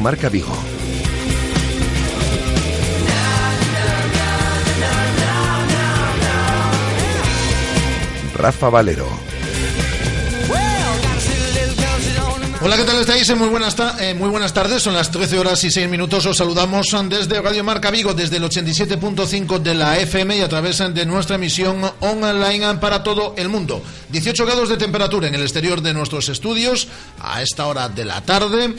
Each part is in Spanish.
Marca Vigo. Rafa Valero. Hola, ¿qué tal estáis? Muy buenas, eh, muy buenas tardes, son las 13 horas y 6 minutos. Os saludamos desde Radio Marca Vigo, desde el 87.5 de la FM y a través de nuestra emisión online para todo el mundo. 18 grados de temperatura en el exterior de nuestros estudios a esta hora de la tarde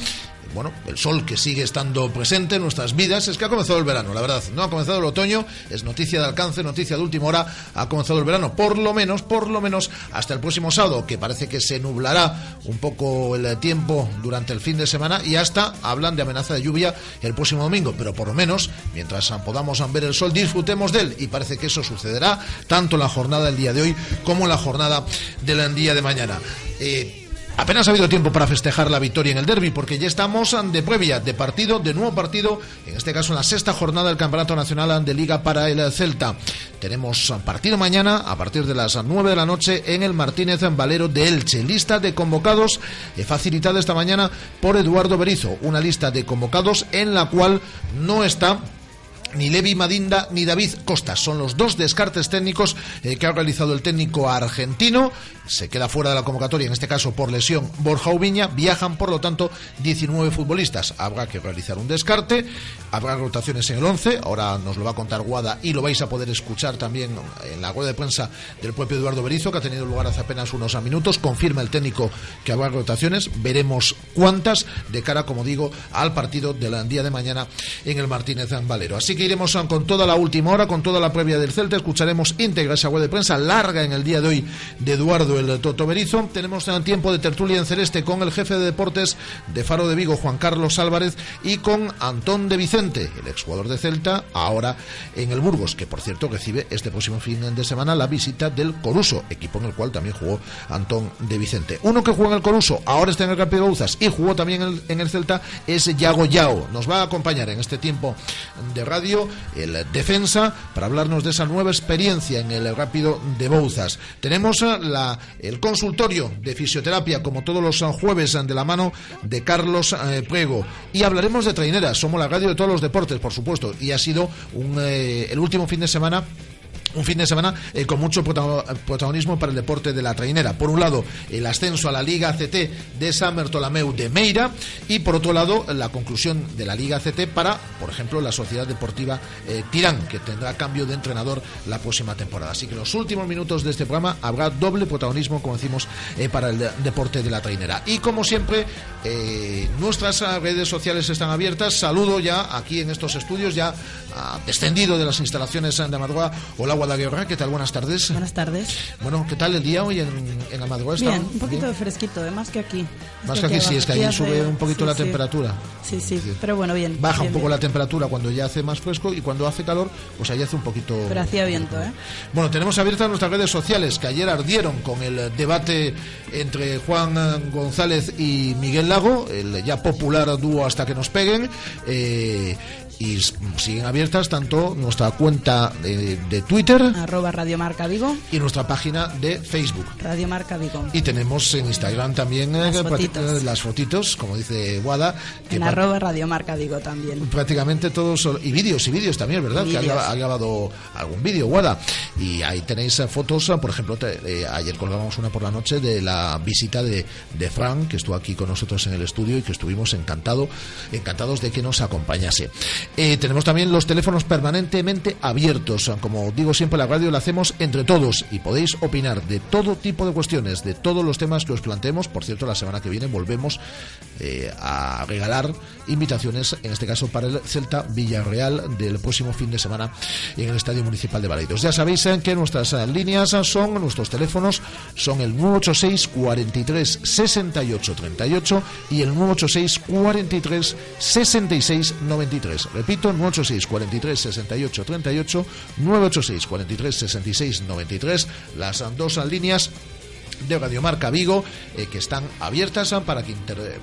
bueno, el sol que sigue estando presente en nuestras vidas, es que ha comenzado el verano, la verdad. No ha comenzado el otoño, es noticia de alcance, noticia de última hora, ha comenzado el verano, por lo menos, por lo menos hasta el próximo sábado, que parece que se nublará un poco el tiempo durante el fin de semana y hasta hablan de amenaza de lluvia el próximo domingo, pero por lo menos, mientras podamos ver el sol, disfrutemos de él y parece que eso sucederá tanto en la jornada del día de hoy como en la jornada del día de mañana. Eh, Apenas ha habido tiempo para festejar la victoria en el derby, porque ya estamos de previa, de partido, de nuevo partido, en este caso en la sexta jornada del Campeonato Nacional de Liga para el Celta. Tenemos partido mañana a partir de las 9 de la noche en el Martínez Valero de Elche. Lista de convocados facilitada esta mañana por Eduardo Berizo, una lista de convocados en la cual no está ni Levi Madinda ni David Costa. Son los dos descartes técnicos eh, que ha realizado el técnico argentino. Se queda fuera de la convocatoria, en este caso por lesión, Borja Ubiña. Viajan, por lo tanto, 19 futbolistas. Habrá que realizar un descarte. Habrá rotaciones en el 11. Ahora nos lo va a contar Guada y lo vais a poder escuchar también en la rueda de prensa del propio Eduardo Berizo, que ha tenido lugar hace apenas unos minutos. Confirma el técnico que habrá rotaciones. Veremos cuántas de cara, como digo, al partido del día de mañana en el Martínez Valero. Así iremos con toda la última hora, con toda la previa del Celta. Escucharemos íntegra esa web de prensa larga en el día de hoy de Eduardo el Toto Berizo. Tenemos tiempo de tertulia en Celeste con el jefe de deportes de Faro de Vigo, Juan Carlos Álvarez, y con Antón de Vicente, el exjugador de Celta, ahora en el Burgos, que por cierto recibe este próximo fin de semana la visita del Coruso, equipo en el cual también jugó Antón de Vicente. Uno que juega en el Coruso, ahora está en el Campeonato de Uzas y jugó también en en el Celta, es Yago Yao. Nos va a acompañar en este tiempo de radio el defensa, para hablarnos de esa nueva experiencia en el rápido de Bouzas. Tenemos eh, la, el consultorio de fisioterapia, como todos los jueves, de la mano de Carlos eh. Y hablaremos de traineras. Somos la radio de todos los deportes, por supuesto. Y ha sido un, eh, el último fin de semana un fin de semana eh, con mucho protagonismo para el deporte de la trainera. Por un lado, el ascenso a la Liga CT de San Bertolomeu de Meira y por otro lado, la conclusión de la Liga CT para, por ejemplo, la Sociedad Deportiva eh, Tirán, que tendrá cambio de entrenador la próxima temporada. Así que en los últimos minutos de este programa habrá doble protagonismo, como decimos, eh, para el deporte de la trainera. Y como siempre, nuestras redes sociales están abiertas. Saludo ya aquí en estos estudios, ya ah, descendido de las instalaciones de Madroa. Hola, Guadalajara, ¿qué tal? Buenas tardes. Buenas tardes. Bueno, ¿qué tal el día hoy en, en la madrugada? Bien, un poquito de fresquito, ¿eh? más que aquí. Más que aquí, sí, es que ahí sube un poquito la temperatura. Sí, sí, pero bueno, bien. Baja un poco la temperatura cuando ya hace más fresco y cuando hace calor, pues ahí hace un poquito... Pero hacía viento, ¿eh? Bueno, tenemos abiertas nuestras redes sociales que ayer ardieron con el debate entre Juan González y Miguel Lago, el ya popular dúo hasta que nos peguen. Eh, y siguen abiertas tanto nuestra cuenta de, Twitter arroba Radio Marca Vigo. y nuestra página de Facebook. Radio Marca Vigo. Y tenemos en Instagram también las, eh, fotitos. las fotitos como dice Guada en arroba Radio Marca Vigo también. prácticamente todos y vídeos y vídeos también verdad que ha, grabado algún vídeo Guada y ahí tenéis eh, fotos eh, por ejemplo ayer colgamos una por la noche de la visita de, de Frank que estuvo aquí con nosotros en el estudio y que estuvimos encantado encantados de que nos acompañase eh, tenemos también los teléfonos permanentemente abiertos. Como digo siempre, la radio la hacemos entre todos y podéis opinar de todo tipo de cuestiones, de todos los temas que os planteemos. Por cierto, la semana que viene volvemos eh, a regalar invitaciones, en este caso para el Celta Villarreal del próximo fin de semana en el Estadio Municipal de Baleidos. Ya sabéis eh, que nuestras líneas son, nuestros teléfonos son el 986 43 68 38 y el 986 43 66 93. Repito, 986 43 68 38, 986 43 66 93, las dos líneas de Radiomarca Vigo eh, que están abiertas para que,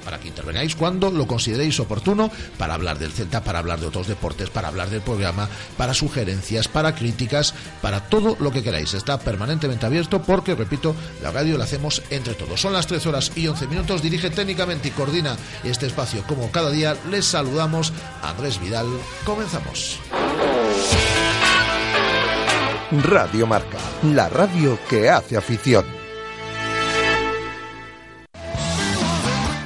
para que intervenáis cuando lo consideréis oportuno para hablar del Celta, para hablar de otros deportes, para hablar del programa, para sugerencias, para críticas, para todo lo que queráis. Está permanentemente abierto porque, repito, la radio la hacemos entre todos. Son las 13 horas y 11 minutos. Dirige técnicamente y coordina este espacio como cada día. Les saludamos Andrés Vidal. Comenzamos. Radio Marca, la radio que hace afición.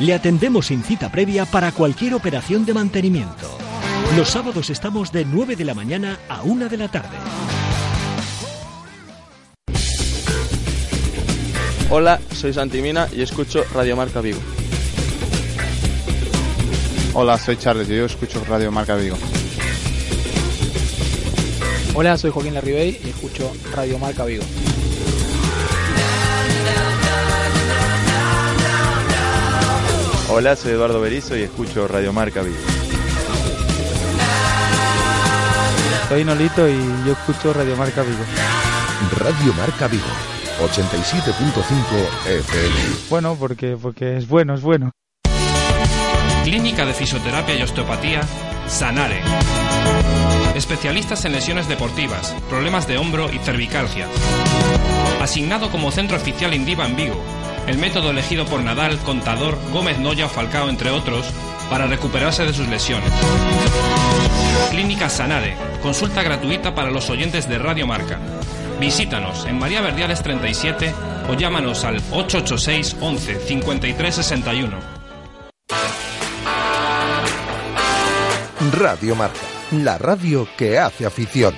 Le atendemos sin cita previa para cualquier operación de mantenimiento. Los sábados estamos de 9 de la mañana a 1 de la tarde. Hola, soy Santimina y escucho Radio Marca Vigo. Hola, soy Charles y yo escucho Radio Marca Vigo. Hola, soy Joaquín Larribey y escucho Radio Marca Vigo. Hola, soy Eduardo Berizo y escucho Radio Marca Vigo. Soy Nolito y yo escucho Radio Marca Vigo. Radio Marca Vigo, 87.5 FM. Bueno, porque, porque es bueno, es bueno. Clínica de Fisioterapia y Osteopatía, Sanare. Especialistas en lesiones deportivas, problemas de hombro y cervicalgia. Asignado como centro oficial Indiva en Vigo el método elegido por Nadal, Contador, Gómez Noya o Falcao, entre otros, para recuperarse de sus lesiones. Clínica Sanare, consulta gratuita para los oyentes de Radio Marca. Visítanos en María Verdiales 37 o llámanos al 886 11 53 61. Radio Marca, la radio que hace afición.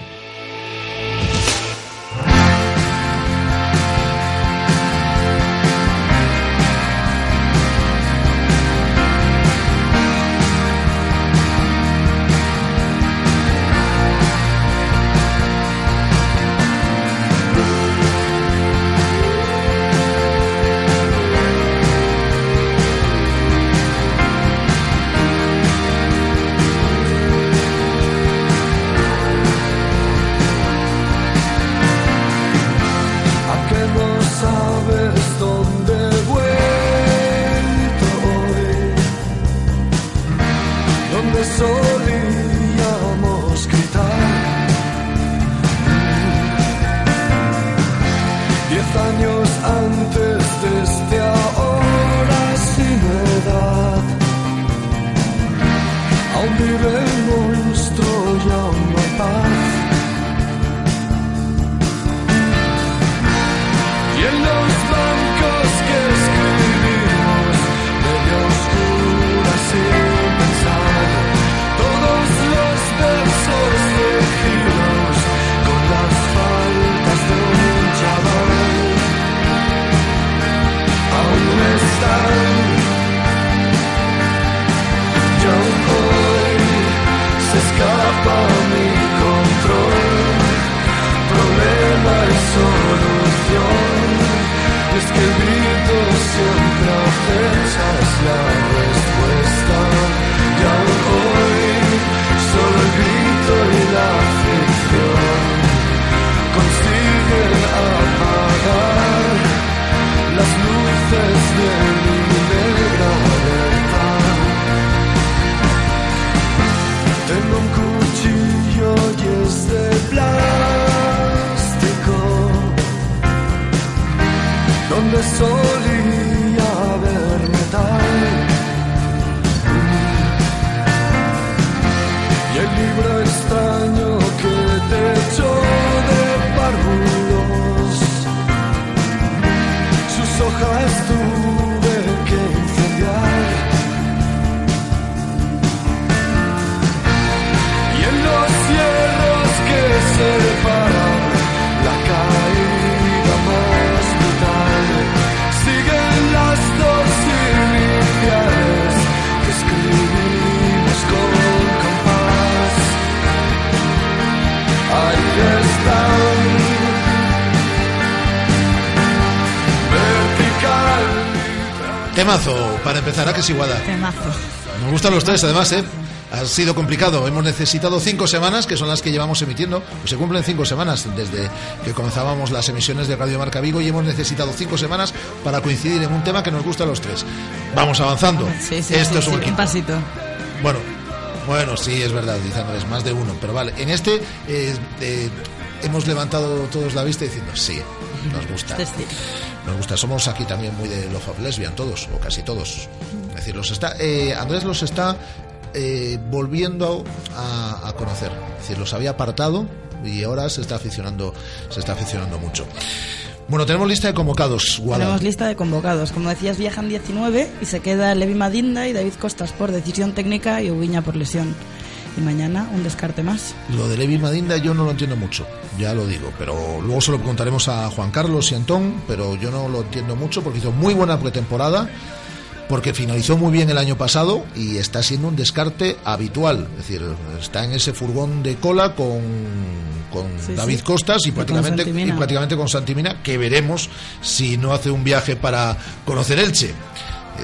Temazo, para empezar, ¿a que es iguada? Temazo. Nos gustan los tres, además, ¿eh? Ha sido complicado. Hemos necesitado cinco semanas, que son las que llevamos emitiendo. Pues se cumplen cinco semanas desde que comenzábamos las emisiones de Radio Marca Vigo y hemos necesitado cinco semanas para coincidir en un tema que nos gusta a los tres. Vamos avanzando. Sí, sí, Esto sí, es un pasito. Bueno, bueno, sí, es verdad, dice Andrés, más de uno. Pero vale, en este eh, eh, hemos levantado todos la vista diciendo sí, nos gusta. Nos gusta, somos aquí también muy de Love of Lesbian, todos, o casi todos. Es decir, los está, eh, Andrés los está eh, volviendo a, a conocer. Es decir, los había apartado y ahora se está aficionando, se está aficionando mucho. Bueno, tenemos lista de convocados, Guada. Tenemos lista de convocados. Como decías, viajan 19 y se queda Levi Madinda y David Costas por decisión técnica y Ubiña por lesión. Y mañana un descarte más. Lo de Levi Madinda yo no lo entiendo mucho, ya lo digo, pero luego se lo preguntaremos a Juan Carlos y Antón, pero yo no lo entiendo mucho porque hizo muy buena pretemporada, porque finalizó muy bien el año pasado y está siendo un descarte habitual, es decir, está en ese furgón de cola con, con Sí, David sí. Costas y Y con prácticamente, Santimina. y prácticamente con Santimina, que veremos si no hace un viaje para conocer Elche.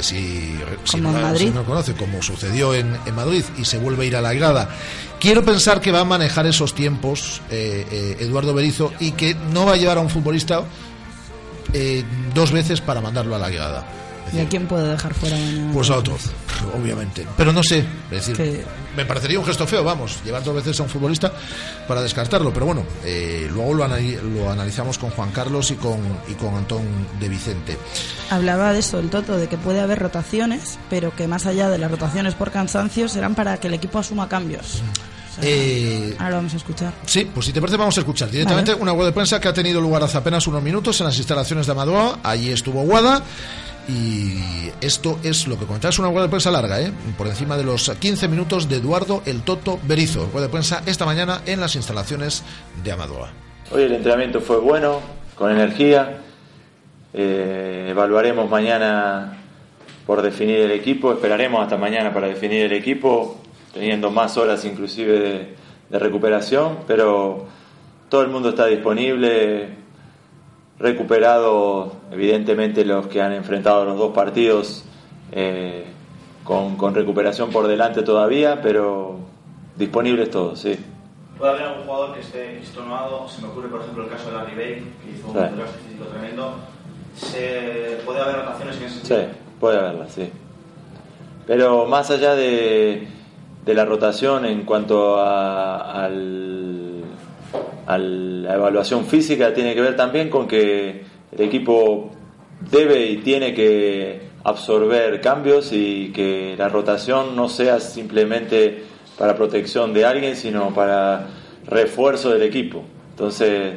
Si, si no, si no conoce, como sucedió en, en Madrid, y se vuelve a ir a la grada. Quiero pensar que va a manejar esos tiempos eh, eh, Eduardo Berizo y que no va a llevar a un futbolista eh, dos veces para mandarlo a la grada. ¿Y a quién puede dejar fuera mañana? pues a otro, obviamente. Pero no sé, es decir, Que- me parecería un gesto feo, vamos, llevar dos veces a un futbolista para descartarlo. Pero bueno, eh, luego lo, anali- lo analizamos con Juan Carlos y con, y con Antón de Vicente. Hablaba de eso el Toto, de que puede haber rotaciones, pero que más allá de las rotaciones por cansancio serán para que el equipo asuma cambios. O sea, Eh, ahora vamos a escuchar. Sí, pues si te parece vamos a escuchar directamente Vale. una rueda de prensa que ha tenido lugar hace apenas unos minutos en las instalaciones de Amadoa. Allí estuvo Guada y esto es lo que comentaba. Es una rueda de prensa larga, ¿eh? por encima de los 15 minutos de Eduardo El Toto Berizo. Rueda de prensa esta mañana en las instalaciones de Amadoa. Hoy el entrenamiento fue bueno, con energía. Eh, evaluaremos mañana por definir el equipo. Esperaremos hasta mañana para definir el equipo, teniendo más horas inclusive de recuperación. Pero todo el mundo está disponible. Recuperado, evidentemente, los que han enfrentado los dos partidos eh, con, con recuperación por delante todavía, pero disponibles todos, sí. Puede haber algún jugador que esté extenuado, se me ocurre por ejemplo el caso de la Ribey, que hizo un Sí. desgaste físico tremendo. Se, puede haber rotaciones en ese Sí, sentido. puede haberla, sí. Pero más allá de, de la rotación en cuanto a, al- la evaluación física, tiene que ver también con que el equipo debe y tiene que absorber cambios y que la rotación no sea simplemente para protección de alguien, sino para refuerzo del equipo. Entonces,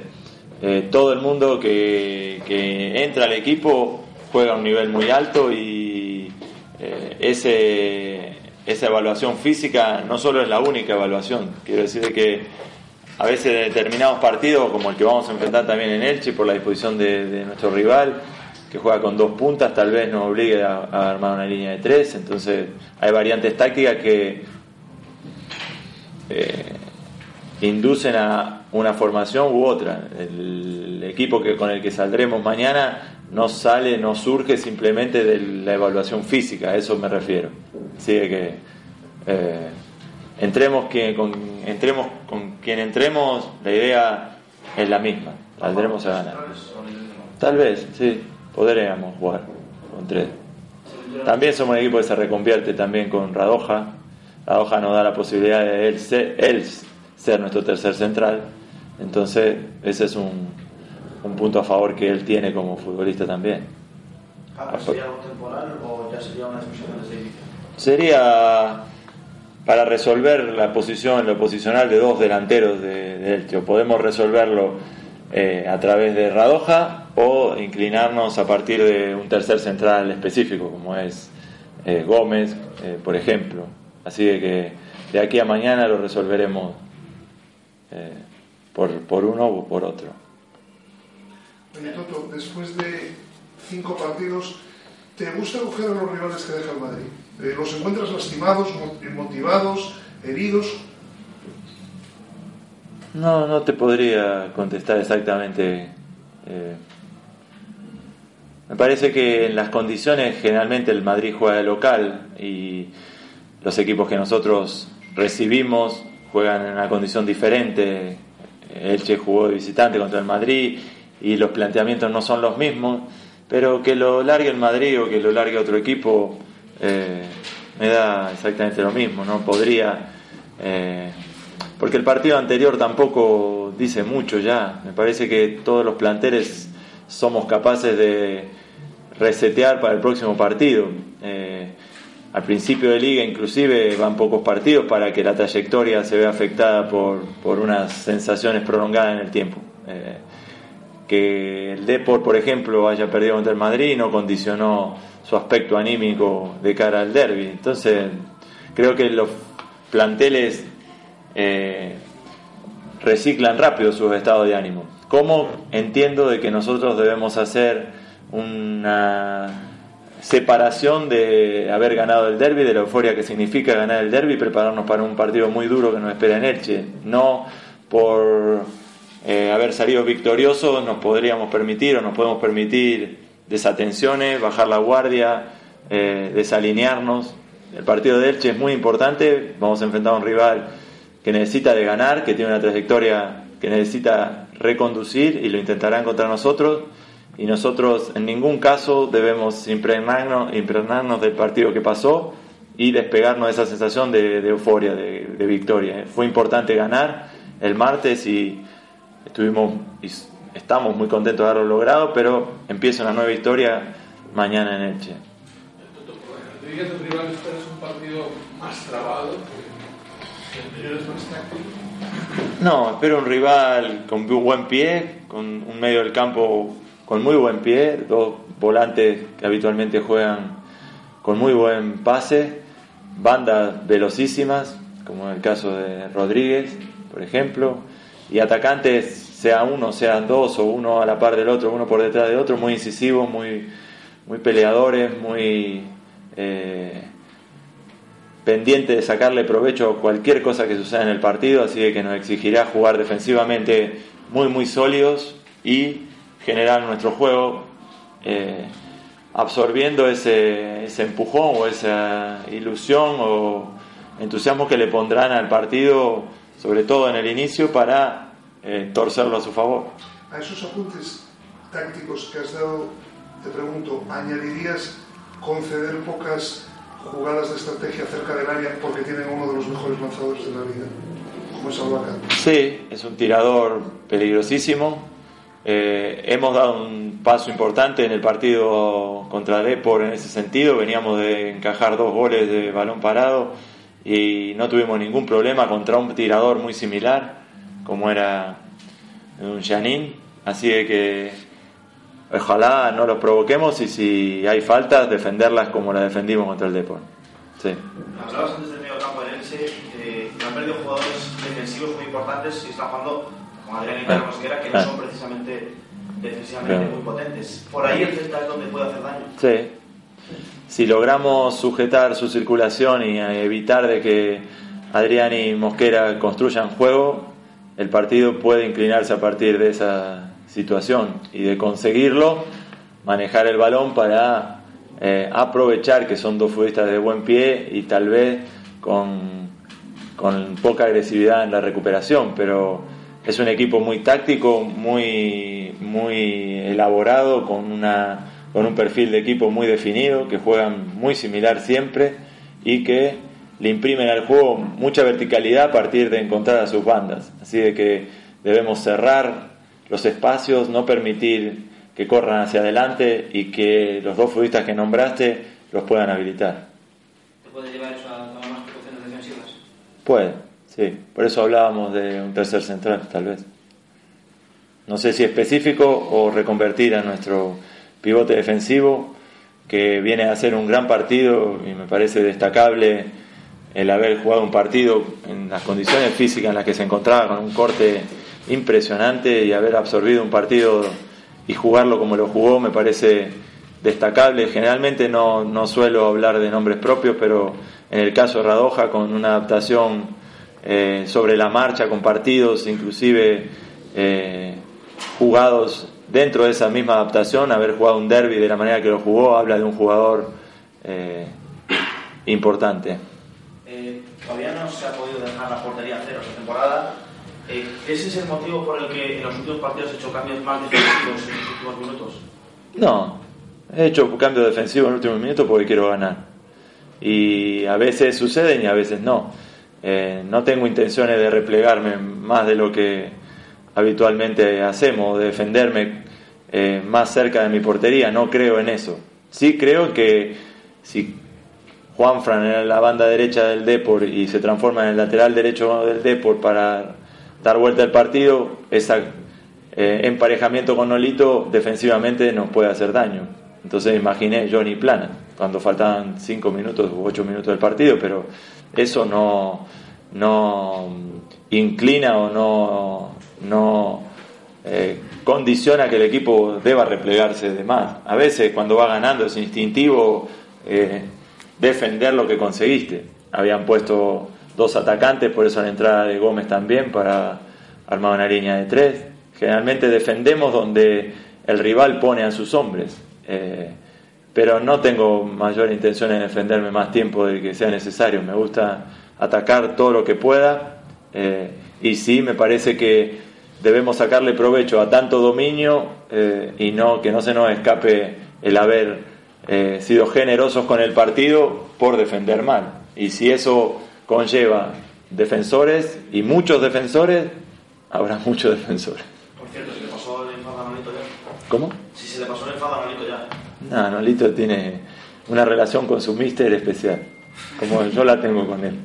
eh, todo el mundo que, entra al equipo juega a un nivel muy alto y eh, ese, esa evaluación física no solo es la única evaluación, quiero decir de que a veces en determinados partidos, como el que vamos a enfrentar también en Elche por la disposición de, de nuestro rival, que juega con dos puntas, tal vez nos obligue a, armar una línea de tres, entonces hay variantes tácticas que eh, inducen a una formación u otra. El equipo que con el que saldremos mañana no sale, no surge simplemente de la evaluación física, a eso me refiero. Así de que eh, entremos, que, con, entremos con quien entremos, la idea es la misma, saldremos a ganar. Tal vez, sí, podríamos jugar con tres. También somos un equipo que se reconvierte también con Radoja. Radoja nos da la posibilidad de él ser, él ser nuestro tercer central. Entonces, ese es un, un punto a favor que él tiene como futbolista también. ¿Sería algo temporal o ya sería una inicio? Sería para resolver la posición, lo posicional de dos delanteros de, de Elche. Podemos resolverlo eh, a través de Radoja o inclinarnos a partir de un tercer central específico, como es eh, Gómez, eh, por ejemplo. Así de que de aquí a mañana lo resolveremos por, por uno o por otro. Toto, después de cinco partidos, ¿te gusta coger a los rivales que deja el Madrid? Eh, ¿Los encuentras lastimados, mo- motivados, heridos? No, no te podría contestar exactamente. Eh, me parece que en las condiciones generalmente el Madrid juega de local y los equipos que nosotros recibimos juegan en una condición diferente. Elche jugó de visitante contra el Madrid y los planteamientos no son los mismos, pero que lo largue el Madrid o que lo largue otro equipo eh, me da exactamente lo mismo, no podría, eh, porque el partido anterior tampoco dice mucho ya, me parece que todos los planteles somos capaces de resetear para el próximo partido. Eh, al principio de liga inclusive van pocos partidos para que la trayectoria se vea afectada por, por unas sensaciones prolongadas en el tiempo. Eh, que el Deport, por ejemplo, haya perdido contra el Madrid no condicionó su aspecto anímico de cara al derby. Entonces, creo que los planteles eh, reciclan rápido sus estados de ánimo. ¿Cómo entiendo de que nosotros debemos hacer una separación de haber ganado el derby, de la euforia que significa ganar el derby y prepararnos para un partido muy duro que nos espera en Elche. No por eh, haber salido victoriosos nos podríamos permitir o nos podemos permitir desatenciones, bajar la guardia, eh, desalinearnos. El partido de Elche es muy importante, vamos a enfrentar a un rival que necesita de ganar, que tiene una trayectoria que necesita reconducir y lo intentará encontrar nosotros y nosotros en ningún caso debemos impregnarnos, impregnarnos del partido que pasó y despegarnos de esa sensación de, euforia, de, victoria. Fue importante ganar el martes y estuvimos estamos muy contentos de haberlo logrado, pero empieza una nueva historia mañana en Elche. ¿Dirías el rival es un partido más trabado? ¿El es más táctico? No, espero un rival con un buen pie, con un medio del campo con muy buen pie, dos volantes que habitualmente juegan con muy buen pase, bandas velocísimas, como en el caso de Rodríguez, por ejemplo, y atacantes, sea uno, sean dos, o uno a la par del otro, uno por detrás de otro, muy incisivos, muy, muy peleadores, muy eh, pendientes de sacarle provecho a cualquier cosa que suceda en el partido, así que nos exigirá jugar defensivamente muy, muy sólidos y generar nuestro juego, eh, absorbiendo ese, ese empujón o esa ilusión o entusiasmo que le pondrán al partido, sobre todo en el inicio, para eh, torcerlo a su favor. A esos apuntes tácticos que has dado, te pregunto, ¿añadirías conceder pocas jugadas de estrategia cerca del área porque tienen uno de los mejores lanzadores de la liga, como es Abaca? Sí, es un tirador peligrosísimo, eh, hemos dado un paso importante en el partido contra Depor en ese sentido. Veníamos de encajar dos goles de balón parado y no tuvimos ningún problema contra un tirador muy similar como era un Janín. Así que ojalá no los provoquemos y si hay faltas, defenderlas como las defendimos contra el Depor. Sí. Hablabas antes del medio campo de Elche, eh, han perdido jugadores defensivos muy importantes y está jugando como Adrián y Carlos Mosquera, que no son precisamente defensivamente muy potentes. Por ahí el Celta es donde puede hacer daño. Sí. Si logramos sujetar su circulación y evitar de que Adrián y Mosquera construyan juego, el partido puede inclinarse a partir de esa situación y de conseguirlo, manejar el balón para eh, aprovechar que son dos futbolistas de buen pie y tal vez con, con poca agresividad en la recuperación, pero es un equipo muy táctico, muy, muy elaborado, con, una, con un perfil de equipo muy definido, que juegan muy similar siempre y que le imprimen al juego mucha verticalidad a partir de encontrar a sus bandas. Así de que debemos cerrar los espacios, no permitir que corran hacia adelante y que los dos futbolistas que nombraste los puedan habilitar. puede llevar eso a tomar más precauciones defensivas? Puede. Sí, por eso hablábamos de un tercer central, tal vez. No sé si específico o reconvertir a nuestro pivote defensivo, que viene a hacer un gran partido y me parece destacable el haber jugado un partido en las condiciones físicas en las que se encontraba, con un corte impresionante y haber absorbido un partido y jugarlo como lo jugó, me parece destacable. Generalmente no, no suelo hablar de nombres propios, pero en el caso de Radoja, con una adaptación eh, sobre la marcha con partidos, inclusive eh, jugados dentro de esa misma adaptación, haber jugado un derby de la manera que lo jugó, habla de un jugador eh, importante. Todavía no se ha podido dejar la portería cero esta temporada. ¿Ese es el motivo por el que en los últimos partidos ha hecho cambios más defensivos en los últimos minutos? No, he hecho cambios defensivos en los últimos minutos porque quiero ganar. Y a veces suceden y a veces no. Eh, no tengo intenciones de replegarme más de lo que habitualmente hacemos, de defenderme eh, más cerca de mi portería, no creo en eso. Sí creo que si Juan Fran era la banda derecha del Depor y se transforma en el lateral derecho del Depor para dar vuelta al partido, ese eh, emparejamiento con Nolito defensivamente nos puede hacer daño. Entonces imaginé Johnny Plana cuando faltaban 5 minutos u 8 minutos del partido, pero eso no, no inclina o no, no eh, condiciona que el equipo deba replegarse de más. A veces cuando va ganando es instintivo eh, defender lo que conseguiste. Habían puesto dos atacantes, por eso la entrada de Gómez también para armar una línea de tres. Generalmente defendemos donde el rival pone a sus hombres. Eh, pero no tengo mayor intención en defenderme más tiempo del que sea necesario. Me gusta atacar todo lo que pueda eh, y sí me parece que debemos sacarle provecho a tanto dominio eh, y no que no se nos escape el haber eh, sido generosos con el partido por defender mal. Y si eso conlleva defensores y muchos defensores, habrá muchos defensores. Por cierto, ¿se le pasó el enfado a Nolito ya? ¿Cómo? Si se le pasó el enfado a Nolito ya. No, Nolito tiene una relación con su mister especial, como yo la tengo con él.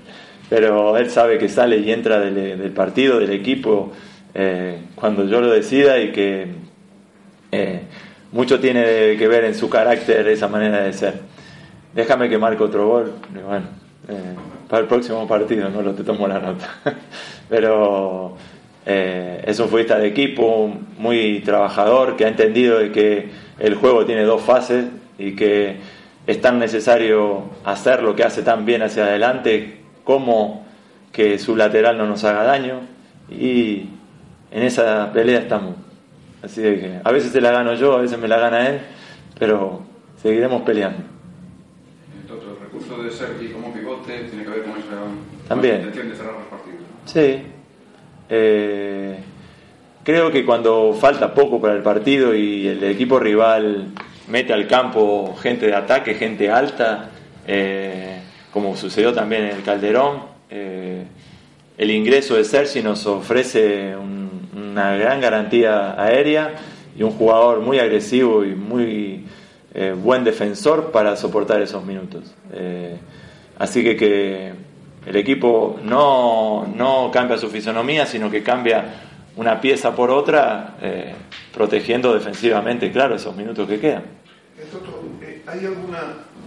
Pero él sabe que sale y entra del, partido, del equipo, eh, cuando yo lo decida y que eh, mucho tiene que ver en su carácter esa manera de ser. Déjame que marque otro gol. bueno, eh, para el próximo partido, no lo te tomo la nota. Pero es un futbolista de equipo, muy trabajador, que ha entendido de que el juego tiene dos fases y que es tan necesario hacer lo que hace tan bien hacia adelante como que su lateral no nos haga daño y en esa pelea estamos. Así que a veces se la gano yo, a veces me la gana él, pero seguiremos peleando. Entonces, el recurso de Sergi como pivote tiene que ver con esa También. intención de cerrar los partidos. Sí. Eh, creo que cuando falta poco para el partido y el equipo rival mete al campo gente de ataque, gente alta, eh, como sucedió también en el Calderón, eh, el ingreso de Sergi nos ofrece una gran garantía aérea y un jugador muy agresivo y muy eh, buen defensor para soportar esos minutos. así que que el equipo no, no cambia su fisonomía, sino que cambia una pieza por otra, eh, protegiendo defensivamente, claro, esos minutos que quedan. Eh, ¿hay alguna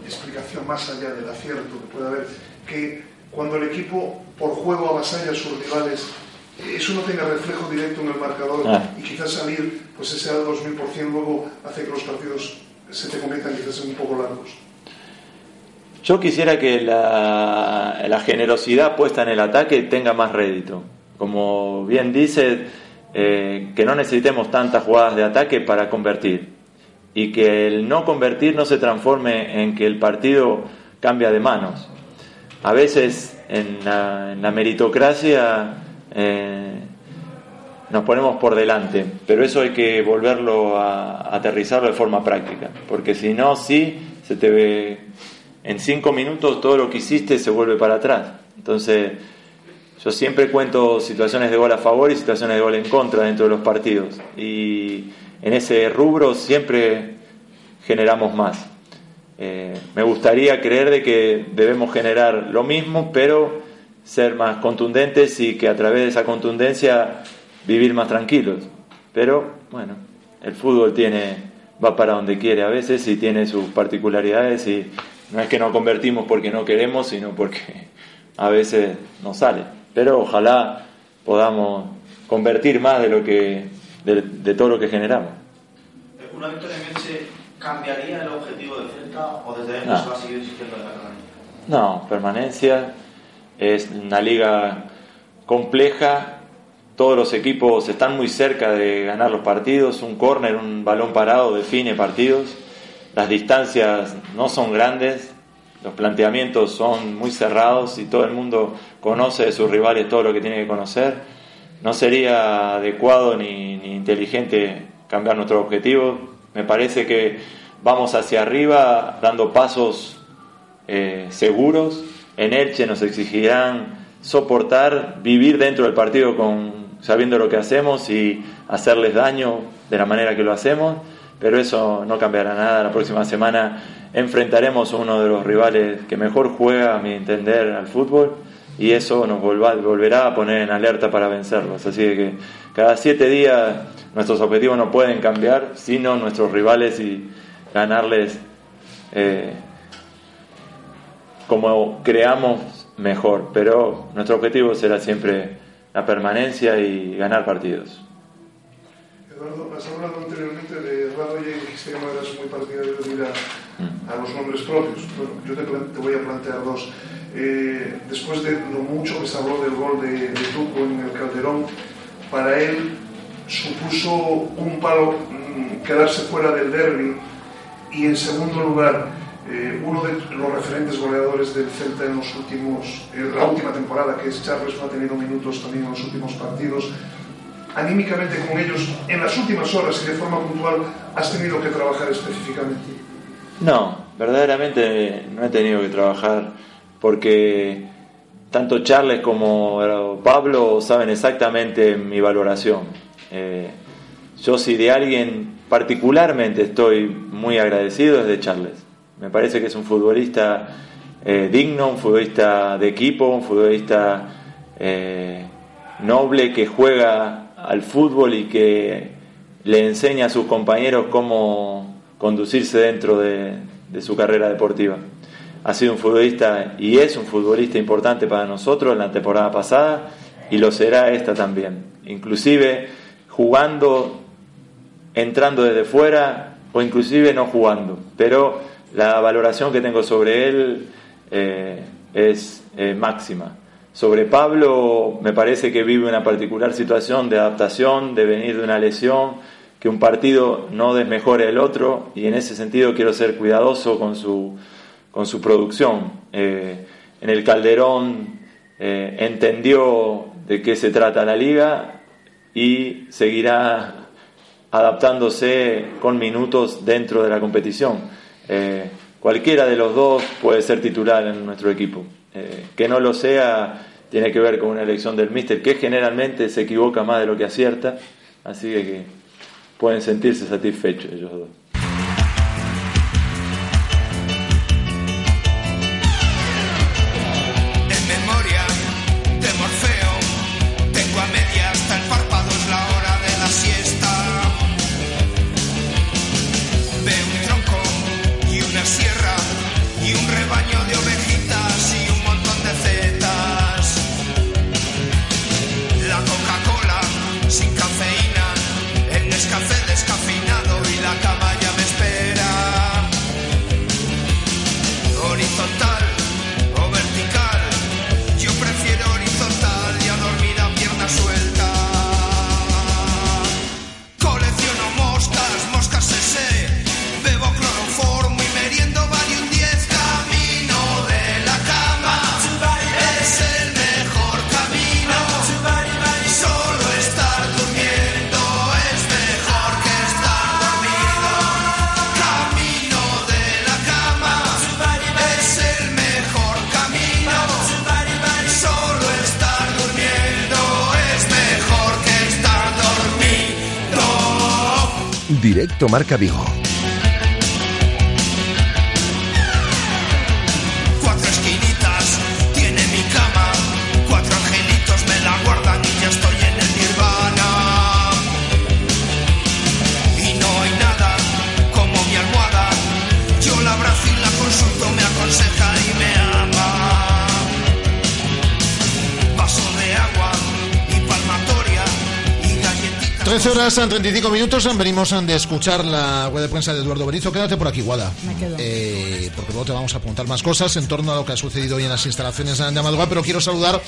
explicación más allá del acierto que puede haber que cuando el equipo por juego avasalla a sus rivales, eso no tenga reflejo directo en el marcador ah. y quizás salir, pues ese al 2000% luego hace que los partidos se te conviertan quizás en un poco largos? Yo quisiera que la, la generosidad puesta en el ataque tenga más rédito como bien dice, eh, que no necesitemos tantas jugadas de ataque para convertir y que el no convertir no se transforme en que el partido cambia de manos. A veces en la, meritocracia eh, nos ponemos por delante, pero eso hay que volverlo a, aterrizarlo de forma práctica, porque si no, sí, se te ve en cinco minutos todo lo que hiciste se vuelve para atrás. Entonces, yo siempre cuento situaciones de gol a favor y situaciones de gol en contra dentro de los partidos. Y en ese rubro siempre generamos más. Eh, me gustaría creer de que debemos generar lo mismo, pero ser más contundentes y que a través de esa contundencia vivir más tranquilos. Pero bueno, el fútbol tiene va para donde quiere a veces y tiene sus particularidades y no es que no convertimos porque no queremos, sino porque a veces no sale pero ojalá podamos convertir más de lo que de, todo lo que generamos. ¿Una victoria en Elche cambiaría el objetivo de Celta o desde dentro se va a seguir insistiendo en la permanencia? No, permanencia es una liga compleja. Todos los equipos están muy cerca de ganar los partidos. Un córner, un balón parado define partidos. Las distancias no son grandes, los planteamientos son muy cerrados y todo el mundo conoce de sus rivales todo lo que tiene que conocer. No sería adecuado ni, inteligente cambiar nuestro objetivo. Me parece que vamos hacia arriba dando pasos eh, seguros. En Elche nos exigirán soportar, vivir dentro del partido con, sabiendo lo que hacemos y hacerles daño de la manera que lo hacemos, pero eso no cambiará nada. La próxima semana enfrentaremos a uno de los rivales que mejor juega, a mi entender, al fútbol y eso nos volverá a poner en alerta para vencerlos. Así que cada siete días nuestros objetivos no pueden cambiar, sino nuestros rivales y ganarles eh, como creamos mejor. Pero nuestro objetivo será siempre la permanencia y ganar partidos. Eduardo, has hablado anteriormente de Radoya y dijiste que no eras muy partidario de ir mm. a, los nombres propios. Bueno, yo te, te voy a plantear dos. Eh, después de lo mucho que se habló del gol de, de Tuco en el Calderón, para él supuso un palo mm, quedarse fuera del derby y en segundo lugar eh, uno de los referentes goleadores del Celta en los últimos, eh, la última temporada, que es Charles, no ha tenido minutos también en los últimos partidos. Anímicamente con ellos, en las últimas horas y de forma puntual, ¿has tenido que trabajar específicamente? No, verdaderamente no he tenido que trabajar porque tanto Charles como Pablo saben exactamente mi valoración. Eh, yo si de alguien particularmente estoy muy agradecido es de Charles. Me parece que es un futbolista eh, digno, un futbolista de equipo, un futbolista eh, noble que juega al fútbol y que le enseña a sus compañeros cómo conducirse dentro de su carrera deportiva ha sido un futbolista y es un futbolista importante para nosotros en la temporada pasada y lo será esta también. Inclusive jugando, entrando desde fuera o inclusive no jugando. Pero la valoración que tengo sobre él eh, es eh, máxima. Sobre Pablo me parece que vive una particular situación de adaptación, de venir de una lesión, que un partido no desmejore el otro y en ese sentido quiero ser cuidadoso con su con su producción. Eh, en el Calderón entendió de qué se trata la liga y seguirá adaptándose con minutos dentro de la competición. Eh, cualquiera de los dos puede ser titular en nuestro equipo. que no lo sea tiene que ver con una elección del míster que generalmente se equivoca más de lo que acierta, así que pueden sentirse satisfechos ellos dos. Marca Vigo. 13 horas en 35 minutos. Venimos de escuchar la web de prensa de Eduardo Berizo. Quédate por aquí, Guada. Me quedo. Eh, porque luego te vamos a preguntar más cosas en torno a lo que ha sucedido hoy en las instalaciones de Madruga. Pero quiero saludar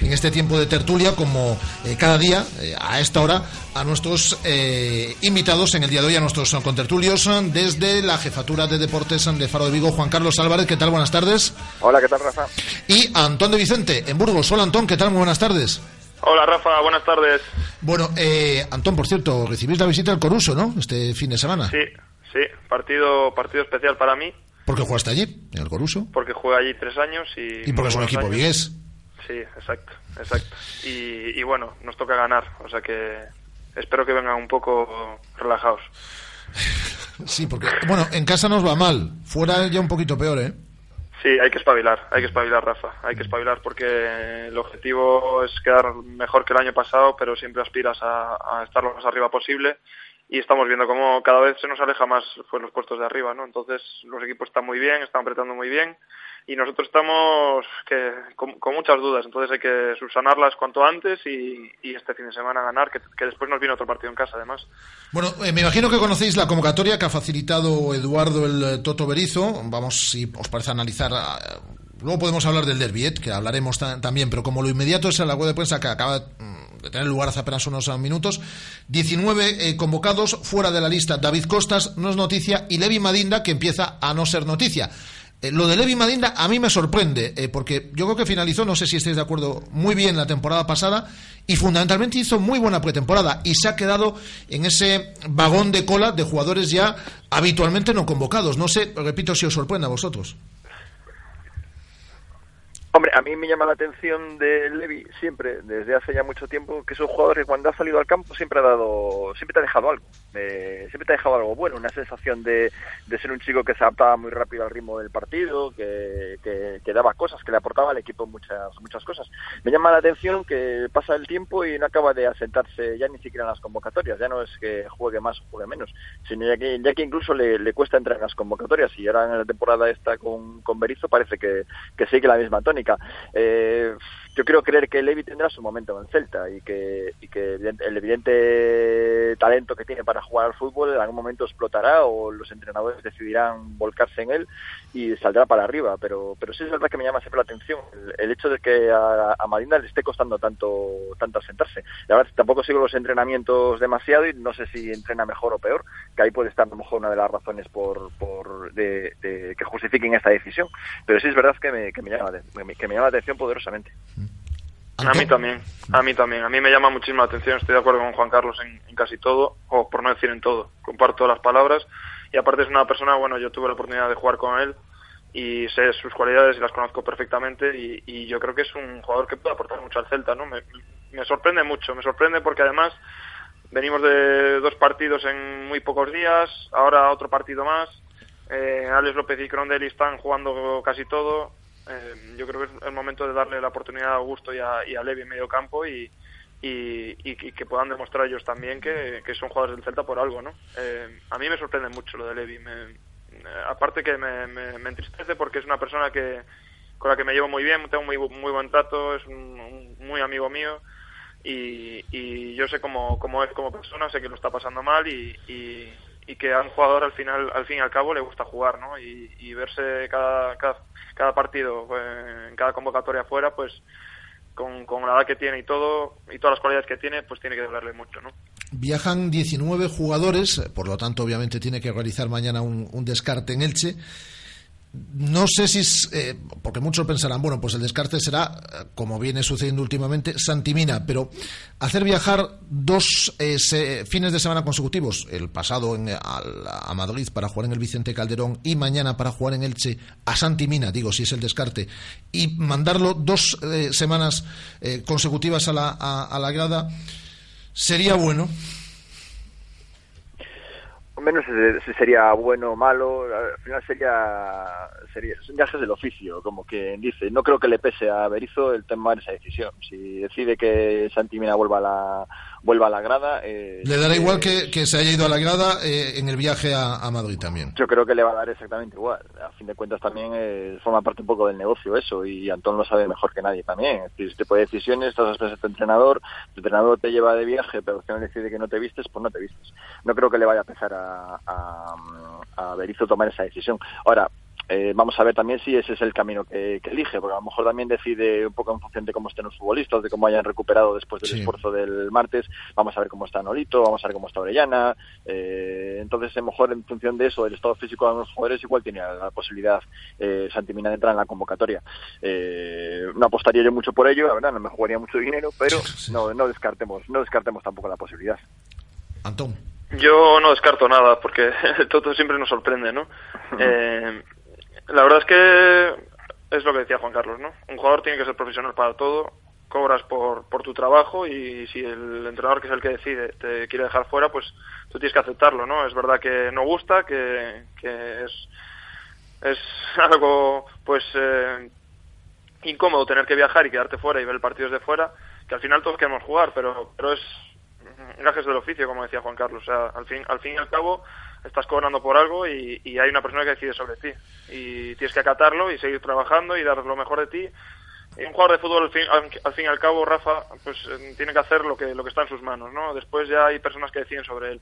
en este tiempo de tertulia, como eh, cada día, eh, a esta hora, a nuestros eh, invitados en el día de hoy, a nuestros contertulios desde la jefatura de deportes de Faro de Vigo, Juan Carlos Álvarez. ¿Qué tal? Buenas tardes. Hola, ¿qué tal, Rafa? Y a Antón de Vicente, en Burgos. Hola, Antón. ¿Qué tal? Muy buenas tardes. Hola Rafa, buenas tardes. Bueno, eh, Antón, por cierto, recibís la visita del Coruso, ¿no? Este fin de semana. Sí, sí, partido, partido especial para mí. ¿Por qué jugaste allí, en el Coruso? Porque jugué allí tres años y... Y porque es un equipo vigués. Sí, exacto, exacto. Y, y bueno, nos toca ganar, o sea que espero que vengan un poco relajados. Sí, porque, bueno, en casa nos va mal, fuera ya un poquito peor, ¿eh? Sí, hay que espabilar, hay que espabilar, Rafa. Hay que espabilar porque el objetivo es quedar mejor que el año pasado, pero siempre aspiras a, estar lo más arriba posible. Y estamos viendo cómo cada vez se nos aleja más pues, los puestos de arriba, ¿no? Entonces los equipos están muy bien, están apretando muy bien y nosotros estamos que, con, muchas dudas. Entonces hay que subsanarlas cuanto antes y, este fin de semana ganar, que, después nos viene otro partido en casa, además. Bueno, eh, me imagino que conocéis la convocatoria que ha facilitado Eduardo el eh, Toto Berizo. Vamos, si os parece analizar. Uh, luego podemos hablar del derbi, ¿eh? que hablaremos también, pero como lo inmediato es la web de prensa que acaba mm, de tener lugar hace apenas unos minutos. 19 eh, convocados, fuera de la lista David Costas, no es noticia, y Levi Madinda, que empieza a no ser noticia. Eh, lo de Levi Madinda a mí me sorprende, eh, porque yo creo que finalizó, no sé si estáis de acuerdo, muy bien la temporada pasada y fundamentalmente hizo muy buena pretemporada y se ha quedado en ese vagón de cola de jugadores ya habitualmente no convocados. No sé, repito, si os sorprende a vosotros. Hombre, a mí me llama la atención de Levi siempre, desde hace ya mucho tiempo, que es un jugador que cuando ha salido al campo siempre ha dado, siempre te ha dejado algo, eh, siempre te ha dejado algo bueno, una sensación de, de, ser un chico que se adaptaba muy rápido al ritmo del partido, que, que, daba cosas, que le aportaba al equipo muchas, muchas cosas. Me llama la atención que pasa el tiempo y no acaba de asentarse ya ni siquiera en las convocatorias, ya no es que juegue más o juegue menos, sino ya que, ya que incluso le, cuesta entrar en las convocatorias y ahora en la temporada esta con, con Berizzo parece que, que sigue la misma tónica. Eh, yo quiero creer que Levi tendrá su momento en Celta y que, y que el evidente talento que tiene para jugar al fútbol en algún momento explotará o los entrenadores decidirán volcarse en él y saldrá para arriba. Pero, pero sí es verdad que me llama siempre la atención el, hecho de que a, a Madina le esté costando tanto, tanto asentarse. La verdad, tampoco sigo los entrenamientos demasiado y no sé si entrena mejor o peor, que ahí puede estar a lo mejor una de las razones por, por de, que justifiquen esta decisión. Pero sí es verdad que me, que me, llama, que me llama la atención poderosamente. A mí también, a mí también. A mí me llama muchísimo la atención, estoy de acuerdo con Juan Carlos en, casi todo, o por no decir en todo. Comparto las palabras y aparte es una persona, bueno, yo tuve la oportunidad de jugar con él y sé sus cualidades y las conozco perfectamente y, yo creo que es un jugador que puede aportar mucho al Celta, ¿no? Me, me sorprende mucho, me sorprende porque además venimos de dos partidos en muy pocos días, ahora otro partido más. Eh, Alex López y Crondelli están jugando casi todo, eh, yo creo que es el momento de darle la oportunidad a Augusto y a, y Levi en medio campo y, y, que puedan demostrar ellos también que, son jugadores del Celta por algo, ¿no? Eh, a mí me sorprende mucho lo de Levi. Me, eh, aparte que me, me, entristece porque es una persona que con la que me llevo muy bien, tengo muy, muy buen trato, es un, un muy amigo mío y, y yo sé cómo, es como persona, sé que lo está pasando mal y, y que a un jugador al final, al fin y al cabo le gusta jugar, ¿no? Y, verse cada, cada cada partido, eh, en cada convocatoria fuera, pues con, con, la edad que tiene y todo, y todas las cualidades que tiene, pues tiene que dolerle mucho, ¿no? Viajan 19 jugadores, por lo tanto, obviamente tiene que realizar mañana un descarte en Elche. No sé si es, eh, porque muchos pensarán, bueno, pues el descarte será, como viene sucediendo últimamente, Santimina, pero hacer viajar dos eh, se, fines de semana consecutivos, el pasado en, a, a, Madrid para jugar en el Vicente Calderón y mañana para jugar en Elche a Santimina, digo, si es el descarte, y mandarlo dos eh, semanas eh, consecutivas a la, a la grada, sería bueno menos si sería bueno o malo, al final sería, sería son viajes del oficio, como que dice, no creo que le pese a Berizzo el tomar esa decisión. Si decide que Santi Mina vuelva a la, vuelva a la grada. Eh, le dará igual que, que, se haya ido a la grada eh, en el viaje a, a, Madrid también. Yo creo que le va a dar exactamente igual. A fin de cuentas también eh, forma parte un poco del negocio eso y Antón lo sabe mejor que nadie también. Es decir, este de decisiones, estás a tu entrenador, tu entrenador te lleva de viaje, pero si no decide que no te vistes, pues no te vistes. No creo que le vaya a empezar a, a, a Berizzo tomar esa decisión. Ahora, eh, vamos a ver también si ese es el camino que, que, elige, porque a lo mejor también decide un poco en función de cómo estén los futbolistas, de cómo hayan recuperado después del sí. esfuerzo del martes. Vamos a ver cómo está Nolito, vamos a ver cómo está Orellana. Eh, entonces, a lo mejor en función de eso, del estado físico de los jugadores, igual tiene la posibilidad eh, Santimina de entrar en la convocatoria. Eh, no apostaría yo mucho por ello, la verdad, no me jugaría mucho dinero, pero sí. no, no descartemos, no descartemos tampoco la posibilidad. Antón. Yo no descarto nada, porque todo siempre nos sorprende, ¿no? eh, la verdad es que es lo que decía Juan Carlos, ¿no? Un jugador tiene que ser profesional para todo, cobras por, por tu trabajo y si el entrenador que es el que decide te quiere dejar fuera, pues tú tienes que aceptarlo, ¿no? Es verdad que no gusta, que, que es, es algo, pues, eh, incómodo tener que viajar y quedarte fuera y ver el partido desde fuera, que al final todos queremos jugar, pero, pero es gajes del oficio, como decía Juan Carlos. O sea, al fin, al fin y al cabo, estás cobrando por algo y, hay una persona que decide sobre ti. Y tienes que acatarlo y seguir trabajando y dar lo mejor de ti. Y un jugador de fútbol, al fin, al fin y al cabo, Rafa, pues eh, tiene que hacer lo que, lo que está en sus manos, ¿no? Después ya hay personas que deciden sobre él.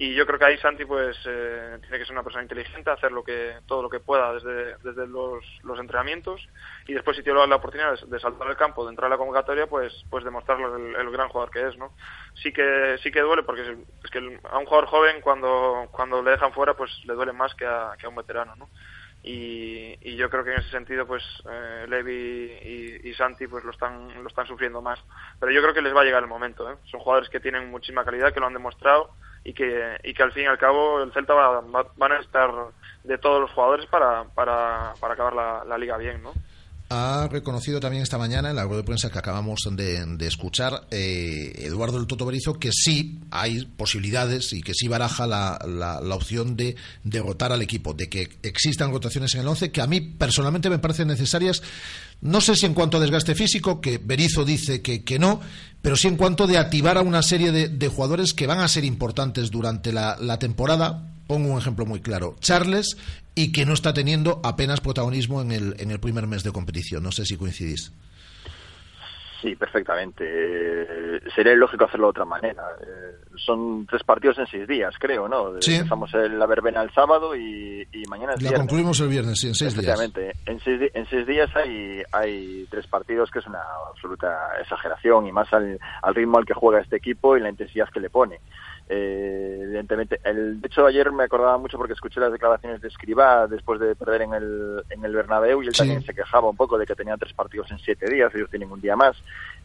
Y yo creo que ahí Santi pues eh, tiene que ser una persona inteligente, hacer lo que todo lo que pueda desde, desde los, los entrenamientos y después si tiene la oportunidad de, saltar al campo, de entrar a la convocatoria, pues pues demostrarlo el, el, gran jugador que es, ¿no? Sí que sí que duele porque es, que a un jugador joven cuando cuando le dejan fuera pues le duele más que a, que a un veterano, ¿no? Y, y, yo creo que en ese sentido pues eh, Levi y, y, Santi pues lo están lo están sufriendo más pero yo creo que les va a llegar el momento ¿eh? son jugadores que tienen muchísima calidad que lo han demostrado y que y que al fin y al cabo el Celta va, va, van a estar de todos los jugadores para para, para acabar la, la liga bien no ha reconocido también esta mañana en la rueda de prensa que acabamos de, escuchar eh, Eduardo el Toto Berizo que sí hay posibilidades y que sí baraja la, la, la, opción de derrotar al equipo, de que existan rotaciones en el 11 que a mí personalmente me parecen necesarias, no sé si en cuanto a desgaste físico, que Berizo dice que, que no, pero sí en cuanto de activar a una serie de, de jugadores que van a ser importantes durante la, la temporada, pongo un ejemplo muy claro, Charles y que no está teniendo apenas protagonismo en el, en el primer mes de competición. No sé si coincidís. Sí, perfectamente. Eh, sería lógico hacerlo de otra manera. Eh, son tres partidos en seis días, creo, ¿no? Sí. Empezamos la verbena el sábado y, y mañana es La viernes. concluimos el viernes, sí, en seis días. En seis, en seis días hay, hay tres partidos que es una absoluta exageración y más al, al ritmo al que juega este equipo y la intensidad que le pone. Eh, evidentemente, el, de hecho ayer me acordaba mucho porque escuché las declaraciones de Escribá después de perder en el, en el Bernabéu y él sí. también se quejaba un poco de que tenía tres partidos en siete días, ellos tienen un día más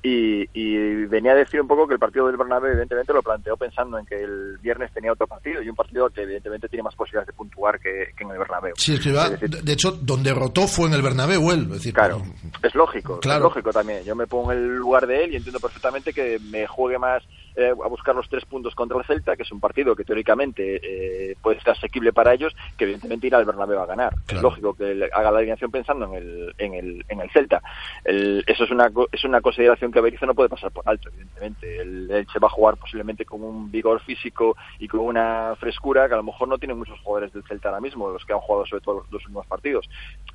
y, y, venía a decir un poco que el partido del Bernabéu evidentemente lo planteó pensando en que el viernes tenía otro partido y un partido que evidentemente tiene más posibilidades de puntuar que, que en el Bernabéu. Sí, Escribá, es decir, de hecho, donde rotó fue en el Bernabéu él. Es decir, claro, es lógico, claro. es lógico también. Yo me pongo en el lugar de él y entiendo perfectamente que me juegue más eh, a buscar los tres puntos contra el Celta, que es un partido que teóricamente eh, puede estar asequible para ellos, que evidentemente ir al Bernabéu a ganar. Claro. Es lógico que haga la alineación pensando en el, en el, en el Celta. El, eso es una, es una consideración que Berizzo no puede pasar por alto, evidentemente. El Elche va a jugar posiblemente con un vigor físico y con una frescura que a lo mejor no tienen muchos jugadores del Celta ahora mismo, los que han jugado sobre todo los dos últimos partidos.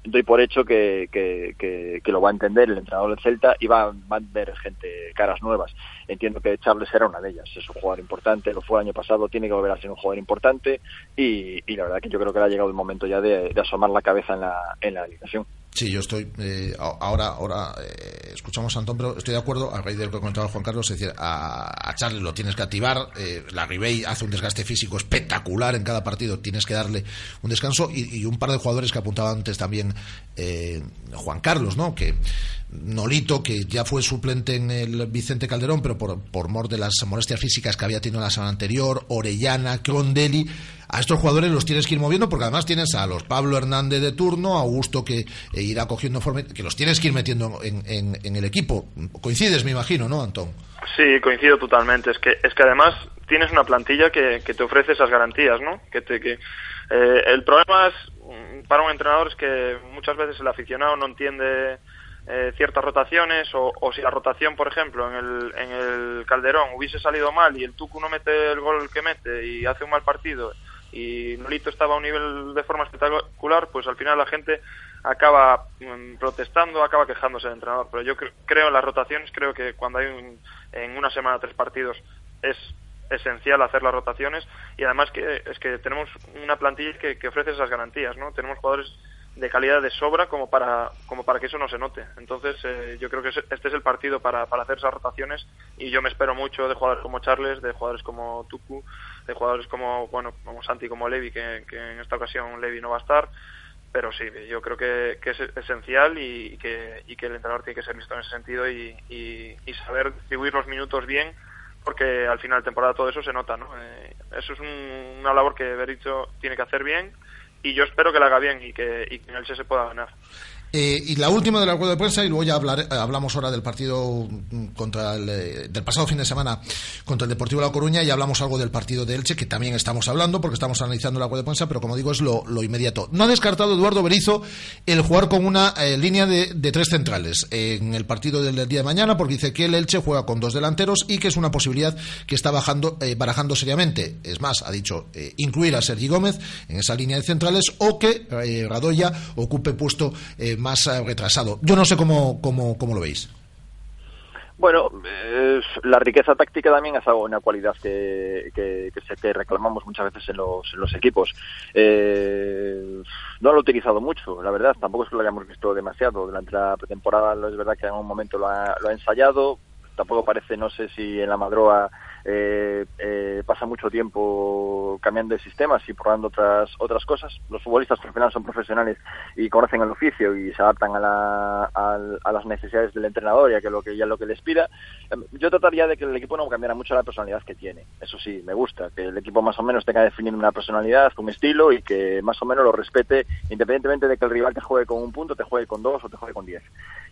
Doy por hecho que, que, que, que lo va a entender el entrenador del Celta y va, va a ver gente, caras nuevas. Entiendo que Charles era una de ellas. Es un jugador importante, lo fue el año pasado, tiene que volver a ser un jugador importante y, la verdad que yo creo que ha llegado el momento ya de, asomar la cabeza en la, en la alineación. Sí, yo estoy. Eh, ahora ahora eh, escuchamos a Antón, pero estoy de acuerdo, a raíz de lo que comentaba Juan Carlos, es decir, a, a Charlie lo tienes que activar. Eh, la Ribey hace un desgaste físico espectacular en cada partido, tienes que darle un descanso. Y, y un par de jugadores que apuntaba antes también eh, Juan Carlos, ¿no? Que Nolito, que ya fue suplente en el Vicente Calderón, pero por, por mor de las molestias físicas que había tenido la semana anterior, Orellana, Crondelli, a estos jugadores los tienes que ir moviendo porque además tienes a los Pablo Hernández de turno, Augusto que eh, irá cogiendo forma, que los tienes que ir metiendo en, en, el equipo. Coincides, me imagino, ¿no, Antón? Sí, coincido totalmente. Es que, es que además tienes una plantilla que, que te ofrece esas garantías, ¿no? Que te, que, eh, el problema es, para un entrenador es que muchas veces el aficionado no entiende eh, ciertas rotaciones o, o, si la rotación, por ejemplo, en el, en el Calderón hubiese salido mal y el Tucu no mete el gol que mete y hace un mal partido y Nolito estaba a un nivel de forma espectacular, pues al final la gente acaba mm, protestando, acaba quejándose del entrenador. Pero yo creo en las rotaciones, creo que cuando hay en una semana tres partidos es esencial hacer las rotaciones y además que es que tenemos una plantilla que, que ofrece esas garantías, ¿no? Tenemos jugadores de calidad de sobra como para como para que eso no se note. Entonces eh, yo creo que este es el partido para, para hacer esas rotaciones y yo me espero mucho de jugadores como Charles, de jugadores como Tuku, de jugadores como bueno como Santi, como Levi, que, en esta ocasión Levi no va a estar. Pero sí, yo creo que, es esencial y, que, y que el entrenador tiene que ser listo en ese sentido y, y, saber distribuir los minutos bien porque al final de temporada todo eso se nota, ¿no? Eh, eso es una labor que Berizzo tiene que hacer bien y yo espero que la haga bien y que, y que en se pueda ganar. Eh, y la última del acuerdo de prensa, y luego ya hablar, eh, hablamos ahora del partido contra el, eh, del pasado fin de semana contra el Deportivo La Coruña y hablamos algo del partido de Elche, que también estamos hablando porque estamos analizando el acuerdo de prensa, pero como digo, es lo, inmediato. No ha descartado Eduardo Berizo el jugar con una línea de, tres centrales en el partido del día de mañana, porque dice que el Elche juega con dos delanteros y que es una posibilidad que está bajando, barajando seriamente. Es más, ha dicho incluir a Sergi Gómez en esa línea de centrales o que Radoya ocupe puesto más eh, retrasado. Yo no sé cómo, cómo, cómo lo veis. Bueno, la riqueza táctica también es una cualidad que, que, que, reclamamos muchas veces en los, en los equipos. Eh, no lo he utilizado mucho, la verdad, tampoco es que lo hayamos visto demasiado. Durante la pretemporada es verdad que en un momento lo ha, lo ha ensayado, tampoco parece, no sé si en la Madroa eh, eh, pasa mucho tiempo cambiando de sistemas y probando otras otras cosas. Los futbolistas al final son profesionales y conocen el oficio y se adaptan a, la, a, las necesidades del entrenador y a que lo que ya lo que les pida. Em, yo trataría de que el equipo no cambiara mucho la personalidad que tiene. Eso sí, me gusta que el equipo más o menos tenga definido una personalidad, un estilo y que más o menos lo respete, independientemente de que el rival te juegue con un punto, te juegue con dos o te juegue con diez.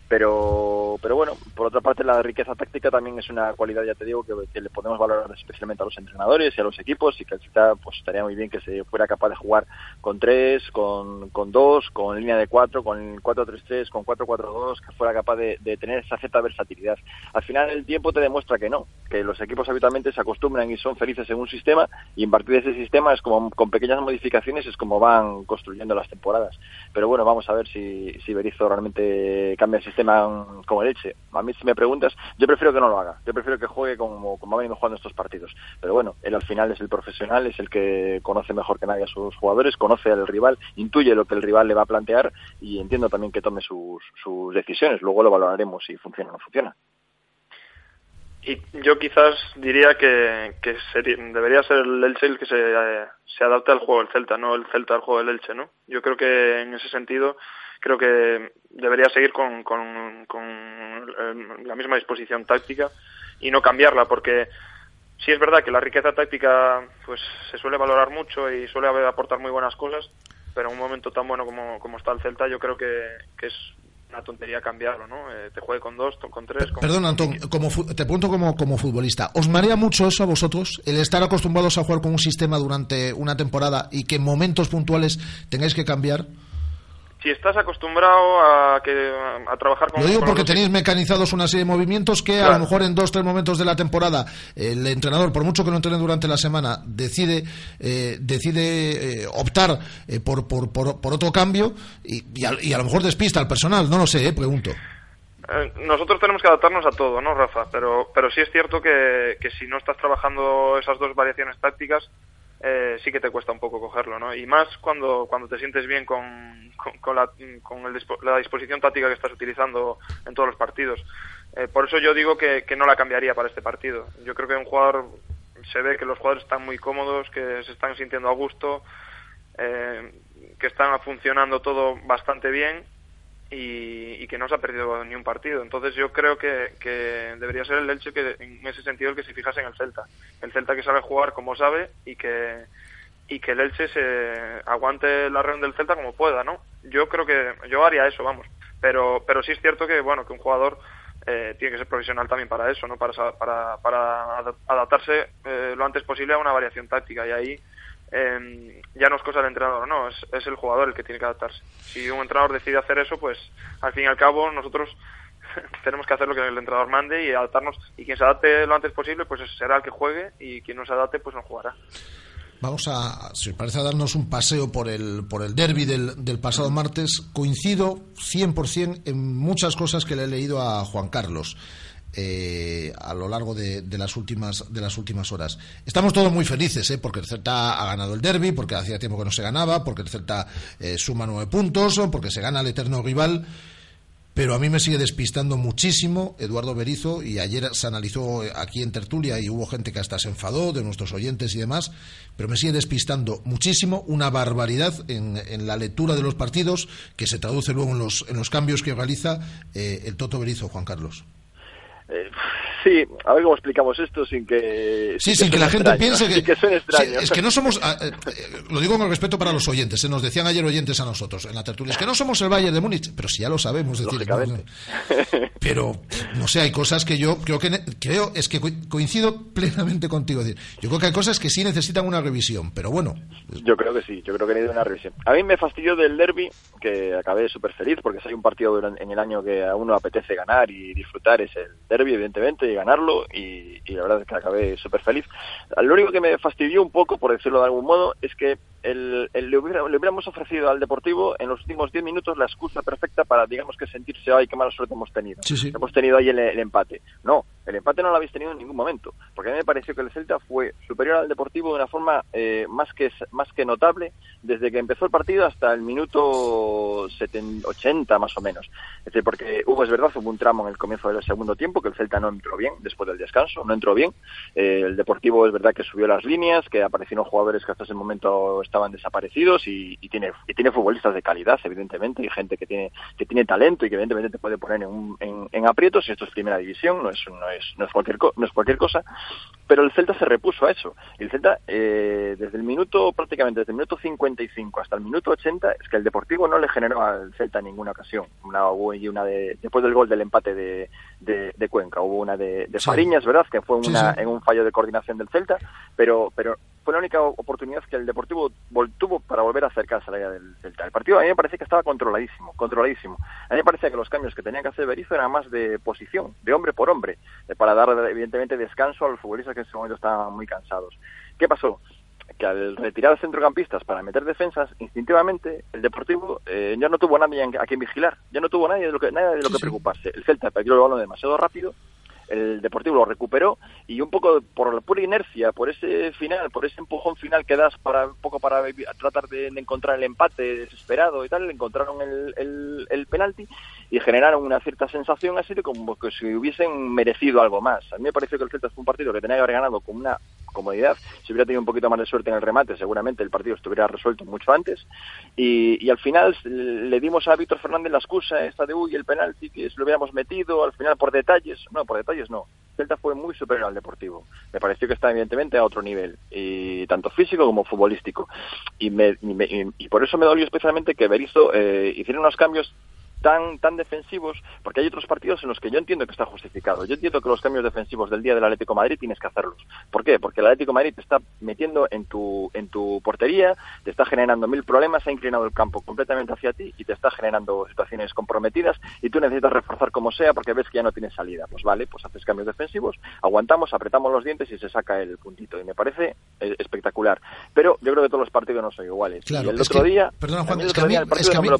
Pero, pero bueno, por otra parte la riqueza táctica también es una cualidad, ya te digo, que, le podemos valorar especialmente a los entrenadores y a los equipos y que pues estaría muy bien que se fuera capaz de jugar con tres, con, con dos, con línea de cuatro, con 4-3-3, con 4-4-2, que fuera capaz de, de, tener esa cierta versatilidad. Al final el tiempo te demuestra que no, que los equipos habitualmente se acostumbran y son felices en un sistema y en partir de ese sistema es como con pequeñas modificaciones es como van construyendo las temporadas. Pero bueno, vamos a ver si, si Berizzo realmente cambia el sistema como el Elche. A mí si me preguntas, yo prefiero que no lo haga. Yo prefiero que juegue como, como ha venido jugando estos partidos. Pero bueno, él al final es el profesional, es el que conoce mejor que nadie a sus jugadores, conoce al rival, intuye lo que el rival le va a plantear y entiendo también que tome sus, decisiones. Luego lo valoraremos si funciona o no funciona. Y yo quizás diría que, que debería ser el Elche el que se, eh, se adapte al juego del Celta, no el Celta al juego del Elche, ¿no? Yo creo que en ese sentido creo que debería seguir con, con, con eh, la misma disposición táctica y no cambiarla, porque sí es verdad que la riqueza táctica pues se suele valorar mucho y suele aportar muy buenas cosas, pero en un momento tan bueno como, como está el Celta yo creo que, que es una tontería cambiarlo, ¿no? Eh, te juegue con dos, con tres... Con... Perdón, Antón, como, te pregunto como, como futbolista, ¿os marea mucho eso a vosotros? El estar acostumbrados a jugar con un sistema durante una temporada y que en momentos puntuales tengáis que cambiar si estás acostumbrado a, que, a trabajar con... Lo digo porque tenéis mecanizados una serie de movimientos que a lo mejor en dos, tres momentos de la temporada el entrenador, por mucho que lo entrene durante la semana, decide, eh, decide eh, optar eh, por, por, por, otro cambio y, y, a, lo mejor despista al personal, no lo sé, pregunto. nosotros tenemos que adaptarnos a todo, ¿no, Rafa? Pero, pero sí es cierto que, que si no estás trabajando esas dos variaciones tácticas, eh, sí que te cuesta un poco cogerlo, ¿no? Y más cuando, cuando te sientes bien con, con, la, con la disposición táctica que estás utilizando en todos los partidos. Eh, por eso yo digo que, que, no la cambiaría para este partido. Yo creo que un jugador se ve que los jugadores están muy cómodos, que se están sintiendo a gusto, eh, que están funcionando todo bastante bien y, que no se ha perdido ni un partido. Entonces yo creo que, que, debería ser el Elche que en ese sentido el que se fijase en el Celta. El Celta que sabe jugar como sabe y que y que el Elche se aguante la reunión del Celta como pueda, ¿no? Yo creo que yo haría eso, vamos. Pero pero sí es cierto que bueno que un jugador eh, tiene que ser profesional también para eso, ¿no? Para para, para adaptarse eh, lo antes posible a una variación táctica y ahí eh, ya no es cosa del entrenador, no, es, es el jugador el que tiene que adaptarse. Si un entrenador decide hacer eso, pues al fin y al cabo nosotros tenemos que hacer lo que el entrenador mande y adaptarnos. Y quien se adapte lo antes posible, pues será el que juegue y quien no se adapte, pues no jugará. Vamos a, si os parece, darnos un paseo por el, por el derby del, del pasado martes. Coincido 100% en muchas cosas que le he leído a Juan Carlos. Eh, a lo largo de, de, las últimas de las últimas horas. Estamos todos muy felices, ¿eh? porque el Celta ha ganado el derby, porque hacía tiempo que no se ganaba, porque el Celta eh, suma nueve puntos, porque se gana el eterno rival pero a mí me sigue despistando muchísimo Eduardo Berizo y ayer se analizó aquí en tertulia y hubo gente que hasta se enfadó de nuestros oyentes y demás, pero me sigue despistando muchísimo una barbaridad en, en la lectura de los partidos que se traduce luego en los, en los cambios que realiza eh, el Toto Berizo, Juan Carlos. Eh, sí, a ver cómo explicamos esto sin que... Sí, sin, que, la gente piense que... que suene extraño. Sí, es que no somos... Eh, lo digo con respeto para los oyentes. Se nos decían ayer oyentes a nosotros en la tertulia. Es que no somos el Bayern de Múnich. Pero si ya lo sabemos. Decir, no. Pero, no sé, hay cosas que yo creo que... Creo, es que coincido plenamente contigo. Decir, yo creo que hay cosas que sí necesitan una revisión. Pero bueno... Yo creo que sí. Yo creo que necesita una revisión. A mí me fastidió del derby, que acabé súper feliz, porque si hay un partido en el año que a uno apetece ganar y disfrutar, es el derby, evidentemente, y ganarlo, y, y la verdad es que acabé súper feliz. Lo único que me fastidió un poco, por decirlo de algún modo, es que el, el, le, hubiera, le, hubiéramos ofrecido al Deportivo en los últimos 10 minutos la excusa perfecta para, digamos, que sentirse, ay, qué mala suerte hemos tenido. Sí, sí. Hemos tenido ahí el, el, empate. No, el empate no lo habéis tenido en ningún momento, porque a mí me pareció que el Celta fue superior al Deportivo de una forma eh, más, que, más que notable desde que empezó el partido hasta el minuto 70, 80 más o menos. Es decir, porque hubo, es verdad, hubo un tramo en el comienzo del segundo tiempo que el Celta no entró bien después del descanso, no entró bien. Eh, el Deportivo es verdad que subió las líneas, que aparecieron jugadores que hasta ese momento estaban desaparecidos y, y, tiene, y tiene futbolistas de calidad, evidentemente, y gente que tiene, que tiene talento y que evidentemente te puede poner en, un, en, en aprietos, y esto es primera división, no es, no es, no es, cualquier, no es cualquier cosa, pero el Celta se repuso a eso. Y el Celta, eh, desde el minuto, prácticamente desde el minuto 55 hasta el minuto 80, es que el Deportivo no le generó al Celta ninguna ocasión. Una, hubo una de, después del gol del empate de, de, de Cuenca, hubo una de, de Fariñas, ¿verdad? Que fue una, sí, sí. en un fallo de coordinación del Celta, pero, pero fue la única oportunidad que el Deportivo tuvo para volver a acercarse a la idea del Celta. El partido a mí me parece que estaba controladísimo, controladísimo. A mí me parece que los cambios que tenían que hacer Berizzo eran más de posición, de hombre por hombre, para dar evidentemente descanso a los futbolistas que en ese momento estaban muy cansados. ¿Qué pasó? que al retirar centrocampistas para meter defensas, instintivamente el Deportivo eh, ya no tuvo nadie a quien vigilar, ya no tuvo nadie de lo que, nada de lo que preocuparse. El Celta perdió el balón demasiado rápido el Deportivo lo recuperó y un poco por la pura inercia, por ese final, por ese empujón final que das para un poco para tratar de, encontrar el empate desesperado y tal, encontraron el, el, el, penalti y generaron una cierta sensación así de como que si hubiesen merecido algo más. A mí me pareció que el Celta fue un partido que tenía que haber ganado con una comodidad. Si hubiera tenido un poquito más de suerte en el remate, seguramente el partido estuviera resuelto mucho antes. Y, y al final le dimos a Víctor Fernández la excusa esta de uy, el penalti, que se lo hubiéramos metido, al final por detalles. No, por detalles no. Celta fue muy superior al Deportivo. Me pareció que está evidentemente a otro nivel, y tanto físico como futbolístico. Y, me, y, me, y por eso me dolió especialmente que Berizzo eh, hiciera unos cambios tan tan defensivos, porque hay otros partidos en los que yo entiendo que está justificado. Yo entiendo que los cambios defensivos del día del Atlético de Madrid tienes que hacerlos. ¿Por qué? Porque el Atlético de Madrid te está metiendo en tu en tu portería, te está generando mil problemas, ha inclinado el campo completamente hacia ti y te está generando situaciones comprometidas y tú necesitas reforzar como sea porque ves que ya no tienes salida. Pues vale, pues haces cambios defensivos, aguantamos, apretamos los dientes y se saca el puntito y me parece eh, espectacular. Pero yo creo que todos los partidos no son iguales. Claro, y el otro que, día, perdona Juan, es que a mí,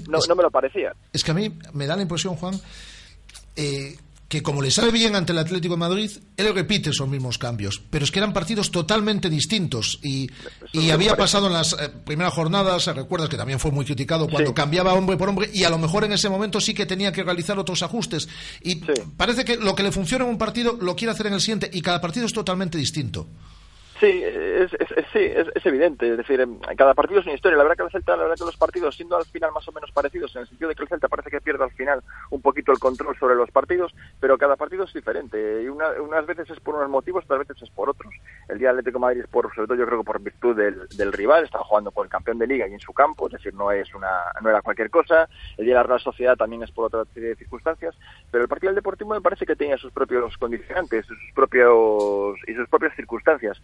no me lo parecía. Es que a mí me da la impresión, Juan, eh, que como le sabe bien ante el Atlético de Madrid, él repite esos mismos cambios, pero es que eran partidos totalmente distintos. Y, y había pasado en las eh, primeras jornadas, recuerdas que también fue muy criticado cuando Sí. cambiaba hombre por hombre y a lo mejor en ese momento sí que tenía que realizar otros ajustes. Y parece que lo que le funciona en un partido lo quiere hacer en el siguiente y cada partido es totalmente distinto. Sí, es, es, es- sí, es, evidente. Es decir, em, cada partido es una historia. La verdad que el Celta, la verdad que los partidos, siendo al final más o menos parecidos, en el sentido de que el Celta parece que pierde al final un poquito el control sobre los partidos, pero cada partido es diferente. Y una- unas veces es por unos motivos, otras veces es por otros. El día del Atlético de Madrid es por, sobre todo yo creo que por virtud del, del rival, está jugando por el campeón de liga y en su campo, es decir, no es una, no era cualquier cosa. El día de la Real Sociedad también es por otra serie de circunstancias, pero el partido del Deportivo me parece que tenía sus propios condicionantes, sus propios y sus propias circunstancias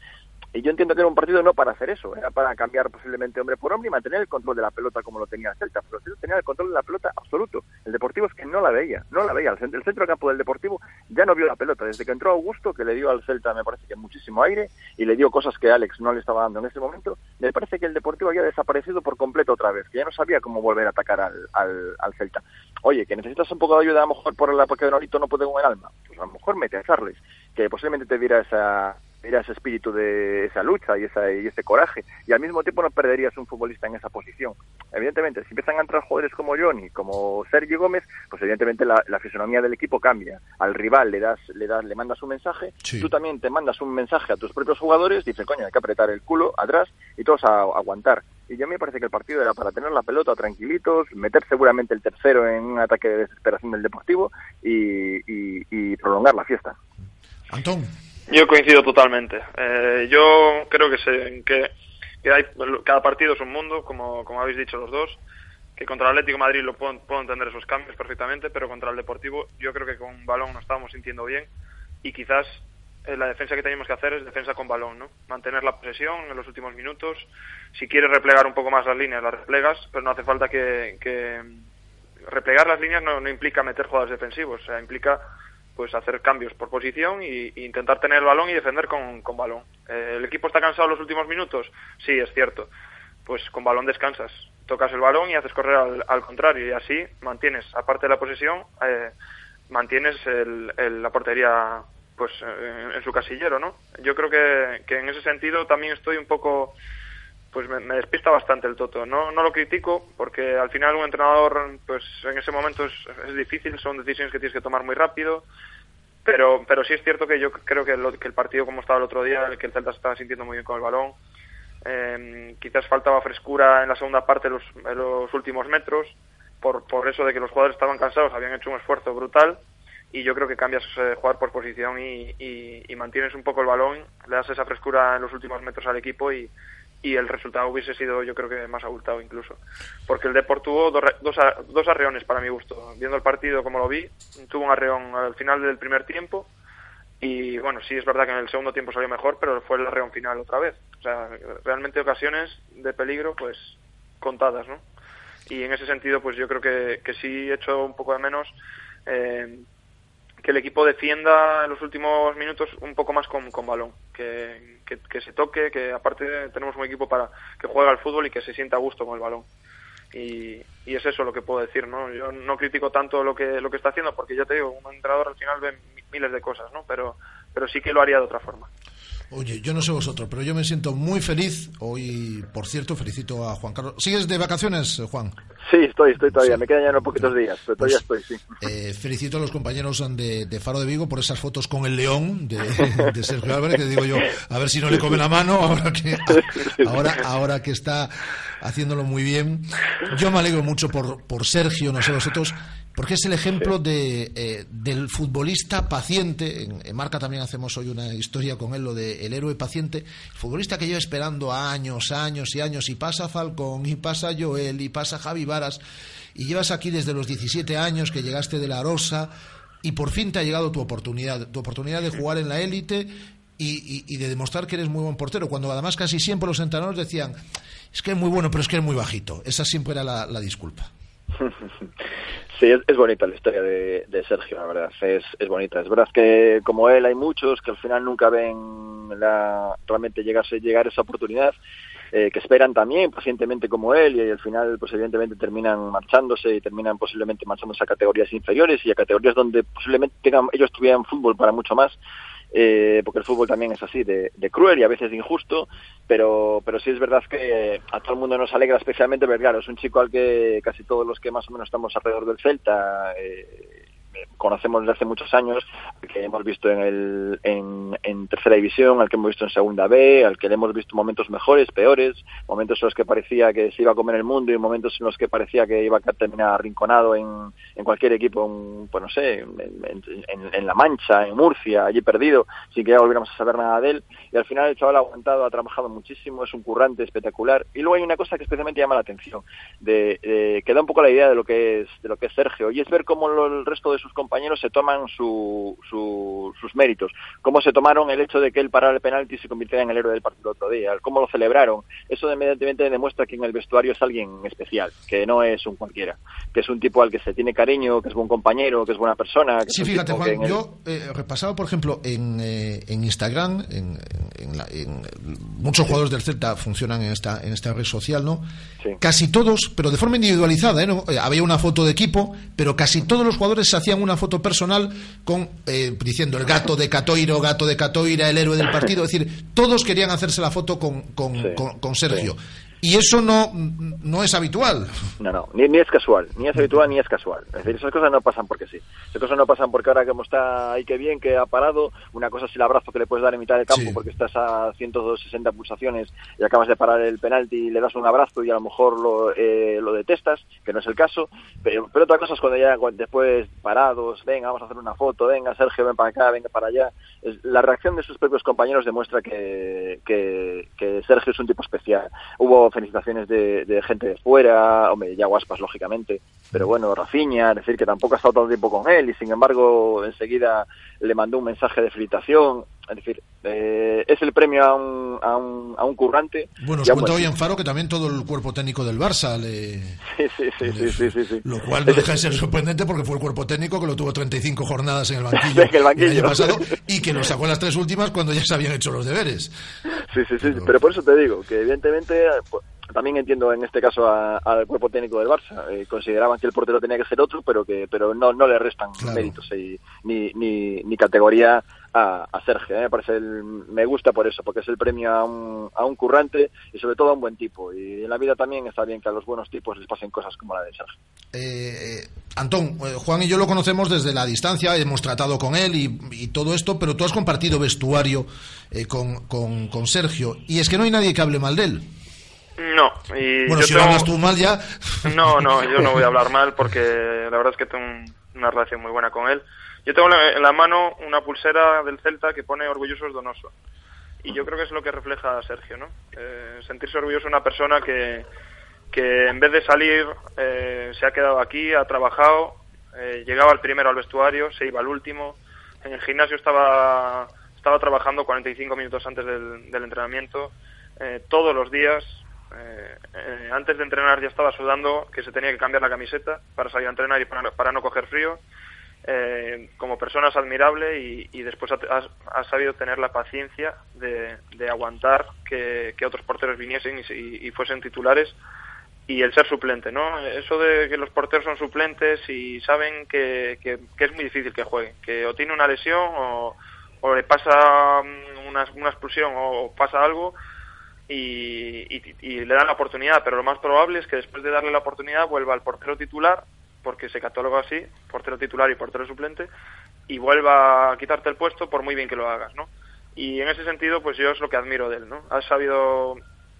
Y yo entiendo que era un partido no para hacer eso, era para cambiar posiblemente hombre por hombre y mantener el control de la pelota como lo tenía el Celta. Pero el Celta tenía el control de la pelota absoluto. El Deportivo es que no la veía, no la veía. El centro, el campo del Deportivo ya no vio la pelota. Desde que entró Augusto, que le dio al Celta, me parece que muchísimo aire y le dio cosas que Alex no le estaba dando en ese momento, me parece que el Deportivo había desaparecido por completo otra vez, que ya no sabía cómo volver a atacar al, al, al Celta. Oye, que necesitas un poco de ayuda a lo mejor por la porque Nolito no puede con el alma. Pues a lo mejor mete a Charles, que posiblemente te diera esa mira ese espíritu de esa lucha y, esa, y ese coraje. Y al mismo tiempo no perderías un futbolista en esa posición. Evidentemente, si empiezan a entrar jugadores como Johnny, como Sergio Gómez, pues evidentemente la, la fisonomía del equipo cambia. Al rival le das, le das, le mandas un mensaje, Sí. tú también te mandas un mensaje a tus propios jugadores, dices, coño, hay que apretar el culo atrás y todos a, a aguantar. Y yo me parece que el partido era para tener la pelota tranquilitos, meter seguramente el tercero en un ataque de desesperación del Deportivo y, y- y prolongar la fiesta. Antón. Yo coincido totalmente. Eh, yo creo que, se, que, que hay, cada partido es un mundo, como, como habéis dicho los dos. Que contra el Atlético Madrid lo puedo, puedo entender esos cambios perfectamente, pero contra el Deportivo yo creo que con balón nos estábamos sintiendo bien y quizás eh, la defensa que tenemos que hacer es defensa con balón, ¿no? Mantener la posesión en los últimos minutos. Si quieres replegar un poco más las líneas, las replegas, pero no hace falta que, que replegar las líneas no, no implica meter jugadores defensivos, o sea, implica pues hacer cambios por posición y intentar tener el balón y defender con, con balón. Eh, ¿El equipo está cansado en los últimos minutos? Sí, es cierto. Pues con balón descansas, tocas el balón y haces correr al, al contrario y así mantienes, aparte de la posesión, eh, mantienes el, el- la portería pues eh, en su casillero, ¿no? Yo creo que, que en ese sentido también estoy un poco pues me, despista bastante el Toto. No, no lo critico porque al final un entrenador, pues en ese momento es, difícil, son decisiones que tienes que tomar muy rápido. Pero, pero sí es cierto que yo creo que, lo- que el partido como estaba el otro día, que el Celta se estaba sintiendo muy bien con el balón. Eh, quizás faltaba frescura en la segunda parte, los, los últimos metros, por, por eso de que los jugadores estaban cansados, habían hecho un esfuerzo brutal. Y yo creo que cambias eh, jugar por posición y, y- y mantienes un poco el balón, le das esa frescura en los últimos metros al equipo y, y el resultado hubiese sido yo creo que más abultado incluso. Porque el Deport tuvo dos, dos, dos arreones para mi gusto. Viendo el partido como lo vi, tuvo un arreón al final del primer tiempo y bueno, sí es verdad que en el segundo tiempo salió mejor, pero fue el arreón final otra vez. O sea, realmente ocasiones de peligro pues contadas, ¿no? Y en ese sentido pues yo creo que, que sí he hecho un poco de menos eh, que el equipo defienda en los últimos minutos un poco más con, con balón, que, que, que se toque, que aparte tenemos un equipo para que juega al fútbol y que se sienta a gusto con el balón. Y, y es eso lo que puedo decir, ¿no? Yo no critico tanto lo que lo que está haciendo porque ya te digo, un entrenador al final ve mi- miles de cosas, ¿no? Pero pero sí que lo haría de otra forma. Oye, yo no sé vosotros, pero yo me siento muy feliz. Hoy, por cierto, felicito a Juan Carlos. ¿Sigues de vacaciones, Juan? Sí, estoy, estoy todavía, me quedan ya unos poquitos días, pero todavía estoy, sí. Eh, felicito a los compañeros de, de Faro de Vigo por esas fotos con el león de, de Sergio Álvarez, que digo yo, a ver si no le come la mano ahora que, ahora, ahora que está haciéndolo muy bien. Yo me alegro mucho por, por Sergio, no sé vosotros, porque es el ejemplo de, eh, del futbolista paciente. En, en Marca también hacemos hoy una historia con él, lo de el héroe paciente. El futbolista que lleva esperando años, años y años, y pasa Falcón, y pasa Joel, y pasa Javi Varas, y llevas aquí desde los 17 años que llegaste de la Rosa, y por fin te ha llegado tu oportunidad, tu oportunidad de jugar en la élite y de demostrar que eres muy buen portero, cuando además casi siempre los entrenadores decían, es que es muy bueno, pero es que es muy bajito. Esa siempre era la, la disculpa. Sí, es, bonita la historia de, de Sergio, la verdad, es, es bonita. Es verdad que como él hay muchos que al final nunca ven la, realmente llegarse, llegar esa oportunidad, eh, que esperan también pacientemente como él y, al final pues evidentemente terminan marchándose y terminan posiblemente marchándose a categorías inferiores y a categorías donde posiblemente tengan, ellos tuvieran fútbol para mucho más. Eh, porque el fútbol también es así, de, de cruel y a veces injusto, pero, pero sí es verdad que a todo el mundo nos alegra especialmente ver, claro, es un chico al que casi todos los que más o menos estamos alrededor del Celta eh, conocemos desde hace muchos años, al que hemos visto en, el, en, tercera división, al que hemos visto en segunda B, al que le hemos visto momentos mejores, peores, momentos en los que parecía que se iba a comer el mundo y momentos en los que parecía que iba a terminar arrinconado en, en cualquier equipo, en, pues no sé, en, en, en La Mancha, en Murcia, allí perdido, sin que ya volviéramos a saber nada de él. Y al final el chaval ha aguantado, ha trabajado muchísimo, es un currante espectacular. Y luego hay una cosa que especialmente llama la atención, de, de que da un poco la idea de lo que es de lo que es Sergio, y es ver cómo lo- el resto de sus compañeros se toman su, sus méritos, cómo se tomaron el hecho de que él parara el penalti y se convirtiera en el héroe del partido otro día, cómo lo celebraron. Eso evidentemente demuestra que en el vestuario es alguien especial, que no es un cualquiera, que es un tipo al que se tiene cariño, que es buen compañero, que es buena persona. sí, fíjate, Juan, yo eh, repasado, por ejemplo, en, eh, en Instagram, en, muchos jugadores del Celta funcionan en esta, en esta red social, ¿no? Casi todos, pero de forma individualizada, ¿eh? había una foto de equipo, pero casi todos los jugadores se hacían una foto personal con diciendo el gato de Catoiro, gato de Catoira, el héroe del partido, es decir, todos querían hacerse la foto con, con, con, Sergio. Y eso no, no es habitual. No, no, ni, ni, es casual, ni es habitual ni es casual. Es decir, esas cosas no pasan porque sí. Esas cosas no pasan porque ahora como está ahí que bien, que ha parado, una cosa es el abrazo que le puedes dar en mitad del campo porque estás a 160 pulsaciones y acabas de parar el penalti y le das un abrazo y a lo mejor lo, eh, lo detestas, que no es el caso. Pero, pero otra cosa es cuando ya después parados, venga, vamos a hacer una foto, venga, Sergio, ven para acá, venga para allá. La reacción de sus propios compañeros demuestra que, que, que Sergio es un tipo especial. Hubo felicitaciones de, gente de fuera, hombre, ya Guaspas, lógicamente, pero bueno, Rafiña, es decir, que tampoco ha estado el tiempo con él y sin embargo enseguida le mandó un mensaje de felicitación. Es decir, eh, es el premio a un, a un, a un currante. Bueno, os cuento hoy en Faro que también todo el cuerpo técnico del Barça le... Sí, sí, sí, sí, sí, sí, Lo cual no deja de ser sorprendente porque fue el cuerpo técnico que lo tuvo 35 jornadas en el banquillo, el, banquillo. el año pasado y que lo sacó las tres últimas cuando ya se habían hecho los deberes. Sí, sí, sí, pero por eso te digo que evidentemente pues, también entiendo en este caso al cuerpo técnico del Barça. Eh, consideraban que el portero tenía que ser otro, pero que pero no, no le restan méritos ni, ni, ni, categoría a, a Sergio. ¿eh? Me, parece me gusta por eso, porque es el premio a un, a un currante y sobre todo a un buen tipo. Y en la vida también está bien que a los buenos tipos les pasen cosas como la de Sergio. Eh, Antón, eh, Juan y yo lo conocemos desde la distancia, hemos tratado con él y, y todo esto, pero tú has compartido vestuario con, con, con Sergio y es que no hay nadie que hable mal de él. No. Y bueno, si lo hablas tú mal ya. No, no, yo no voy a hablar mal porque la verdad es que tengo una relación muy buena con él. Yo tengo en la mano una pulsera del Celta que pone orgullosos donoso. Y yo creo que es lo que refleja a Sergio, ¿no? Eh, sentirse orgulloso de una persona que, que en vez de salir eh, se ha quedado aquí, ha trabajado, eh, llegaba al primero al vestuario, se iba al último. En el gimnasio estaba, estaba trabajando 45 minutos antes del, del entrenamiento, todos los días, eh, eh, antes de entrenar ya estaba sudando que se tenía que cambiar la camiseta para salir a entrenar y para, no coger frío. Eh, como persona es admirable y, después ha, sabido tener la paciencia de, aguantar que, otros porteros viniesen y, fuesen titulares y el ser suplente, ¿no? Eso de que los porteros son suplentes y saben que, es muy difícil que jueguen, que o tiene una lesión o, le pasa una, una expulsión o pasa algo y, le dan la oportunidad, pero lo más probable es que después de darle la oportunidad vuelva al portero titular, porque se cataloga así, portero titular y portero suplente, y vuelva a quitarte el puesto por muy bien que lo hagas, ¿no? Y en ese sentido, pues yo es lo que admiro de él, ¿no? Ha sabido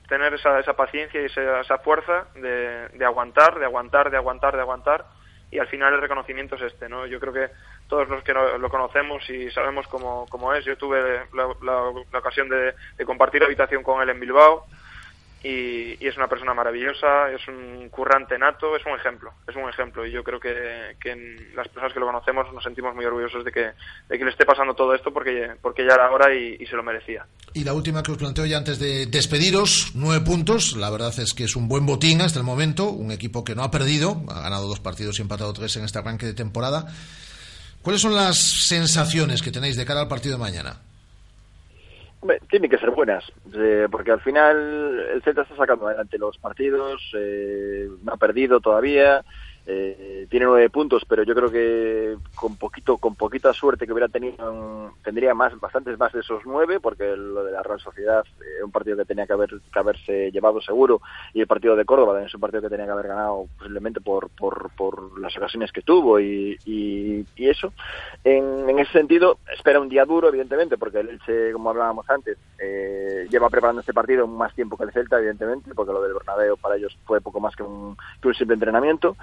tener esa, esa paciencia y esa, esa fuerza de, de aguantar, de aguantar, de aguantar, de aguantar, y al final el reconocimiento es este, ¿no? Yo creo que todos los que lo conocemos y sabemos cómo, cómo es, yo tuve la, ocasión de, compartir habitación con él en Bilbao y, es una persona maravillosa, es un currante nato, es un ejemplo, es un ejemplo y yo creo que, que las personas que lo conocemos nos sentimos muy orgullosos de que, de que le esté pasando todo esto porque, porque ya era hora y, y se lo merecía. Y la última que os planteo ya antes de despediros, nueve puntos, la verdad es que es un buen botín hasta el momento, un equipo que no ha perdido, ha ganado dos partidos y empatado tres en este arranque de temporada. ¿Cuáles son las sensaciones que tenéis de cara al partido de mañana? Tienen que ser buenas, eh, porque al final el Celta está sacando adelante los partidos, eh, no ha perdido todavía, eh, tiene nueve puntos, pero yo creo que con poquito, con poquita suerte que hubiera tenido, tendría más, bastantes más de esos nueve, porque lo de la Real Sociedad es un partido que tenía que, haber, que haberse llevado seguro, y el partido de Córdoba es un partido que tenía que haber ganado posiblemente por, por, por las ocasiones que tuvo y, y, eso. En, en, ese sentido, espera un día duro, evidentemente, porque el Elche, como hablábamos antes, eh, lleva preparando este partido más tiempo que el Celta, evidentemente, porque lo del Bernabéu para ellos fue poco más que un, que un simple entrenamiento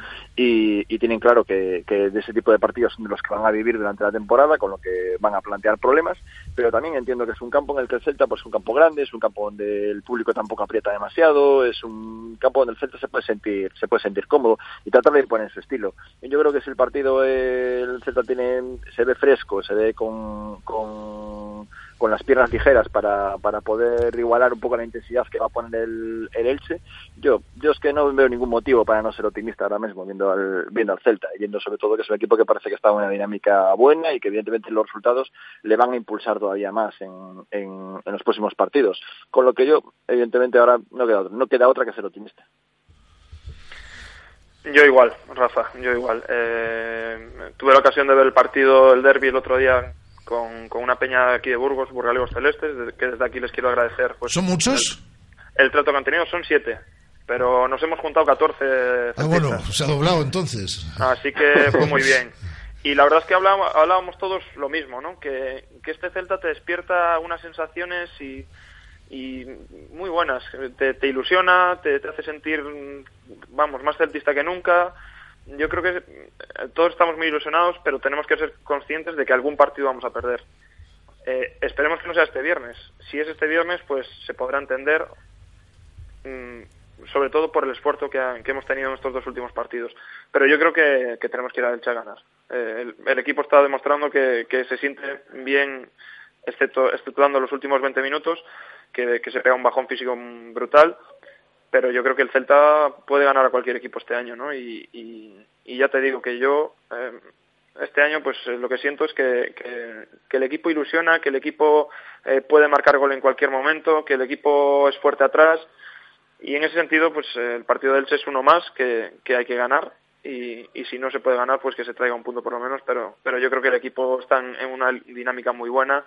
y, tienen claro que, de ese tipo de partidos son de los que van a vivir durante la temporada, con lo que van a plantear problemas, pero también entiendo que es un campo en el que el Celta pues, es un campo grande, es un campo donde el público tampoco aprieta demasiado, es un campo donde el Celta se puede sentir se puede sentir cómodo y tratar de imponer su estilo. Yo creo que si el partido el Celta tiene se ve fresco, se ve con, con con las piernas ligeras para, para poder igualar un poco la intensidad que va a poner el, el Elche. Yo, yo es que no veo ningún motivo para no ser optimista ahora mismo viendo al, viendo al Celta, y viendo sobre todo que es un equipo que parece que está en una dinámica buena y que evidentemente los resultados le van a impulsar todavía más en, en, los próximos partidos. Con lo que yo, evidentemente, ahora no queda, no queda otra que ser optimista. Yo igual, Rafa, yo igual. Eh, tuve la ocasión de ver el partido, el derby el otro día con, con una peña aquí de Burgos, Burgalegos Celestes, que desde aquí les quiero agradecer. Pues, ¿Son muchos? El, trato que han tenido son siete, pero nos hemos juntado 14. Ah, bueno, se ha doblado entonces. Así que fue muy bien. Y la verdad es que hablábamos, hablábamos todos lo mismo, ¿no? Que, que este Celta te despierta unas sensaciones y, y muy buenas. Te, te ilusiona, te, te, hace sentir, vamos, más celtista que nunca yo creo que eh, todos estamos muy ilusionados, pero tenemos que ser conscientes de que algún partido vamos a perder. Eh, esperemos que no sea este viernes. Si es este viernes, pues se podrá entender, mm, sobre todo por el esfuerzo que, hemos tenido en estos dos últimos partidos. Pero yo creo que, tenemos que ir a Elche a ganar. Eh, el, equipo está demostrando que, se siente bien, excepto, exceptuando los últimos 20 minutos, que, que se pega un bajón físico brutal pero yo creo que el Celta puede ganar a cualquier equipo este año, ¿no? Y, ya te digo que yo eh, este año pues eh, lo que siento es que, el equipo ilusiona, que el equipo eh, puede marcar gol en cualquier momento, que el equipo es fuerte atrás. Y en ese sentido pues el partido del Elche es uno más que, que hay que ganar. Y, y, si no se puede ganar pues que se traiga un punto por lo menos, pero, pero yo creo que el equipo está en una dinámica muy buena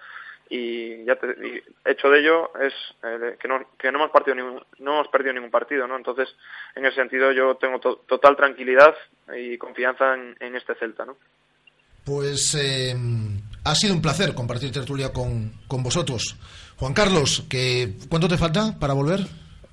y ya te, hecho de ello es eh, que, no, que no hemos partido ningún, no hemos perdido ningún partido no entonces en ese sentido yo tengo total tranquilidad y confianza en, este Celta no pues eh, ha sido un placer compartir tertulia con, con vosotros. Juan Carlos que cuánto te falta para volver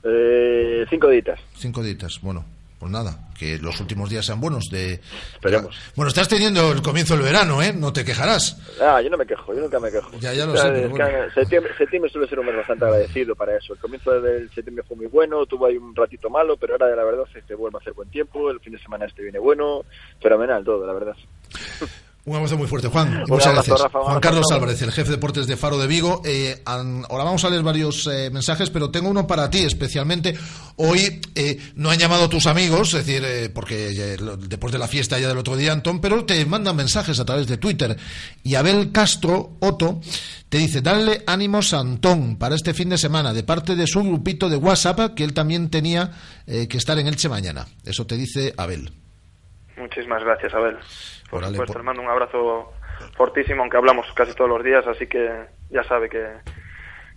eh, cinco ditas cinco ditas bueno pues nada, que los últimos días sean buenos. De, Esperemos. Bueno, estás teniendo el comienzo del verano, ¿eh? No te quejarás. Ah, yo no me quejo, yo nunca me quejo. Ya, ya lo sé. septiembre, suele ser un mes bastante agradecido para eso. El comienzo del septiembre fue muy bueno, tuvo ahí un ratito malo, pero ahora de la verdad se vuelve a hacer buen tiempo. El fin de semana este viene bueno, fenomenal todo, la verdad. Un abrazo muy fuerte, Juan. muchas gracias. Juan Carlos Álvarez, el jefe de deportes de Faro de Vigo. Eh, ahora vamos a leer varios eh, mensajes, pero tengo uno para ti especialmente. Hoy eh, no han llamado tus amigos, es decir, porque después de la fiesta ya del otro día, Antón, pero te mandan mensajes a través de Twitter. Y Abel Castro, Otto, te dice, dale ánimos a Antón para este fin de semana, de parte de su grupito de WhatsApp, que él también tenía que estar en Elche mañana. Eso te dice Abel. Muchísimas gracias, Abel. Por supuesto, le mando un abrazo fortísimo, aunque hablamos casi todos los días, así que ya sabe que,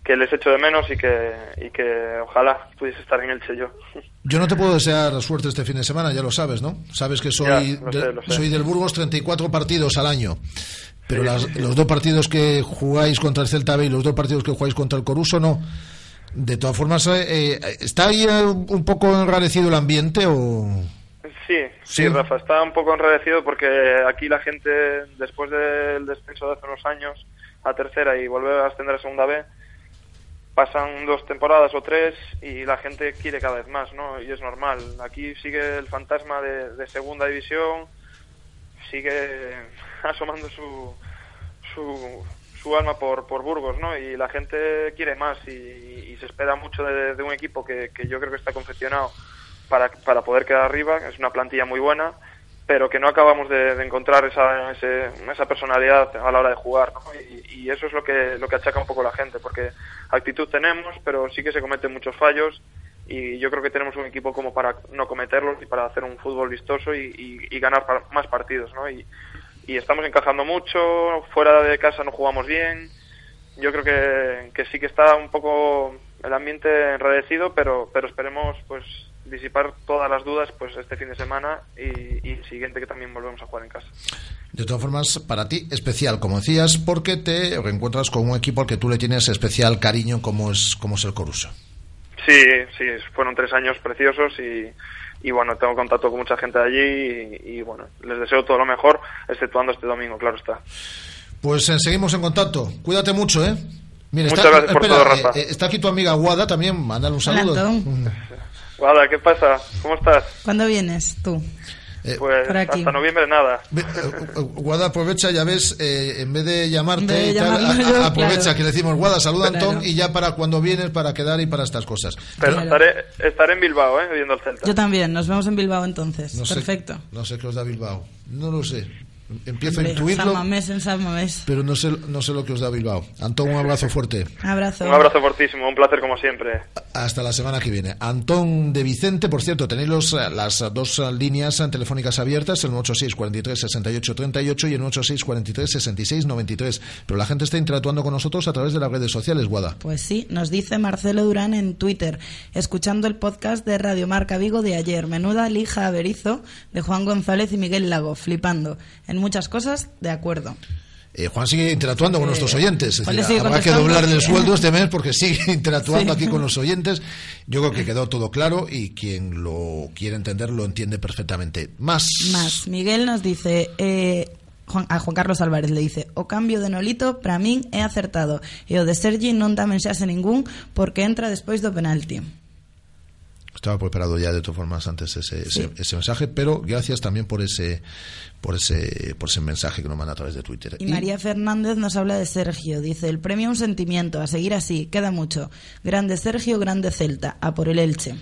que les echo de menos y que, y que ojalá pudiese estar en el yo. Yo no te puedo desear suerte este fin de semana, ya lo sabes, ¿no? Sabes que soy, soy del Burgos 34 partidos al año. Pero los dos partidos que jugáis contra el Celta B y los dos partidos que jugáis contra el Coruso, no. De todas formas, eh, eh, ¿está ahí un poco enrarecido el ambiente o...? Sí, sí, Rafa, está un poco enredecido porque aquí la gente, después del descenso de hace unos años a tercera y volver a ascender a segunda B, pasan dos temporadas o tres y la gente quiere cada vez más, ¿no? Y es normal. Aquí sigue el fantasma de, segunda división, sigue asomando su, su, su alma por, por Burgos, ¿no? Y la gente quiere más y, se espera mucho de, un equipo que, que yo creo que está confeccionado para, para poder quedar arriba. Es una plantilla muy buena, pero que no acabamos de, encontrar esa, esa personalidad a la hora de jugar. Y, eso es lo que, lo que achaca un poco la gente, porque actitud tenemos, pero sí que se cometen muchos fallos. Y yo creo que tenemos un equipo como para no cometerlos y para hacer un fútbol vistoso y, ganar más partidos. ¿no? Y, y estamos encajando mucho, fuera de casa no jugamos bien. Yo creo que, que sí que está un poco el ambiente enredecido, pero, pero esperemos pues disipar todas las dudas pues este fin de semana y, y, siguiente que también volvemos a jugar en casa. De todas formas, para ti especial, como decías, porque te reencuentras con un equipo al que tú le tienes especial cariño como es, como es el Coruso. Sí, sí, fueron tres años preciosos y, y bueno, tengo contacto con mucha gente allí y, bueno, les deseo todo lo mejor, exceptuando este domingo, claro está. Pues eh, seguimos en contacto. Cuídate mucho, ¿eh? Muchas gracias por todo, Rafa. Eh, está aquí tu amiga Guada también, mándale un saludo. Guada, ¿qué pasa? ¿Cómo estás? ¿Cuándo vienes tú? Eh, pues hasta noviembre nada. Guada aprovecha, ya ves, en vez de llamarte tal, aprovecha que le decimos Guada, saluda a Antón y ya para cuando vienes para quedar y para estas cosas. Pero estaré, estaré en Bilbao, ¿eh? viendo el Celta. Yo también, nos vemos en Bilbao entonces. Perfecto. no sé qué os da Bilbao, no lo sé empiezo a intuirlo. Pero no sé, no sé lo que os da Bilbao. Antón, un abrazo fuerte. Abrazo. Un abrazo fortísimo, un placer como siempre. Hasta la semana que viene. Antón de Vicente, por cierto, tenéis los, las dos líneas telefónicas abiertas, el 986 43 68 38 y el 986 43 66 93. Pero la gente está interactuando con nosotros a través de las redes sociales, Guada. Pues sí, nos dice Marcelo Durán en Twitter, escuchando el podcast de Radio Marca Vigo de ayer. Menuda lija averizo de Juan González y Miguel Lago, flipando. En muchas cosas, de acuerdo. Eh, Juan sigue interactuando con nuestros oyentes. Es decir, habrá que doblarle el sueldo este mes porque sigue interactuando aquí con los oyentes. Yo creo que quedó todo claro y quien lo quiere entender lo entiende perfectamente. Más. Más. Miguel nos dice. Eh, a Juan Carlos Álvarez le dice o cambio de Nolito, para mí he acertado y o de Sergi non tamén se hace ningún porque entra después do penalti estaba preparado ya de todas formas antes ese, ese, mensaje, pero gracias también por ese, por ese, por ese mensaje que nos manda a través de Twitter. Y, María Fernández nos habla de Sergio. Dice, el premio un sentimiento, a seguir así, queda mucho. Grande Sergio, grande Celta, a por el Elche.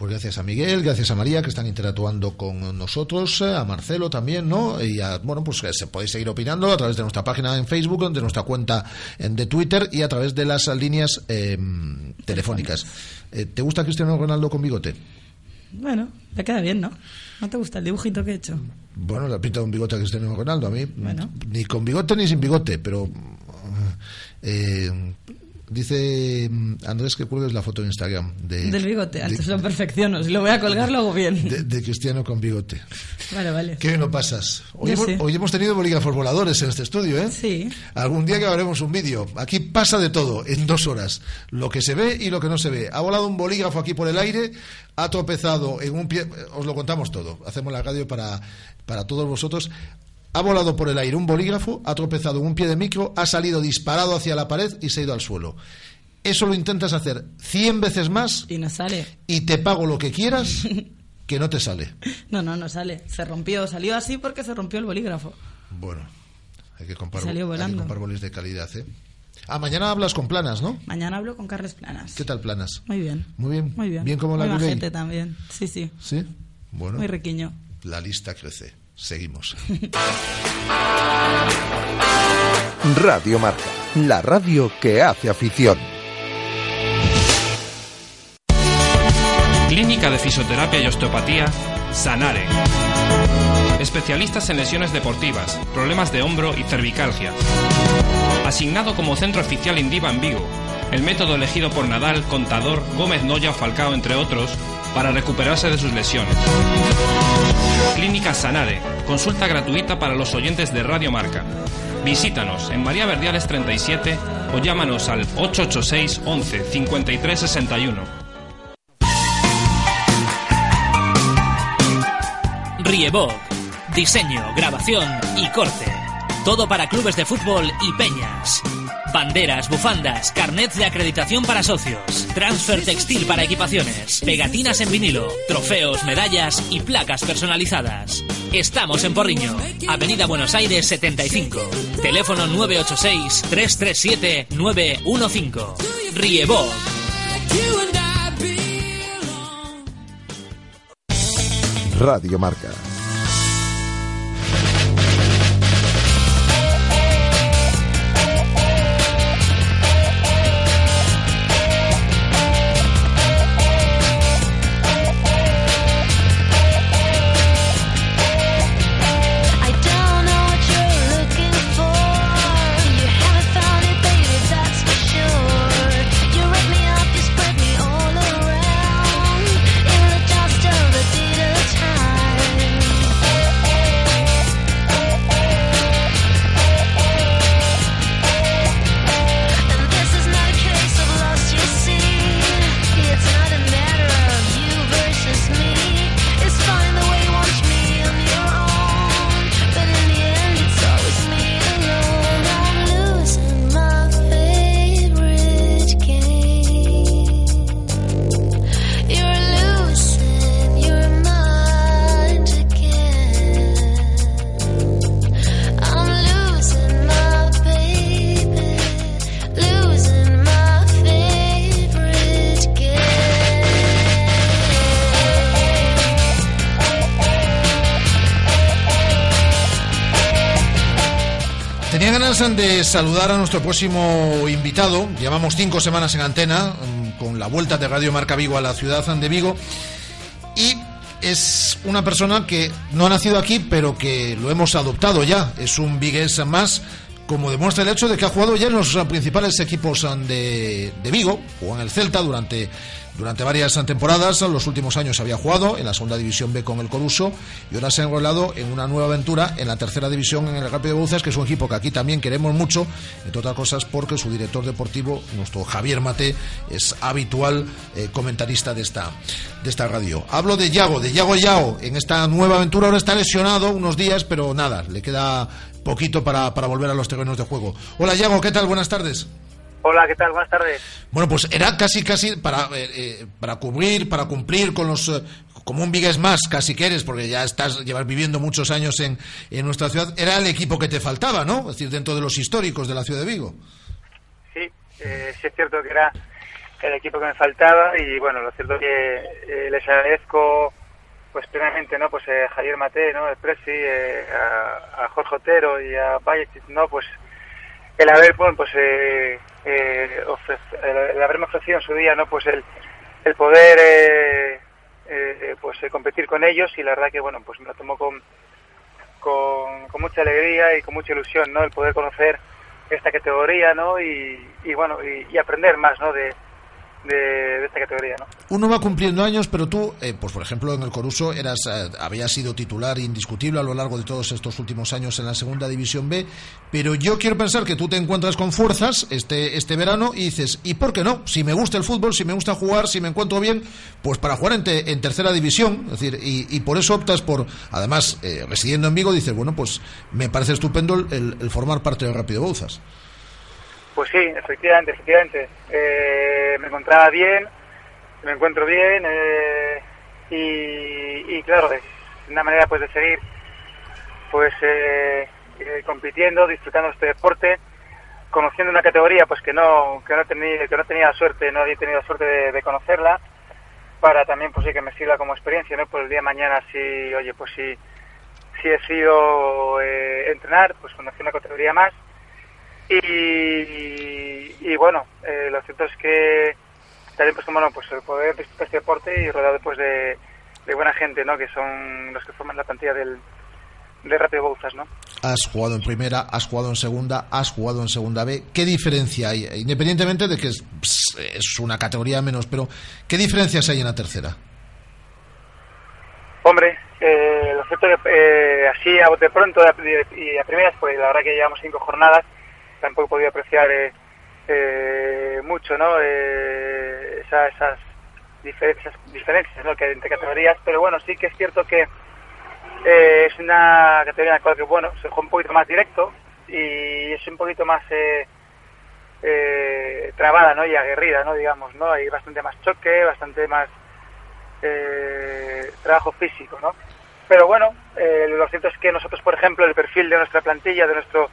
Pues gracias a Miguel, gracias a María que están interactuando con nosotros, a Marcelo también, ¿no? Y a, bueno, pues se podéis seguir opinando a través de nuestra página en Facebook, de nuestra cuenta de Twitter y a través de las líneas telefónicas. Eh, ¿Te gusta Cristiano Ronaldo con bigote? Bueno, le queda bien, ¿no? ¿No te gusta el dibujito que he hecho? Bueno, le pinta un bigote a Cristiano Ronaldo. A mí, ni con bigote ni sin bigote, pero eh, Dice mm, Andrés que cuelgues la foto en Instagram. De, Del bigote, antes lo perfecciono. Si lo voy a colgar, lo hago bien. De, Cristiano con bigote. Vale, vale. ¿Qué bien lo pasas? Hoy, hemos, tenido bolígrafos voladores en este estudio, ¿eh? Sí. Algún día que haremos un vídeo. Aquí pasa de todo en dos horas. Lo que se ve y lo que no se ve. Ha volado un bolígrafo aquí por el aire, ha tropezado en un pie. Os lo contamos todo. Hacemos la radio para, para todos vosotros ha volado por el aire un bolígrafo, ha tropezado en un pie de micro, ha salido disparado hacia la pared y se ha ido al suelo. Eso lo intentas hacer 100 veces más. Y no sale. Y te pago lo que quieras, que no te sale. No, no, no sale. Se rompió. Salió así porque se rompió el bolígrafo. Bueno, hay que comprar, hay que comprar bolígrafos de calidad, ¿eh? Ah, mañana hablas con Planas, ¿no? Mañana hablo con Carles Planas. ¿Qué tal Planas? Muy bien. Muy bien. Muy bien. Bien como la Muy gente también. Sí, sí. Sí. Bueno. Muy riquiño. La lista crece. Seguimos. Radio Marca, la radio que hace afición. Clínica de Fisioterapia y Osteopatía, Sanare. Especialistas en lesiones deportivas, problemas de hombro y cervicalgia. Asignado como centro oficial Indiva en Vigo. El método elegido por Nadal, Contador, Gómez Noya o Falcao, entre otros, para recuperarse de sus lesiones. Clínica Sanare, consulta gratuita para los oyentes de Radio Marca. Visítanos en María Verdiales 37 o llámanos al 886 11 53 61. Riebog, diseño, grabación y corte. Todo para clubes de fútbol y peñas. Banderas, bufandas, carnets de acreditación para socios, transfer textil para equipaciones, pegatinas en vinilo, trofeos, medallas y placas personalizadas. Estamos en Porriño, Avenida Buenos Aires 75, teléfono 986-337-915. Riebó. Radio Marca. Saludar a nuestro próximo invitado. Llevamos cinco semanas en antena mm, con la vuelta de Radio Marca Vigo a la ciudad de Vigo. Y es una persona que no ha nacido aquí, pero que lo hemos adoptado ya. Es un vigués más, como demuestra el hecho de que ha jugado ya en los principales equipos de, de Vigo, jugó en el Celta durante durante varias temporadas, en los últimos años había jugado en la segunda división B con el Coruso y ahora se ha enrolado en una nueva aventura en la tercera división en el Rápido de que es un equipo que aquí también queremos mucho, entre otras cosas porque su director deportivo, nuestro Javier Mate, es habitual eh, comentarista de esta, de esta radio. Hablo de Yago, de Yago Yao, en esta nueva aventura. Ahora está lesionado unos días, pero nada, le queda poquito para, para volver a los terrenos de juego. Hola Yago, ¿qué tal? Buenas tardes. Hola, ¿qué tal? Buenas tardes. Bueno, pues era casi, casi para, eh, eh, para cubrir, para cumplir con los... Eh, como un Vigues más, casi que eres, porque ya estás, llevas viviendo muchos años en, en nuestra ciudad, era el equipo que te faltaba, ¿no? Es decir, dentro de los históricos de la ciudad de Vigo. Sí, sí es cierto que era el equipo que me faltaba y bueno, lo cierto que les agradezco pues plenamente, ¿no? Pues a Javier Mate, ¿no? El Presi, a, a, Jorge Otero y a Valle, ¿no? Pues el haber, bueno, pues eh, eh, el, haberme ofrecido en su día, ¿no? Pues el, el poder eh, eh, pues competir con ellos y la verdad que bueno, pues me lo tomo con, con, mucha alegría y con mucha ilusión, ¿no? El poder conocer esta categoría, ¿no? Y, y bueno, y, aprender más, ¿no? De, de, esta categoría. ¿no? Uno va cumpliendo años, pero tú, eh, pues por ejemplo, en el Coruso eras, eh, habías sido titular indiscutible a lo largo de todos estos últimos años en la segunda división B, pero yo quiero pensar que tú te encuentras con fuerzas este, este verano y dices, ¿y por qué no? Si me gusta el fútbol, si me gusta jugar, si me encuentro bien, pues para jugar en, en tercera división, es decir, y, por eso optas por, además, eh, residiendo en Vigo, dices, bueno, pues me parece estupendo el, el formar parte de Rápido Bouzas. Pues sí, efectivamente, efectivamente. Eh, me encontraba bien, me encuentro bien eh, y, claro, es una manera pues de seguir pues eh, compitiendo, disfrutando este deporte, conociendo una categoría pues que no que no tenía que no tenía suerte, no había tenido suerte de, conocerla para también pues sí que me sirva como experiencia, ¿no? Por el día de mañana si oye pues si si he sido entrenar, pues conocer una categoría más y, bueno, eh, lo cierto es que también pues bueno, pues el poder disfrutar este deporte y rodeado después de, buena gente, ¿no? Que son los que forman la plantilla del, de Rápido Bouzas, ¿no? Has jugado en primera, has jugado en segunda, has jugado en segunda B. ¿Qué diferencia hay? Independientemente de que es, una categoría menos, pero ¿qué diferencias hay en la tercera? Hombre, eh, lo cierto es que eh, así a bote pronto y a primeras, pues la verdad que llevamos cinco jornadas tampoco he podido apreciar eh, eh, mucho ¿no? Eh, esas diferencias, diferencias ¿no? que hay entre categorías, pero bueno, sí que es cierto que es una categoría en la cual bueno, se juega un poquito más directo y es un poquito más trabada ¿no? y aguerrida, ¿no? digamos, ¿no? hay bastante más choque, bastante más trabajo físico, ¿no? Pero bueno, lo cierto es que nosotros, por ejemplo, el perfil de nuestra plantilla, de nuestro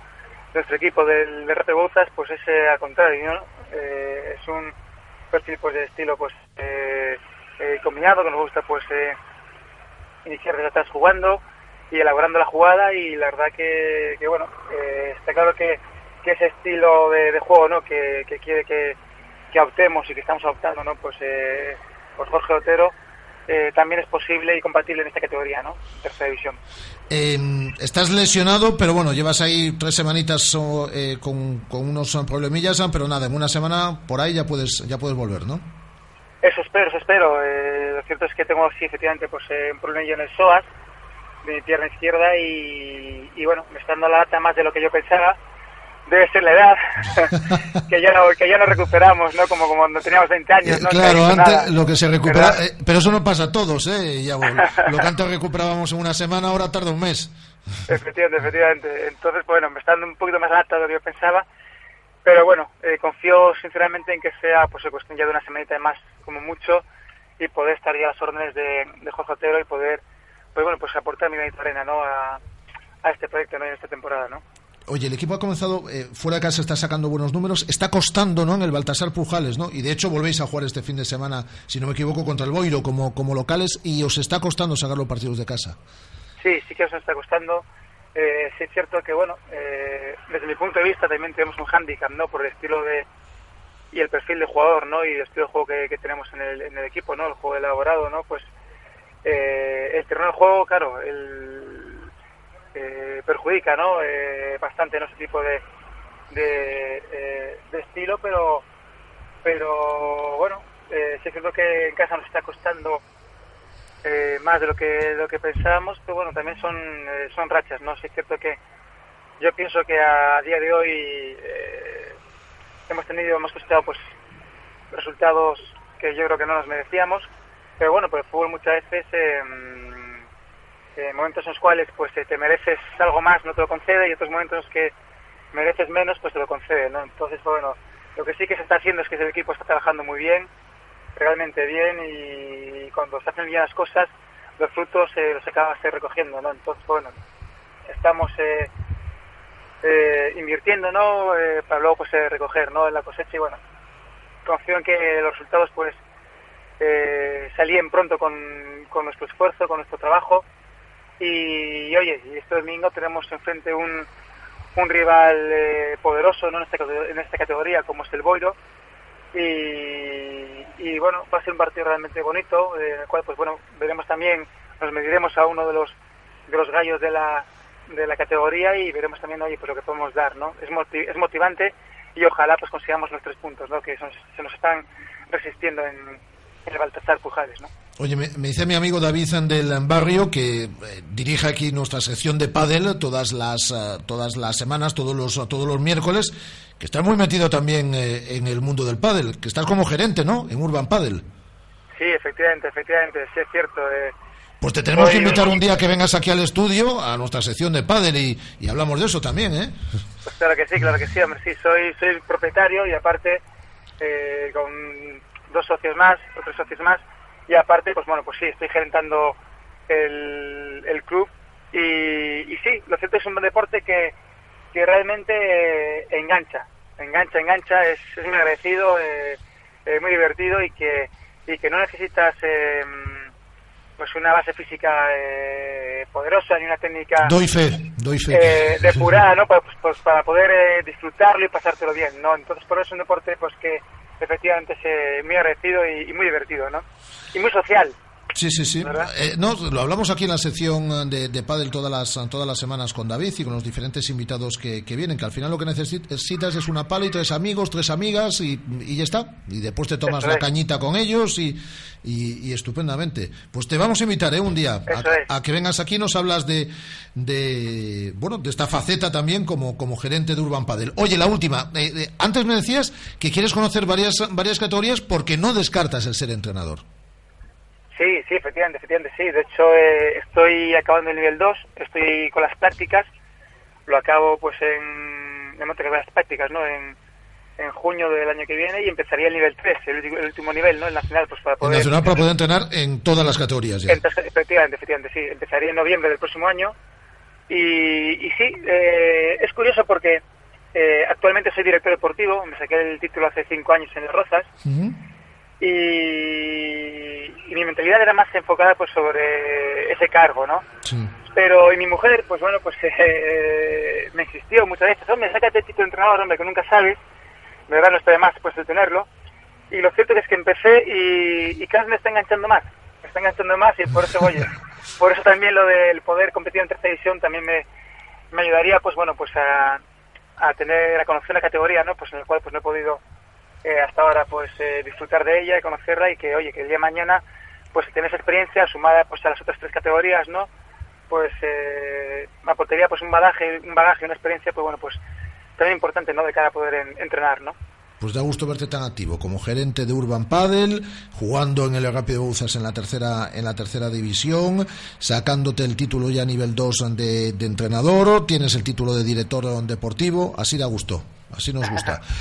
nuestro equipo del de Bouzas pues es eh, al contrario. Eh, es un perfil pues de estilo pues eh, combinado que nos gusta pues iniciar desde atrás jugando y elaborando la jugada y la verdad que, bueno está claro que, que, ese estilo de, juego no que, que quiere que, que optemos y que estamos adoptando no pues pues Jorge Otero eh, también es posible y compatible en esta categoría, ¿no? Tercera división. Em, estás lesionado, pero bueno, llevas ahí tres semanitas eh, con, unos problemillas, pero nada, en una semana por ahí ya puedes ya puedes volver, ¿no? Eso espero, eso espero. Eh, lo cierto es que tengo, sí, efectivamente, pues un problemilla en el psoas de mi pierna izquierda y, y bueno, me está dando la data más de lo que yo pensaba debe ser la edad que ya no que ya no recuperamos no como cuando teníamos 20 años ¿no? claro antes lo que se recupera eh, pero eso no pasa a todos eh ya, lo que antes recuperábamos en una semana ahora tarda un mes. Efectivamente efectivamente. Entonces bueno me está dando un poquito más alta de lo que yo pensaba pero bueno eh, confío sinceramente en que sea pues cuestión ya de una semanita más como mucho y poder estar ya a las órdenes de, de Jorge Otero y poder pues bueno pues aportar mi granito arena no a, a este proyecto no en esta temporada no Oye, el equipo ha comenzado, eh, fuera de casa está sacando buenos números, está costando, ¿no? En el Baltasar Pujales, ¿no? Y de hecho volvéis a jugar este fin de semana, si no me equivoco, contra el Boiro como, como locales y os está costando sacar los partidos de casa. Sí, sí que os está costando. eh, sí es cierto que, bueno, eh, desde mi punto de vista también tenemos un hándicap, ¿no? Por el estilo de y el perfil de jugador, ¿no? Y el estilo de juego que, tenemos en el, en el equipo, ¿no? El juego elaborado, ¿no? Pues eh, el terreno de juego, claro, el, eh, perjudica, ¿no? Eh, bastante, ¿no? Ese tipo de, de, de estilo, pero, pero bueno, eh, sí cierto que en casa nos está costando eh, más de lo que lo que pensábamos, pero bueno, también son eh, son rachas, ¿no? Sí es cierto que yo pienso que a día de hoy eh, hemos tenido, hemos costado pues resultados que yo creo que no nos merecíamos, pero bueno, pues el fútbol muchas veces en momentos en los cuales pues te mereces algo más no te lo concede y otros momentos en los que mereces menos pues te lo concede, ¿no? Entonces, bueno, lo que sí que se está haciendo es que el equipo está trabajando muy bien, realmente bien y cuando se hacen bien las cosas, los frutos eh, los acabas recogiendo, ¿no? Entonces, bueno, estamos eh, eh, invirtiendo, ¿no? Eh, para luego pues eh, recoger, ¿no? En la cosecha y bueno, confío en que los resultados pues eh, salían pronto con nuestro esfuerzo, con nuestro trabajo y, oye, y este domingo tenemos enfrente un, un rival eh, poderoso ¿no? en, esta, categoría como es el Boiro y, y bueno, va a ser un partido realmente bonito, eh, en el cual pues bueno, veremos también, nos mediremos a uno de los de los gallos de la, de la categoría y veremos también oye, pues lo que podemos dar, ¿no? Es, es motivante y ojalá pues consigamos los tres puntos, ¿no? Que se nos están resistiendo en, en el Baltasar Pujares, ¿no? Oye, me, me, dice mi amigo David del barrio que eh, dirige aquí nuestra sección de pádel todas las uh, todas las semanas, todos los todos los miércoles, que está muy metido también eh, en el mundo del pádel, que estás como gerente, ¿no? En Urban Padel. Sí, efectivamente, efectivamente, sí es cierto. Eh, pues te tenemos que invitar un día que vengas aquí al estudio a nuestra sección de pádel y, y hablamos de eso también, ¿eh? Pues claro que sí, claro que sí, hombre, sí, soy soy propietario y aparte eh, con dos socios más, otros socios más y aparte, pues bueno, pues sí, estoy gerentando el, el club y, y, sí, lo cierto es un deporte que, que realmente eh, engancha, engancha, engancha, es, es muy agradecido, eh, eh, muy divertido y que, y que no necesitas eh, pues una base física eh, poderosa ni una técnica doy fe, doy fe. Eh, depurada, ¿no? Pues, pues para poder eh, disfrutarlo y pasártelo bien, ¿no? Entonces por eso es un deporte pues que efectivamente es muy agradecido y, y muy divertido, ¿no? y muy social. Sí, sí, sí. Eh, no, lo hablamos aquí en la sección de, de Padel todas las, todas las semanas con David y con los diferentes invitados que, que vienen, que al final lo que necesitas es una pala y tres amigos, tres amigas y, y ya está. Y después te tomas Eso la es. cañita con ellos y, y, y estupendamente. Pues te vamos a invitar ¿eh? un día a que vengas aquí y nos hablas de, de, bueno, de esta faceta también como, como gerente de Urban Padel. Oye, la última. Eh, eh, antes me decías que quieres conocer varias, varias categorías porque no descartas el ser entrenador. Sí, sí, efectivamente, efectivamente, sí. De hecho, eh, estoy acabando el nivel 2, estoy con las prácticas, lo acabo pues en, en monte las prácticas, ¿no? En, en junio del año que viene y empezaría el nivel 3, el, último- el último nivel, ¿no? El nacional, pues para El poder... nacional para poder entrenar en todas las categorías ya. Entonces, efectivamente, efectivamente, sí. Empezaría en noviembre del próximo año. Y, y sí, eh, es curioso porque eh, actualmente soy director deportivo, me saqué el título hace cinco años en el Rozas y, y mi mentalidad era más enfocada pues sobre ese cargo, ¿no? Pero y mi mujer, pues bueno, pues eh, me insistió muchas veces, hombre, sácate el título de entrenador, hombre, que nunca sabes, de verdad no está de más pues de tenerlo. Y lo cierto es que empecé y, y cada vez me está enganchando más, me está enganchando más y por eso, oye, por eso también lo del poder competir en tercera división también me, me ayudaría, pues bueno, pues a, a tener, a conocer la categoría, ¿no? Pues en el cual pues no he podido eh, hasta ahora pues eh, disfrutar de ella y conocerla y que, oye, que el día de mañana pues si tienes experiencia sumada pues a las otras tres categorías, ¿no? Pues eh, me aportaría pues un bagaje, un bagaje, una experiencia, pues bueno, pues también importante, ¿no? De cara a poder en- entrenar, ¿no? Pues da gusto verte tan activo como gerente de Urban Padel, jugando en el Rápido Bouzas en la tercera en la tercera división, sacándote el título ya a nivel 2 de, de entrenador, tienes el título de director deportivo, así da gusto, así nos gusta.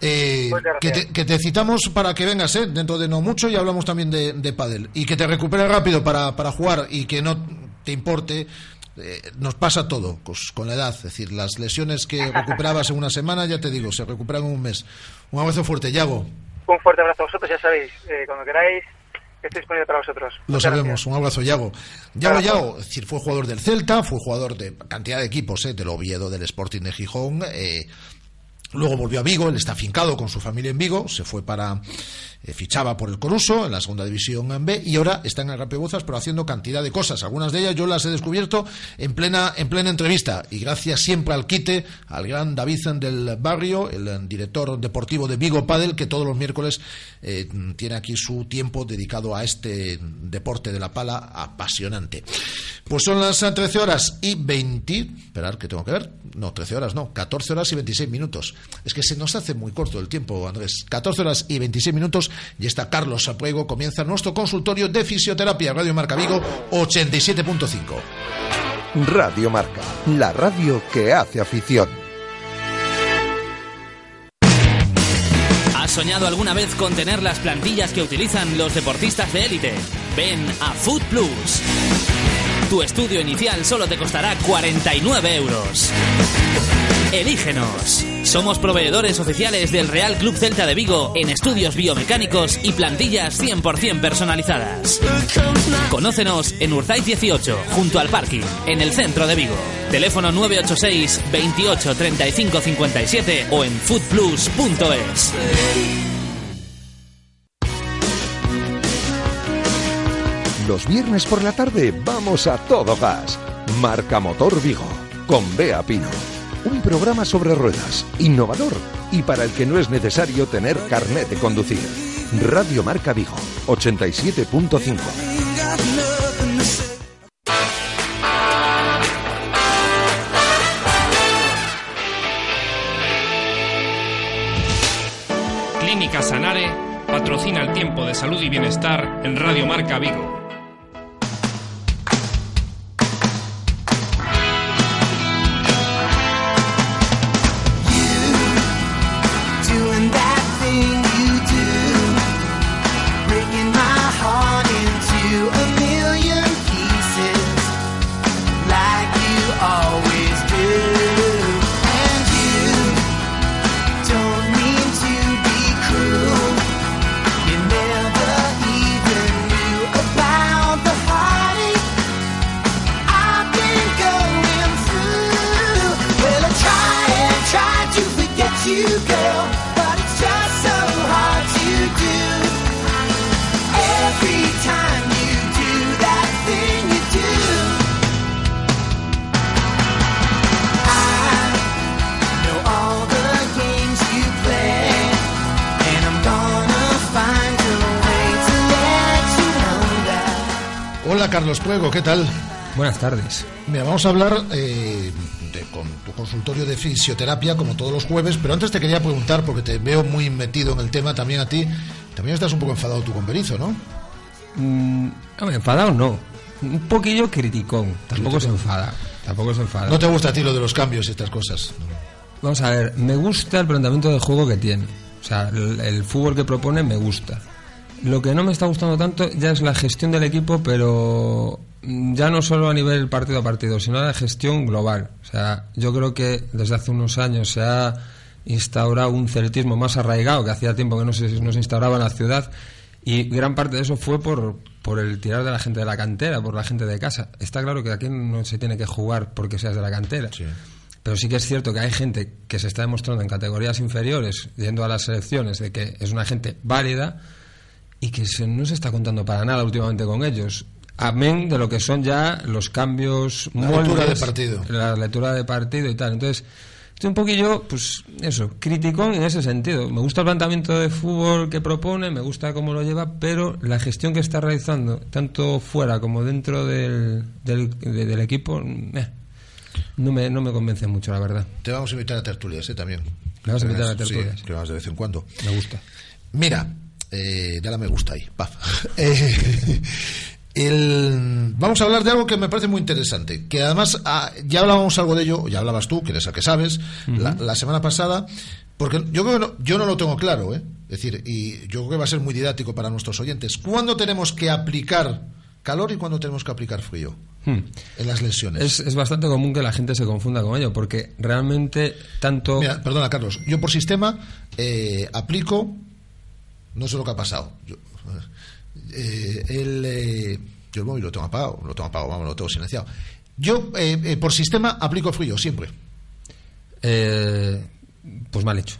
Eh, que, gracias. te, que te citamos para que vengas eh, dentro de no mucho y hablamos también de, de pádel y que te recuperes rápido para, para jugar y que no te importe eh, nos pasa todo pues, con la edad es decir las lesiones que recuperabas en una semana ya te digo se recuperan en un mes un abrazo fuerte Yago Un fuerte abrazo a vosotros, ya sabéis, eh, cuando queráis, estoy disponible para vosotros. Lo sabemos. Un abrazo, Yago. Yago, Yago, es decir, fue jugador del Celta, fue jugador de cantidad de equipos, ¿eh? del Oviedo, del Sporting de Gijón. Eh, Luego volvió a Vigo, él está afincado con su familia en Vigo, se fue para eh, fichaba por el Coruso en la segunda división B y ahora está en el pero haciendo cantidad de cosas. Algunas de ellas yo las he descubierto en plena, en plena entrevista y gracias siempre al quite, al gran David del barrio, el director deportivo de Vigo Padel, que todos los miércoles eh, tiene aquí su tiempo dedicado a este deporte de la pala apasionante. Pues son las 13 horas y 20, esperar que tengo que ver, no, 13 horas no, 14 horas y 26 minutos. Es que se nos hace muy corto el tiempo, Andrés. 14 horas y 26 minutos y está Carlos Apuego. Comienza nuestro consultorio de fisioterapia. Radio Marca Vigo 87.5. Radio Marca, la radio que hace afición. ¿Has soñado alguna vez con tener las plantillas que utilizan los deportistas de élite? Ven a Food Plus. Tu estudio inicial solo te costará 49 euros. Elígenos. Somos proveedores oficiales del Real Club Celta de Vigo en estudios biomecánicos y plantillas 100% personalizadas. Conócenos en Urzaiz 18, junto al parking, en el centro de Vigo. Teléfono 986 28 35 57 o en foodplus.es. Los viernes por la tarde vamos a todo gas. Marca Motor Vigo, con Bea Pino. Un programa sobre ruedas, innovador y para el que no es necesario tener carnet de conducir. Radio Marca Vigo, 87.5. Clínica Sanare patrocina el tiempo de salud y bienestar en Radio Marca Vigo. Carlos Puego, ¿qué tal? Buenas tardes. Mira, vamos a hablar eh, de, con tu consultorio de fisioterapia como todos los jueves, pero antes te quería preguntar, porque te veo muy metido en el tema también a ti, también estás un poco enfadado tú con Berizo, ¿no? Mm, enfadado no. Un poquillo criticón. Tampoco se enfada. Tampoco se enfada. No te gusta a ti lo de los cambios y estas cosas. Vamos a ver, me gusta el planteamiento de juego que tiene. O sea, el, el fútbol que propone me gusta. Lo que no me está gustando tanto ya es la gestión del equipo, pero ya no solo a nivel partido a partido, sino la gestión global. O sea, yo creo que desde hace unos años se ha instaurado un celtismo más arraigado, que hacía tiempo que no se, no se instauraba en la ciudad, y gran parte de eso fue por, por el tirar de la gente de la cantera, por la gente de casa. Está claro que aquí no se tiene que jugar porque seas de la cantera. Pero sí que es cierto que hay gente que se está demostrando en categorías inferiores, yendo a las selecciones, de que es una gente válida y que se- no se está contando para nada últimamente con ellos. Amén de lo que son ya los cambios La lectura de partido. La lectura de partido y tal. Entonces, estoy un poquillo, pues eso, criticón en ese sentido. Me gusta el planteamiento de fútbol que propone, me gusta cómo lo lleva, pero la gestión que está realizando, tanto fuera como dentro del, del, de- del equipo, eh, no, me, no me convence mucho, la verdad. Te vamos a invitar a tertulias, ¿eh? También. ¿Me vas a invitar a Sí, tertulias? que vas de vez en cuando. Me gusta. Mira, eh, ya la me gusta ahí. paf. Eh, el- vamos a hablar de algo que me parece muy interesante, que además ah, ya hablábamos algo de ello, ya hablabas tú, que eres el que sabes, la, la semana pasada, porque yo creo que no, yo no lo tengo claro, ¿eh? es decir, y yo creo que va a ser muy didáctico para nuestros oyentes. ¿Cuándo tenemos que aplicar calor y cuándo tenemos que aplicar frío Hmm. en las lesiones? Es, es bastante común que la gente se confunda con ello, porque realmente tanto... Mira, perdona, Carlos. Yo por sistema eh, aplico, no sé lo que ha pasado. Yo, Eh, él, eh, yo el móvil lo tengo apagado, lo tengo apagado, vamos, lo tengo silenciado. Yo, eh, por sistema, aplico frío siempre. Pues mal hecho.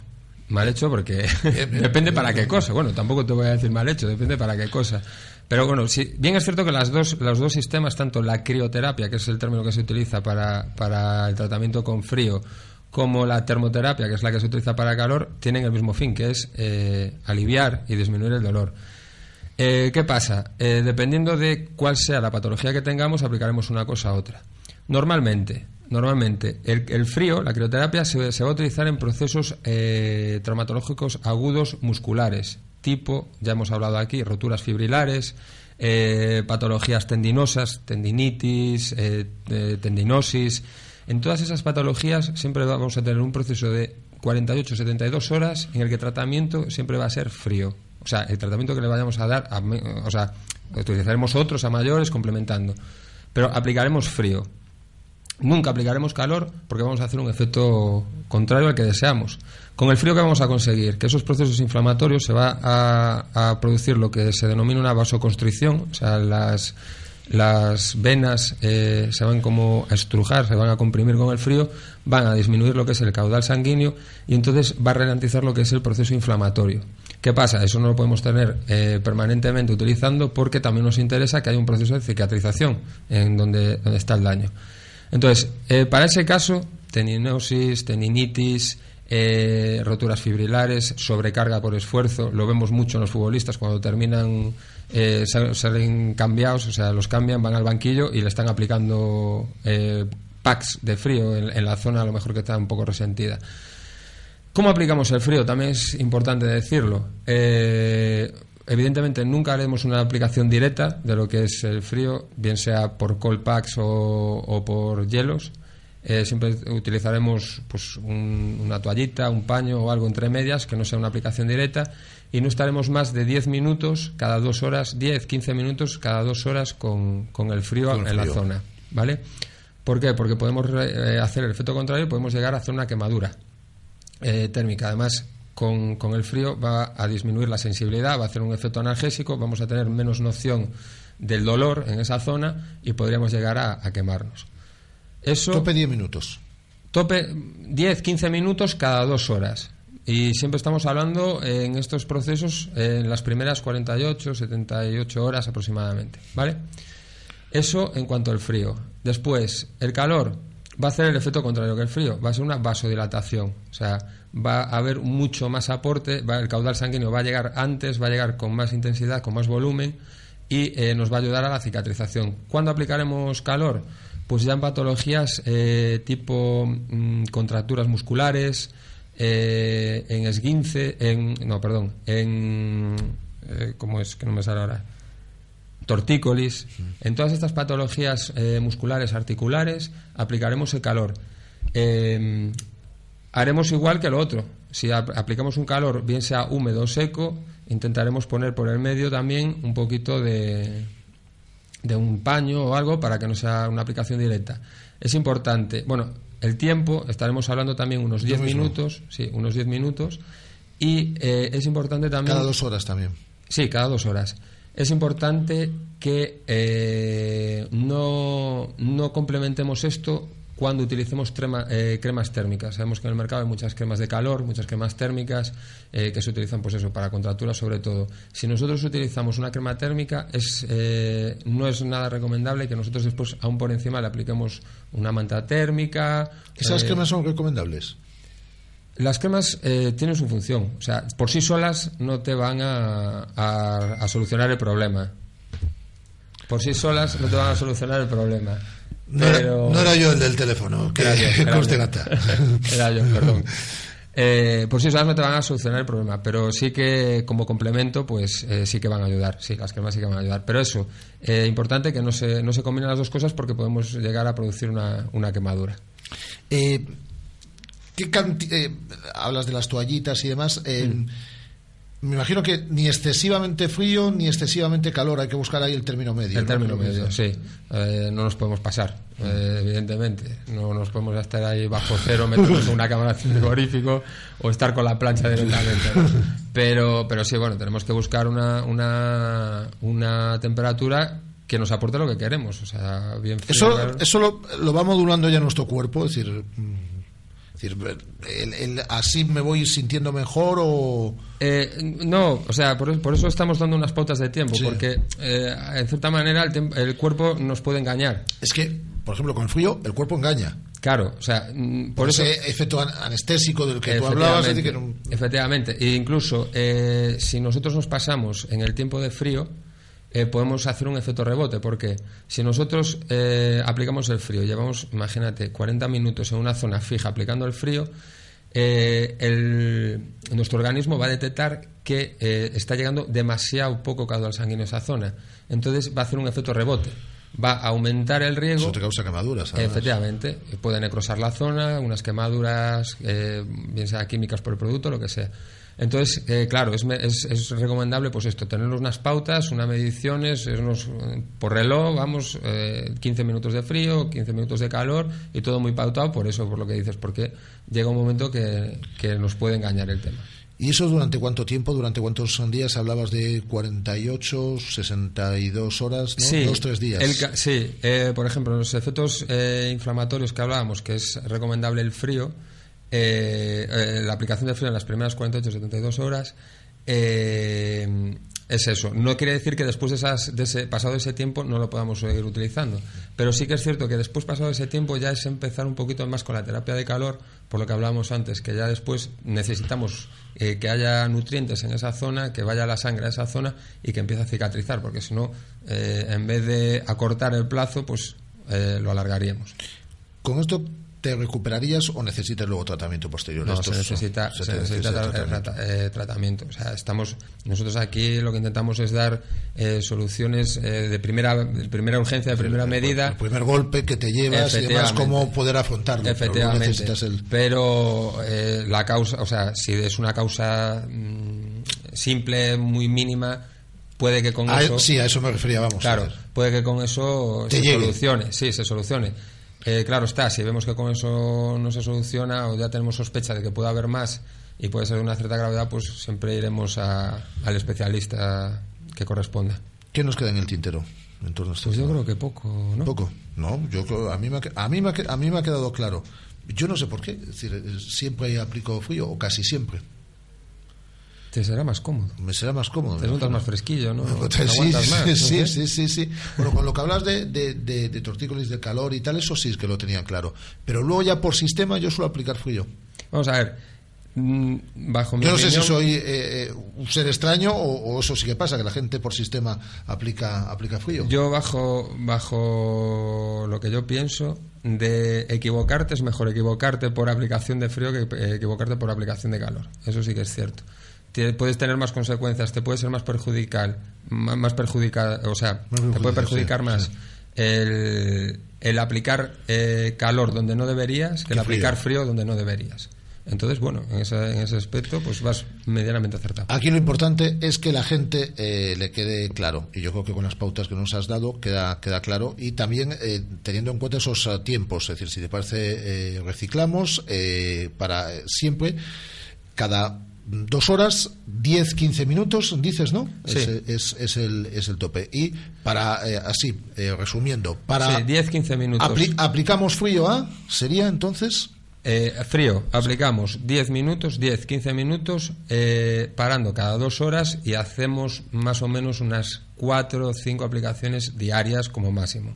Mal hecho porque depende para qué cosa. Bueno, tampoco te voy a decir mal hecho, depende para qué cosa. Pero bueno, sí, bien es cierto que las dos, los dos sistemas, tanto la crioterapia, que es el término que se utiliza para, para el tratamiento con frío, como la termoterapia, que es la que se utiliza para calor, tienen el mismo fin, que es eh, aliviar y disminuir el dolor. Eh, ¿Qué pasa? Eh, dependiendo de cuál sea la patología que tengamos, aplicaremos una cosa a otra. Normalmente, normalmente el, el frío, la crioterapia, se, va a utilizar en procesos traumatológicos agudos musculares, tipo, ya hemos hablado aquí, roturas fibrilares, patologías tendinosas, tendinitis, tendinosis. En todas esas patologías siempre vamos a tener un proceso de 48-72 horas en el que el tratamiento siempre va a ser frío. O sea, el tratamiento que le vayamos a dar, a o sea, utilizaremos otros a mayores complementando, pero aplicaremos frío. Nunca aplicaremos calor porque vamos a hacer un efecto contrario al que deseamos. Con el frío que vamos a conseguir, que esos procesos inflamatorios se va a producir lo que se denomina una vasoconstricción, o sea, las, las venas eh, se van como a estrujar, se van a comprimir con el frío, van a disminuir lo que es el caudal sanguíneo y entonces va a ralentizar lo que es el proceso inflamatorio. ¿Qué pasa? Eso no lo podemos tener eh, permanentemente utilizando porque también nos interesa que haya un proceso de cicatrización en donde, donde está el daño. Entonces, eh, para ese caso, teninosis, teninitis, eh, roturas fibrilares, sobrecarga por esfuerzo, lo vemos mucho en los futbolistas cuando terminan, eh, sal- salen cambiados, o sea, los cambian, van al banquillo y le están aplicando eh, packs de frío en, la zona a lo mejor que está un poco resentida. ¿Cómo aplicamos el frío? También es importante decirlo. Eh, evidentemente nunca haremos una aplicación directa de lo que es el frío, bien sea por cold packs o por hielos. Eh, siempre utilizaremos pues, un- una toallita, un paño o algo entre medias que no sea una aplicación directa y no estaremos más de 10 minutos cada dos horas, 10, 15 minutos cada dos horas con, con el frío Con en la zona. ¿Vale? ¿Por qué? Porque podemos eh, hacer el efecto contrario y podemos llegar a hacer una quemadura eh, térmica. Además, con, con el frío va a disminuir la sensibilidad, va a hacer un efecto analgésico, vamos a tener menos noción del dolor en esa zona y podríamos llegar a, a quemarnos. Eso, Tope 10 minutos. tope 10, 15 minutos cada dos horas. Y siempre estamos hablando en estos procesos en las primeras 48, 78 horas aproximadamente. ¿Vale? Eso en cuanto al frío. Después, el calor va a hacer el efecto contrario que el frío, va a ser una vasodilatación. O sea, va a haber mucho más aporte, va- el caudal sanguíneo va a llegar antes, va a llegar con más intensidad, con más volumen y eh, nos va a ayudar a la cicatrización. ¿Cuándo aplicaremos calor? Pues ya en patologías eh, tipo mm, contracturas musculares, eh, en esguince, en. No, perdón, en. eh, ¿Cómo es? Que no me sale ahora tortícolis. En todas estas patologías musculares articulares aplicaremos el calor. Eh, haremos igual que lo otro. Si ap- aplicamos un calor, bien sea húmedo o seco, intentaremos poner por el medio también un poquito de, de un paño o algo para que no sea una aplicación directa. Es importante, bueno, el tiempo, estaremos hablando también unos Lo 10 mismo. minutos, sí, unos 10 minutos, y eh, es importante también... Cada dos horas también. Sí, cada dos horas. Es importante que eh, no, no complementemos esto cuando utilicemos trema- eh, cremas térmicas. Sabemos que en el mercado hay muchas cremas de calor, muchas cremas térmicas eh, que se utilizan pues eso para contracturas sobre todo. Si nosotros utilizamos una crema térmica es, eh, no es nada recomendable que nosotros después aún por encima le apliquemos una manta térmica. ¿Esas eh, cremas son recomendables? las cremas eh, tienen su función. O sea, por sí solas no te van a, a- a solucionar el problema. Por sí solas no te van a solucionar el problema. No, era- Pero- no era yo el del teléfono, que yo. gata. Era yo, perdón. Eh, por sí solas no te van a solucionar el problema, pero sí que como complemento, pues eh, sí que van a ayudar. Sí, las cremas sí que van a ayudar. Pero eso, eh, importante que no se, no se combinen las dos cosas porque podemos llegar a producir una, una quemadura. Eh, ¿qué eh, hablas de las toallitas y demás. eh, me imagino que ni excesivamente frío ni excesivamente calor, hay que buscar ahí el término medio. El ¿no? término medio, es- sí. Eh, no nos podemos pasar, eh, evidentemente. No nos podemos estar ahí bajo cero, meternos en una cámara frigorífico o estar con la plancha directamente. ¿no? Pero, pero sí, bueno, tenemos que buscar una, una, una temperatura que nos aporte lo que queremos. O sea, bien frío, Eso, claro. eso lo, lo va modulando ya nuestro cuerpo, es decir, es decir, el- el- así me voy sintiendo mejor o... Eh, no, o sea, por, por eso estamos dando unas pautas de tiempo, Sí. porque eh, en cierta manera el, el cuerpo nos puede engañar. Es que, por ejemplo, con el frío el cuerpo engaña. Claro, o sea, mm, por Por eso... ese efecto an- anestésico del que tú hablabas, que no- Efectivamente, e incluso eh, si nosotros nos pasamos en el tiempo de frío, eh, podemos hacer un efecto rebote, porque si nosotros eh, aplicamos el frío, llevamos, imagínate, 40 minutos en una zona fija aplicando el frío, eh, el- nuestro organismo va a detectar que eh, está llegando demasiado poco caudal sanguíneo a esa zona. Entonces va a hacer un efecto rebote. Va a aumentar el riego. eso te causa quemaduras. Efectivamente, puede necrosar la zona, unas quemaduras, eh, bien sea químicas por el producto, lo que sea. Entonces, eh, claro, es, es, es recomendable pues esto, tener unas pautas, unas mediciones, es unos, por reloj, vamos, eh, 15 minutos de frío, 15 minutos de calor y todo muy pautado, por eso, por lo que dices, porque llega un momento que, que nos puede engañar el tema. ¿Y eso durante cuánto tiempo? ¿Durante cuántos días? Hablabas de 48, 62 horas, ¿no? Sí, Dos, tres días. el sí, eh, por ejemplo, los efectos eh, inflamatorios que hablábamos, que es recomendable el frío, eh, eh, la aplicación de frío en las primeras 48 72 horas, eh, es eso. No quiere decir que después de, esas, de ese, pasado ese tiempo no lo podamos seguir utilizando. Pero sí que es cierto que después pasado ese tiempo ya es empezar un poquito más con la terapia de calor, por lo que hablábamos antes, que ya después necesitamos que haya nutrientes en esa zona, que vaya la sangre a esa zona y que empiece a cicatrizar, porque si no, en vez de acortar el plazo, pues lo alargaríamos. ¿Con esto te recuperarías o necesitas luego tratamiento posterior? No, Estos se son- necesita, se se te necesita necesita tra- tratamiento. trata- eh, tratamiento. O sea, estamos, nosotros aquí lo que intentamos es dar eh, soluciones eh, de primera de primera urgencia, de primera medida. El primer golpe que te llevas y Efectivamente. cómo poder afrontarlo. pero Efectivamente. el... Pero eh, la causa, o sea, si es una causa mm, simple, muy mínima, puede que con A- eso. sí, a eso me refería, vamos. Claro, puede que con eso Te se llegue. solucione. Sí, se solucione. Eh, claro está, si vemos que con eso no se soluciona o ya tenemos sospecha de que puede haber más y puede ser de una cierta gravedad, pues siempre iremos a- al especialista que corresponda. ¿Qué nos queda en el tintero? En torno a este Pues yo creo que poco, ¿no? Poco. No, yo creo- a mí, me ha, a, mí me ha, a mí me ha quedado claro. Yo no sé por qué. Es decir, eh, siempre aplico frío, o casi siempre. Te será más cómodo. Me será más cómodo. Te notas más fresquillo, ¿no? Sí, Te sí, más, ¿no? sí, sí, sí, sí. Bueno, con lo que hablas de, de, de, de tortícolis, de calor y tal, eso sí es que lo tenía claro. Pero luego ya por sistema yo suelo aplicar frío. Vamos a ver. mm, Bajo mi Yo no sé si soy eh, eh, un ser extraño o, o eso sí que pasa, que la gente por sistema aplica, aplica frío. Yo bajo, bajo lo que yo pienso, de equivocarte es mejor equivocarte por aplicación de frío que eh, equivocarte por aplicación de calor. Eso sí que es cierto. Tie- Puedes tener más consecuencias, te puede ser más perjudicial, más perjudicada, o sea, te puede perjudicar más sí. el, el aplicar eh, calor donde no deberías que el frío. aplicar frío donde no deberías. Entonces, bueno, en ese, en ese aspecto, pues vas medianamente acertado. Aquí lo importante es que la gente eh, le quede claro, y yo creo que con las pautas que nos has dado queda, queda claro, y también eh, teniendo en cuenta esos tiempos, es decir, si te parece, eh, reciclamos para siempre, cada dos horas, 10, 15 minutos, dices, ¿no? Sí. Es, es, es el, es el tope. Y para, eh, así, eh, resumiendo, para... Sí, 10-15 minutos. apli- aplicamos frío a, sería entonces... Eh, frío, aplicamos 10 minutos, 10-15 minutos, eh, parando cada dos horas y hacemos más o menos unas 4 o 5 aplicaciones diarias como máximo.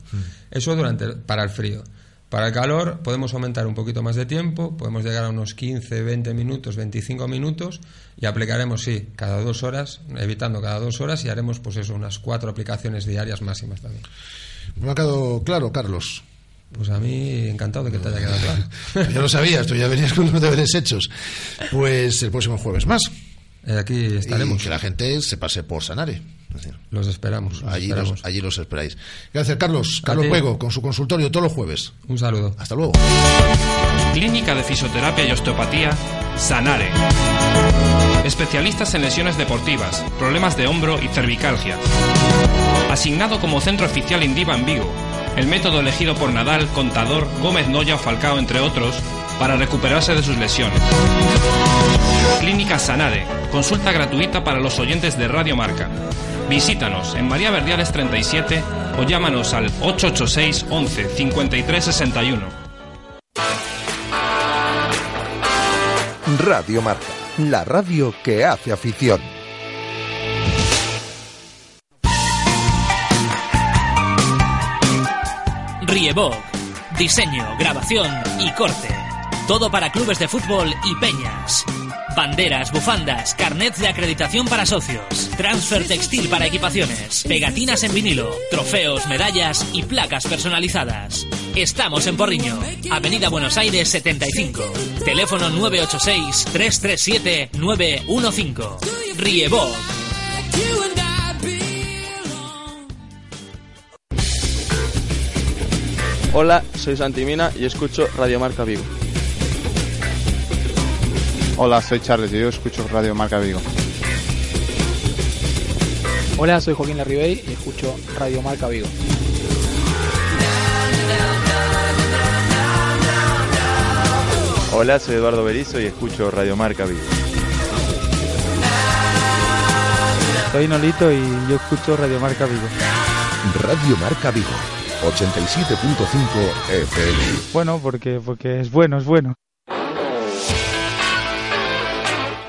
Eso durante para el frío. Para el calor podemos aumentar un poquito más de tiempo, podemos llegar a unos 15, 20 minutos, 25 minutos y aplicaremos, sí, cada dos horas, evitando cada dos horas y haremos pues eso, unas cuatro aplicaciones diarias máximas también. Me ha quedado claro, Carlos. Pues a mí encantado de que te haya quedado claro. ya lo sabías, tú ya venías con los deberes hechos. Pues el próximo jueves más. Eh, aquí estaremos. Y que la gente se pase por Sanare. Los esperamos. los Allí esperamos. los, allí los esperáis. Gracias, Carlos. Carlos. Juego, con su consultorio todos los jueves. Un saludo. Hasta luego. Clínica de Fisioterapia y Osteopatía, Sanare. Especialistas en lesiones deportivas, problemas de hombro y cervicalgia. Asignado como centro oficial Indiva en Vigo. El método elegido por Nadal, Contador, Gómez Noya o Falcao, entre otros, para recuperarse de sus lesiones. Clínica Sanade. Consulta gratuita para los oyentes de Radio Marca. Visítanos en María Verdiales 37 o llámanos al 886 11 53 61. Radio Marca, la radio que hace afición. Riebog. Diseño, grabación y corte. Todo para clubes de fútbol y peñas. Banderas, bufandas, carnets de acreditación para socios, transfer textil para equipaciones, pegatinas en vinilo, trofeos, medallas y placas personalizadas. Estamos en Porriño, Avenida Buenos Aires 75. Teléfono 986-337-915. Riebog. Hola, soy Santimina y escucho Radio Marca. Hola, soy Charles y yo escucho Radio Marca Vigo. Hola, soy Joaquín Larribey y escucho Radio Marca Vigo. Hola, soy Eduardo Berizo y escucho Radio Marca Vigo. Soy Nolito y yo escucho Radio Marca Vigo. Radio Marca Vigo, 87.5 FM. Bueno, porque, porque es bueno, es bueno.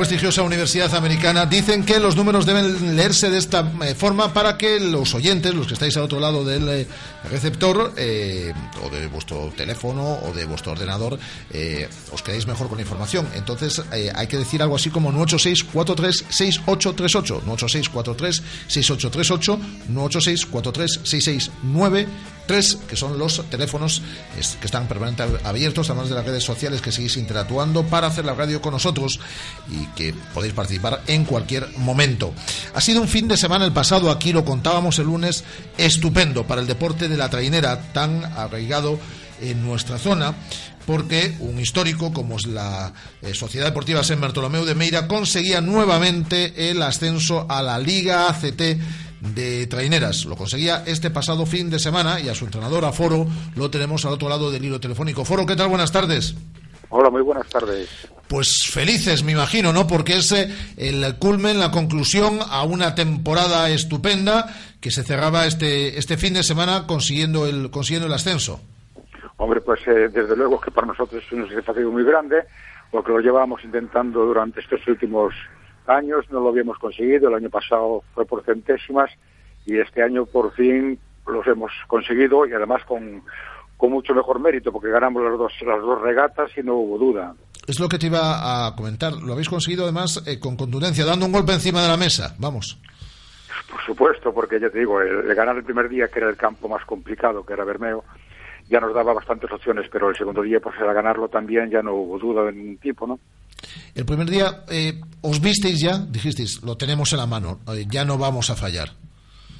Prestigiosa universidad americana dicen que los números deben leerse de esta eh, forma para que los oyentes, los que estáis al otro lado del eh, receptor, eh, o de vuestro teléfono o de vuestro ordenador, os quedéis mejor con la información. Entonces hay que decir algo así como 986-436838, 986-436838, 986-436693, que son los teléfonos que están permanentemente abiertos, además de las redes sociales que seguís interactuando para hacer la radio con nosotros y que podéis participar en cualquier momento. Ha sido un fin de semana el pasado, aquí lo contábamos el lunes, estupendo para el deporte de la trainera tan arraigado en nuestra zona porque un histórico como es la eh, Sociedad Deportiva San Bartolomeu de Meira conseguía nuevamente el ascenso a la Liga ACT de traineras. Lo conseguía este pasado fin de semana y a su entrenador, a Foro, lo tenemos al otro lado del hilo telefónico. Foro, ¿qué tal? Buenas tardes. Hola, muy buenas tardes. Pues felices, me imagino, ¿no? Porque es eh, el culmen, la conclusión a una temporada estupenda que se cerraba este, este fin de semana consiguiendo el, consiguiendo el ascenso. Hombre, pues eh, desde luego que para nosotros es una satisfacción muy grande, porque lo llevábamos intentando durante estos últimos años, no lo habíamos conseguido, el año pasado fue por centésimas y este año por fin los hemos conseguido y además con, con mucho mejor mérito, porque ganamos las dos, las dos regatas y no hubo duda. Es lo que te iba a comentar. Lo habéis conseguido además eh, con contundencia, dando un golpe encima de la mesa. Vamos. Por supuesto, porque ya te digo, el, el ganar el primer día, que era el campo más complicado, que era Bermeo, ya nos daba bastantes opciones, pero el segundo día, pues era ganarlo también, ya no hubo duda de ningún tipo, ¿no? El primer día eh, os visteis ya, dijisteis, lo tenemos en la mano, eh, ya no vamos a fallar.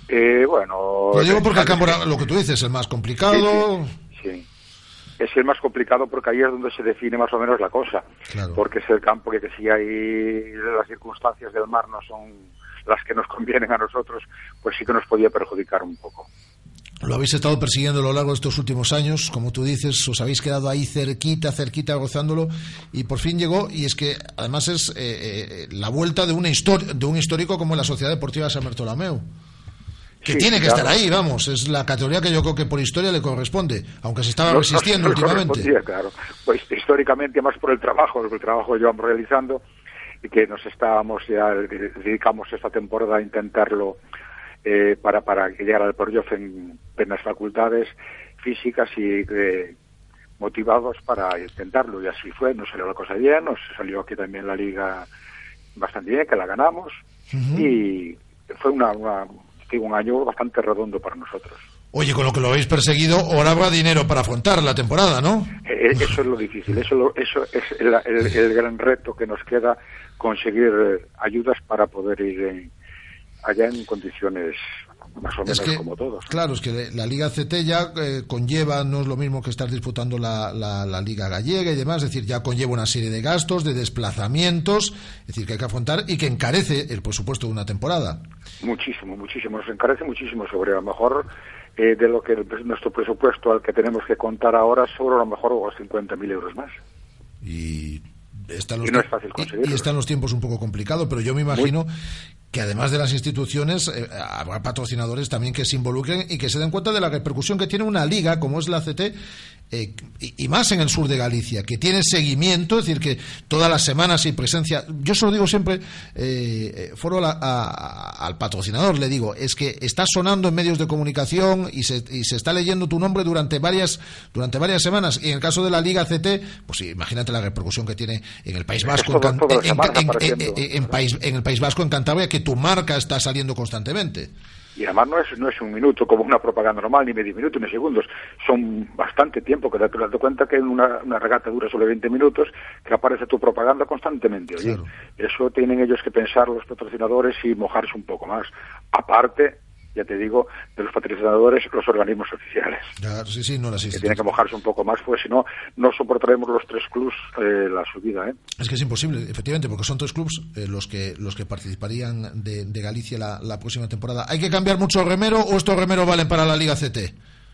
Eh, bueno... Lo digo porque el campo, era lo que tú dices, es el más complicado. Sí. Es el más complicado porque ahí es donde se define más o menos la cosa. Porque es el campo que, que si hay las circunstancias del mar no son las que nos convienen a nosotros, pues sí que nos podía perjudicar un poco. Lo habéis estado persiguiendo a lo largo de estos últimos años, como tú dices, os habéis quedado ahí cerquita, cerquita, gozándolo, y por fin llegó, y es que además es eh, eh, la vuelta de, una de un histórico como la Sociedad Deportiva San Bartolomeu. Que Sí, tiene que claro. estar ahí, vamos, es la categoría que yo creo que por historia le corresponde, aunque se estaba No- no- resistiendo no últimamente. claro. Pues históricamente, más por el trabajo, el trabajo que llevamos realizando y que nos estábamos ya, dedicamos esta temporada a intentarlo eh, para, para que llegara al playoff en plenas facultades físicas y eh, motivados para intentarlo. Y así fue, nos salió la cosa bien, nos salió aquí también la liga bastante bien, que la ganamos y fue una, un año bastante redondo para nosotros. Oye, con lo que lo habéis perseguido, ahora habrá dinero para afrontar la temporada, ¿no? Eh, Eso es lo difícil, eso, lo- eso es el, el- el gran reto que nos queda, conseguir eh, ayudas para poder ir en- allá en condiciones más o menos Es que, como todos. claro, es que la Liga CT ya eh, conlleva, no es lo mismo que estar disputando la, la- la Liga Gallega y demás, es decir, ya conlleva una serie de gastos, de desplazamientos, es decir, que hay que afrontar y que encarece el presupuesto de una temporada. Muchísimo, muchísimo, nos encarece muchísimo sobre a lo mejor eh, de lo que el- nuestro presupuesto al que tenemos que contar ahora sobre a lo mejor unos 50.000 euros más. Y están los, Y no es fácil y- y están los tiempos un poco complicados, pero yo me imagino que además de las instituciones eh, habrá patrocinadores también que se involucren y que se den cuenta de la repercusión que tiene una liga como es la CT eh, y, y más en el sur de Galicia, que tiene seguimiento, es decir, que todas las semanas hay presencia. Yo se lo digo siempre, eh, eh, foro a la- a- a- al patrocinador, le digo, es que está sonando en medios de comunicación y se, y se está leyendo tu nombre durante varias, durante varias semanas. Y en el caso de la Liga CT, pues imagínate la repercusión que tiene en el País Vasco, en- en país, en el País Vasco, en Cantabria, que tu marca está saliendo constantemente. Y además no es, no es un minuto como una propaganda normal, ni medio minuto, ni segundos. Son bastante tiempo, que date, date cuenta que en una, una regata dura solo 20 minutos, que aparece tu propaganda constantemente. Oye, Eso tienen ellos que pensar los patrocinadores y mojarse un poco más. Aparte, ya te digo, de los patrocinadores, los organismos oficiales. Claro, sí, sí, no las Que tienen que mojarse un poco más, pues si no, no soportaremos los tres clubs eh, la subida. ¿eh? Es que es imposible, efectivamente, porque son tres clubes eh, los que los que participarían de, de Galicia la, la próxima temporada. ¿Hay que cambiar mucho remero o estos remeros valen para la Liga CT?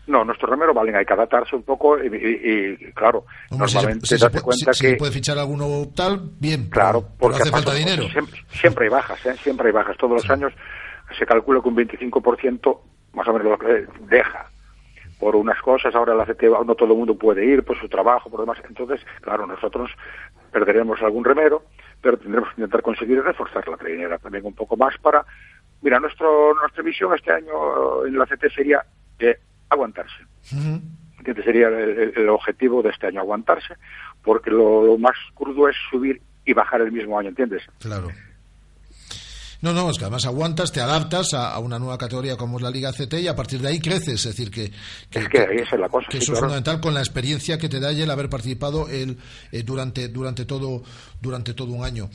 No, nuestro remero valen, hay que adaptarse un poco y, y- y, claro, Hombre, si se- normalmente si se, puede- cuenta si- si que... se puede fichar alguno tal, bien. Claro, pero- pero porque hace falta dinero. Siempre, siempre hay bajas, ¿eh? siempre hay bajas. Todos los años se calcula que un 25% más o menos lo que deja por unas cosas. Ahora la CT no todo el mundo puede ir por su trabajo, por demás. Entonces, claro, nosotros perderemos algún remero, pero tendremos que intentar conseguir reforzar la trinera también un poco más para... Mira, nuestro, nuestra visión este año en la CT sería eh, aguantarse. ¿Entiendes? Sería el, el- el objetivo de este año, aguantarse, porque lo, lo más crudo es subir y bajar el mismo año, ¿entiendes? Claro. No, no, es que además aguantas, te adaptas a, a una nueva categoría como es la Liga CT y a partir de ahí creces. Es decir, que, que, Es que ahí es la cosa, que sí, eso es fundamental con la experiencia que te da el haber participado el, eh, durante, durante, todo, durante todo un año.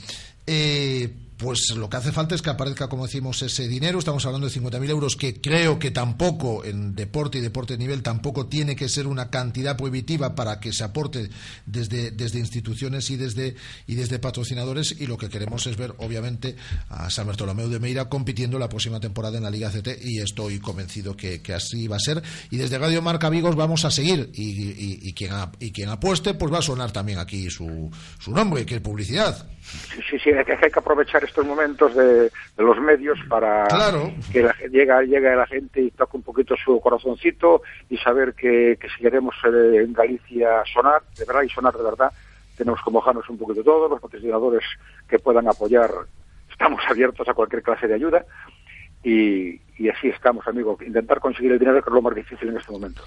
Eh, pues lo que hace falta es que aparezca, como decimos, ese dinero. Estamos hablando de 50.000 euros, que creo que tampoco en deporte y deporte de nivel tampoco tiene que ser una cantidad prohibitiva para que se aporte desde, desde instituciones y desde, y desde patrocinadores. Y lo que queremos es ver, obviamente, a San Bartolomeu de Meira compitiendo la próxima temporada en la Liga CT y estoy convencido que, que así va a ser. Y desde Radio Marca Vigos vamos a seguir y, y- quien, y quien apueste, pues va a sonar también aquí su, su nombre, que es publicidad. Sí, sí, sí, hay que aprovechar estos momentos de, de los medios para Claro. que la, llega, llega la gente y toque un poquito su corazoncito y saber que, que si queremos eh, en Galicia sonar, de verdad, y sonar de verdad, tenemos que mojarnos un poquito todos, los patrocinadores que puedan apoyar, estamos abiertos a cualquier clase de ayuda y, y así estamos, amigo, intentar conseguir el dinero que es lo más difícil en este momento.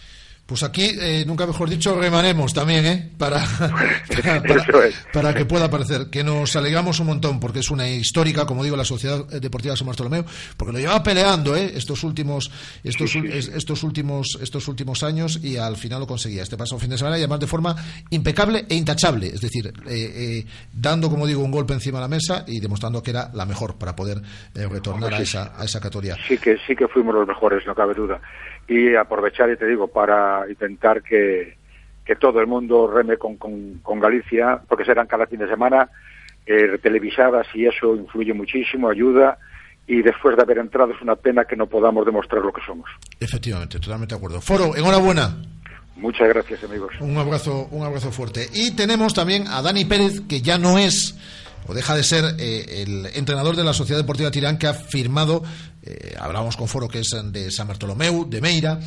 Pues aquí, eh, nunca mejor dicho, remanemos también, ¿eh? Para, para, para- para que pueda aparecer. Que nos alegramos un montón, porque es una histórica, como digo, la Sociedad Deportiva San Bartolomeo, porque lo llevaba peleando, ¿eh? Estos últimos, estos, estos últimos, estos últimos años y al final lo conseguía. Este pasado fin de semana y además de forma impecable e intachable. Es decir, eh, eh, dando, como digo, un golpe encima de la mesa y demostrando que era la mejor para poder eh, retornar a esa, a esa categoría. sí que sí que fuimos los mejores, no cabe duda. Y aprovechar, y te digo, para intentar que, que todo el mundo reme con, con, con Galicia, porque serán cada fin de semana eh, televisadas y eso influye muchísimo, ayuda. Y después de haber entrado es una pena que no podamos demostrar lo que somos. Efectivamente, totalmente de acuerdo. Foro, enhorabuena. Muchas gracias, amigos. Un abrazo, un abrazo fuerte. Y tenemos también a Dani Pérez, que ya no es o deja de ser eh, el entrenador de la Sociedad Deportiva Tirán, que ha firmado, eh, hablábamos con Foro, que es de San Bartolomeu, de Meira,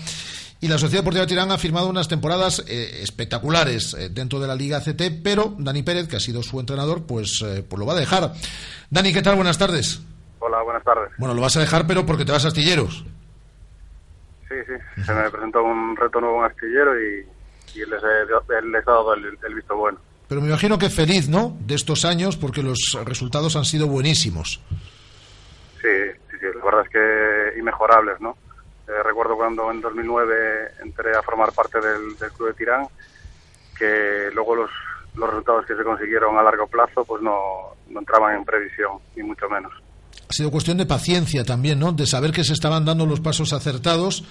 y la Sociedad Deportiva Tirán ha firmado unas temporadas eh, espectaculares eh, dentro de la Liga CT, pero Dani Pérez, que ha sido su entrenador, pues, eh, pues lo va a dejar. Dani, ¿qué tal? Buenas tardes. Hola, buenas tardes. Bueno, lo vas a dejar, pero porque te vas a Astilleros. Sí, sí, se me presentó un reto nuevo en Astillero y, y les, he, les he dado el, el visto bueno. Pero me imagino que feliz, ¿no? De estos años, porque los resultados han sido buenísimos. Sí, la verdad es que inmejorables, ¿no? Eh, recuerdo cuando en 2009 entré a formar parte del, del Club de Tirán, que luego los, los resultados que se consiguieron a largo plazo pues no, no entraban en previsión, ni mucho menos. Ha sido cuestión de paciencia también, ¿no? De saber que se estaban dando los pasos acertados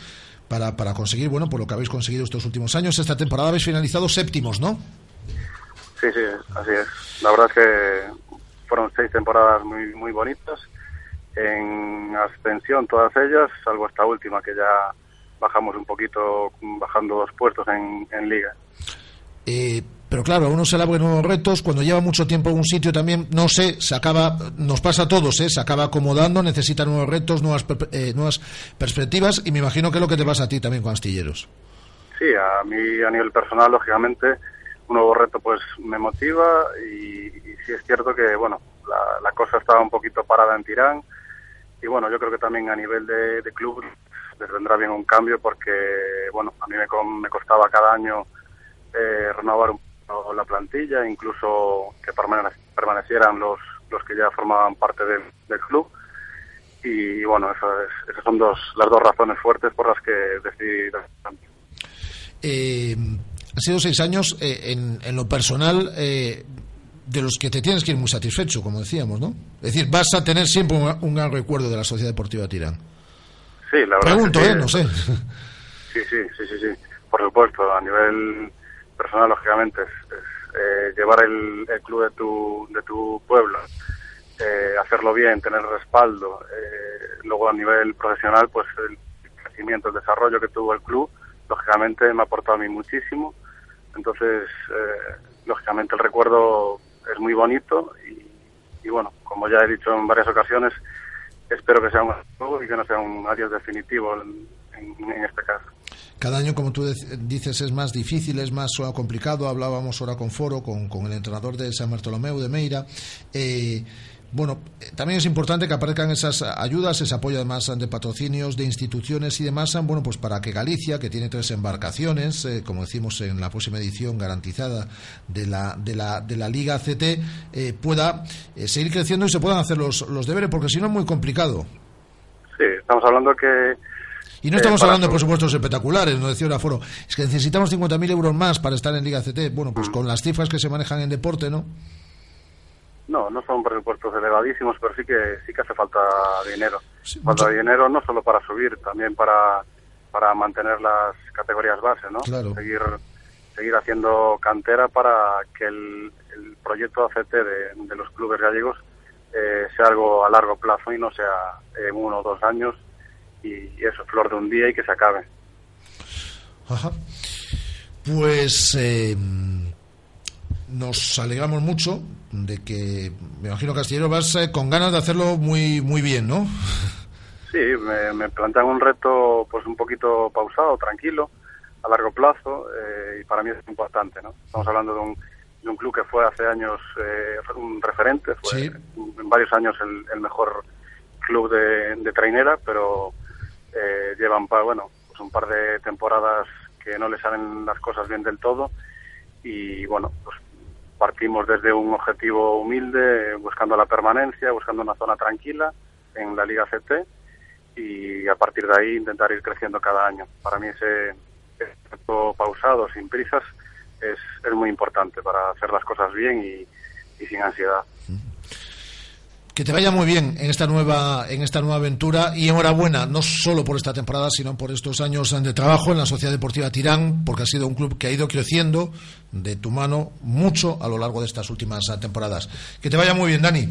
para, para conseguir, bueno, por lo que habéis conseguido estos últimos años. Esta temporada habéis finalizado séptimos, ¿no? Sí, sí, así es. La verdad es que fueron seis temporadas muy, muy bonitas, en ascensión todas ellas, salvo esta última que ya bajamos un poquito, bajando dos puestos en, en liga. Eh, pero claro, a uno se le abren nuevos retos. Cuando lleva mucho tiempo en un sitio también, no sé, se acaba, nos pasa a todos, ¿eh? se acaba acomodando, necesita nuevos retos, nuevas, eh, nuevas perspectivas. Y me imagino que es lo que te pasa a ti también con Astilleros. Sí, a mí a nivel personal, lógicamente, un nuevo reto pues me motiva y, y sí es cierto que, bueno, la, la cosa estaba un poquito parada en Tirán y bueno, yo creo que también a nivel de, de club les vendrá bien un cambio porque, bueno, a mí me, me costaba cada año eh, renovar un poco la plantilla, incluso que permane- permanecieran los, los que ya formaban parte del, club y bueno, eso es- esas son dos, las dos razones fuertes por las que decidí cambio. Eh, han sido seis años eh, en, en lo personal eh, de los que te tienes que ir muy satisfecho, como decíamos, ¿no? Es decir, vas a tener siempre un, un gran recuerdo de la Sociedad Deportiva Tirán. Sí, la verdad. Pregunto, que ¿eh? sí. No sé. Sí, sí, sí, sí, sí. Por supuesto, a nivel personal, lógicamente, es, es, eh, llevar el, el club de tu, de tu pueblo, eh, hacerlo bien, tener respaldo. eh, luego, a nivel profesional, pues el crecimiento, el desarrollo que tuvo el club, lógicamente me ha aportado a mí muchísimo. Entonces, eh, lógicamente, el recuerdo es muy bonito y, y, bueno, como ya he dicho en varias ocasiones, espero que sea un nuevo y que no sea un adiós definitivo en, este caso. Cada año, como tú dices, es más difícil, es más complicado. Hablábamos ahora con Foro, con, con el entrenador de San Bartolomeu de Meira. Eh, bueno, eh, también es importante que aparezcan esas ayudas, ese apoyo además de patrocinios, de instituciones y demás, bueno, pues para que Galicia, que tiene tres embarcaciones, eh, como decimos en la próxima edición garantizada de la, de la, de la Liga CT, eh, pueda eh, seguir creciendo y se puedan hacer los, los deberes, porque si no es muy complicado. Sí, estamos hablando que... Y no eh, estamos para hablando de presupuestos espectaculares, no decía ahora Foro. Es que necesitamos 50.000 euros más para estar en Liga CT. Bueno, Mm. pues con las cifras que se manejan en deporte, ¿no? No, no son presupuestos elevadísimos, pero sí que sí que hace falta dinero. falta dinero no solo para subir, también para, para mantener las categorías base, ¿no? Claro. Seguir seguir haciendo cantera para que el, el proyecto ACT de, de los clubes gallegos eh, sea algo a largo plazo y no sea en uno o dos años y, y eso, flor de un día y que se acabe. Ajá. Pues eh, nos alegramos mucho de que, me imagino Castillero, vas eh, con ganas de hacerlo muy, muy bien, ¿no? Sí, me, me plantean un reto pues un poquito pausado, tranquilo, a largo plazo eh, y para mí es importante, ¿no? Estamos hablando de un, de un club que fue hace años eh, un referente, fue Sí. en varios años el, el mejor club de, de trainera, pero eh, llevan pa- bueno pues un par de temporadas que que no le salen las cosas bien del todo y bueno, pues partimos desde un objetivo humilde, buscando la permanencia, buscando una zona tranquila en la Liga CT y a partir de ahí intentar ir creciendo cada año. Para mí ese tiempo pausado, sin prisas, es, es muy importante para hacer las cosas bien y, y sin ansiedad. Que te vaya muy bien en esta nueva en esta nueva aventura y enhorabuena no solo por esta temporada sino por estos años de trabajo en la Sociedad Deportiva Tirán porque ha sido un club que ha ido creciendo de tu mano mucho a lo largo de estas últimas temporadas. Que te vaya muy bien, Dani.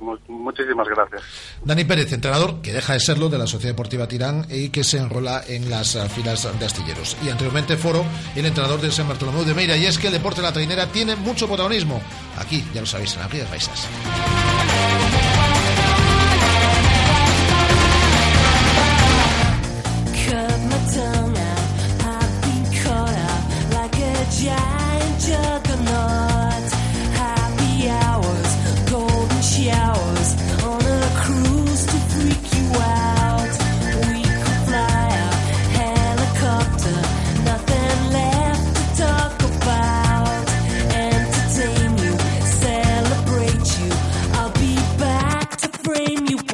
Mu- muchísimas gracias. Dani Pérez, entrenador que deja de serlo de la Sociedad Deportiva Tirán y que se enrola en las eh, filas de astilleros. Y anteriormente Foro, el entrenador del San Bartolomé de Meira. Y es que el deporte de la trainera tiene mucho protagonismo. Aquí, ya lo sabéis, en las Rías Baixas.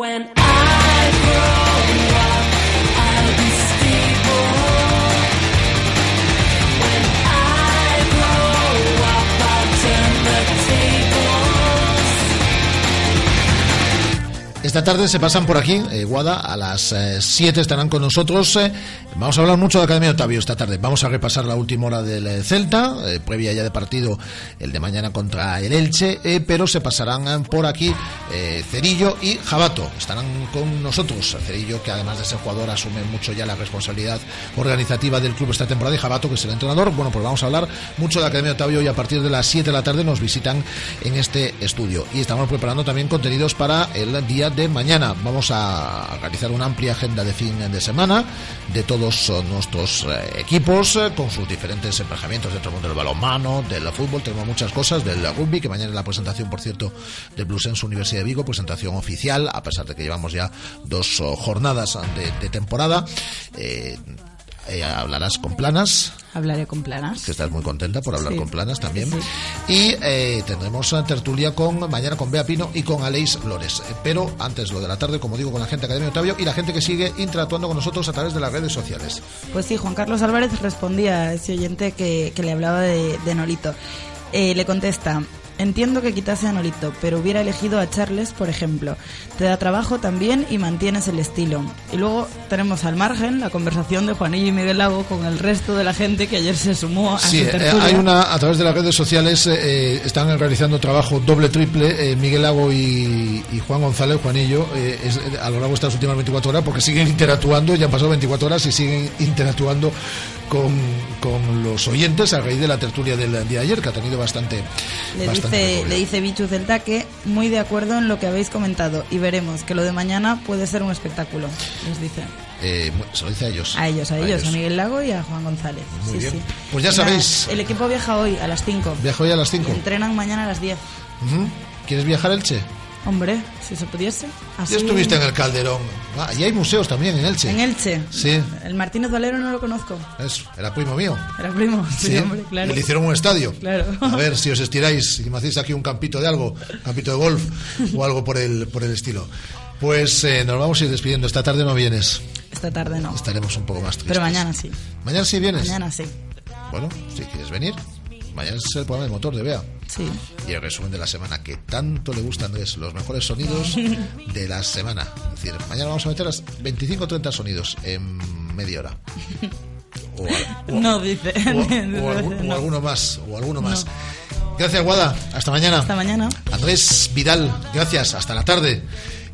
When I Esta tarde se pasan por aquí, eh, Guada, a las 7 estarán con nosotros. eh, vamos a hablar mucho de Academia Otavio esta tarde. Vamos a repasar la última hora del eh, Celta, eh, previa ya de partido el de mañana contra el Elche, eh, pero se pasarán eh, por aquí eh, Cerillo y Jabato. Estarán con nosotros. Cerillo, que además de ser jugador, asume mucho ya la responsabilidad organizativa del club esta temporada, y Jabato, que es el entrenador. Bueno, pues vamos a hablar mucho de Academia Otavio y a partir de las 7 de la tarde nos visitan en este estudio. Y estamos preparando también contenidos para el día de mañana. Vamos a realizar una amplia agenda de fin de semana de todos nuestros eh, equipos eh, con sus diferentes emparejamientos dentro del mundo del balonmano, del fútbol. Tenemos muchas cosas del rugby, que mañana es la presentación, por cierto, del Bluesense Universidad de Vigo, presentación oficial, a pesar de que llevamos ya dos oh, jornadas de, de temporada. Eh, eh, hablarás con Planas, Hablaré con planas. que estás muy contenta por hablar Sí. con Planas también. Sí. Y eh, tendremos eh, tertulia con mañana con Bea Pino y con Aleix Flores. Pero antes lo de la tarde, como digo, con la gente de Academia Otavio y la gente que sigue interactuando con nosotros a través de las redes sociales. Pues sí, Juan Carlos Álvarez respondía a ese oyente que, que le hablaba de, de Nolito. Eh, le contesta, entiendo que quitase a Nolito, pero hubiera elegido a Charles, por ejemplo. Te da trabajo también y mantienes el estilo. Y luego tenemos al margen la conversación de Juanillo y Miguel Lago con el resto de la gente que ayer se sumó a Sí, su eh, tertulia. hay una, a través de las redes sociales eh, eh, están realizando trabajo doble, triple, eh, Miguel Lago y, y Juan González, Juanillo, eh, es, eh, a lo largo de estas últimas 24 horas, porque siguen interactuando, ya han pasado 24 horas y siguen interactuando con, con los oyentes a raíz de la tertulia del día de ayer, que ha tenido bastante... Le bastante dice, recorrido. le dice Bichu Celta que muy de acuerdo en lo que habéis comentado y veremos que lo de mañana puede ser un espectáculo, les dice. Eh, se lo dice a ellos. A ellos, a ellos, a Miguel Lago y a Juan González. Muy sí, bien. sí. Pues ya sabéis. El equipo viaja hoy a las 5. Viajo hoy a las 5. Entrenan mañana a las 10. Ujú. ¿Quieres viajar Elche? Hombre, si se pudiese. Así- Ya estuviste en el Calderón. Ah, y hay museos también en Elche. En Elche. Sí, El Martínez Valero no lo conozco. eso, era primo mío. Era primo. Sí, Sí, hombre, claro. y le hicieron un estadio. Claro. A ver si os estiráis y me hacéis aquí un campito de algo, campito de golf o algo por el, por el estilo. Pues eh, nos vamos a ir despidiendo. Esta tarde no vienes. Esta tarde no. Estaremos un poco más tristes. Pero mañana sí. ¿Mañana sí vienes? Mañana sí. Bueno, si quieres venir. Mañana es el programa del motor de Bea. Sí. Y el resumen de la semana que tanto le gustan es los mejores sonidos de la semana. Es decir, mañana vamos a meter las 25 o 30 sonidos en media hora. O, a- o- No, dice. o- algu- o No. alguno más, o alguno más. Gracias, Guada. Hasta mañana. Hasta mañana. Andrés Vidal, gracias. Hasta la tarde.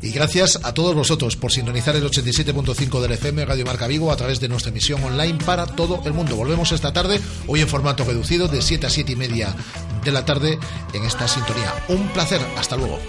Y gracias a todos vosotros por sintonizar el 87.5 del FM Radio Marca Vigo a través de nuestra emisión online para todo el mundo. Volvemos esta tarde, hoy en formato reducido, de 7 a 7 y media de la tarde en esta sintonía. Un placer. Hasta luego.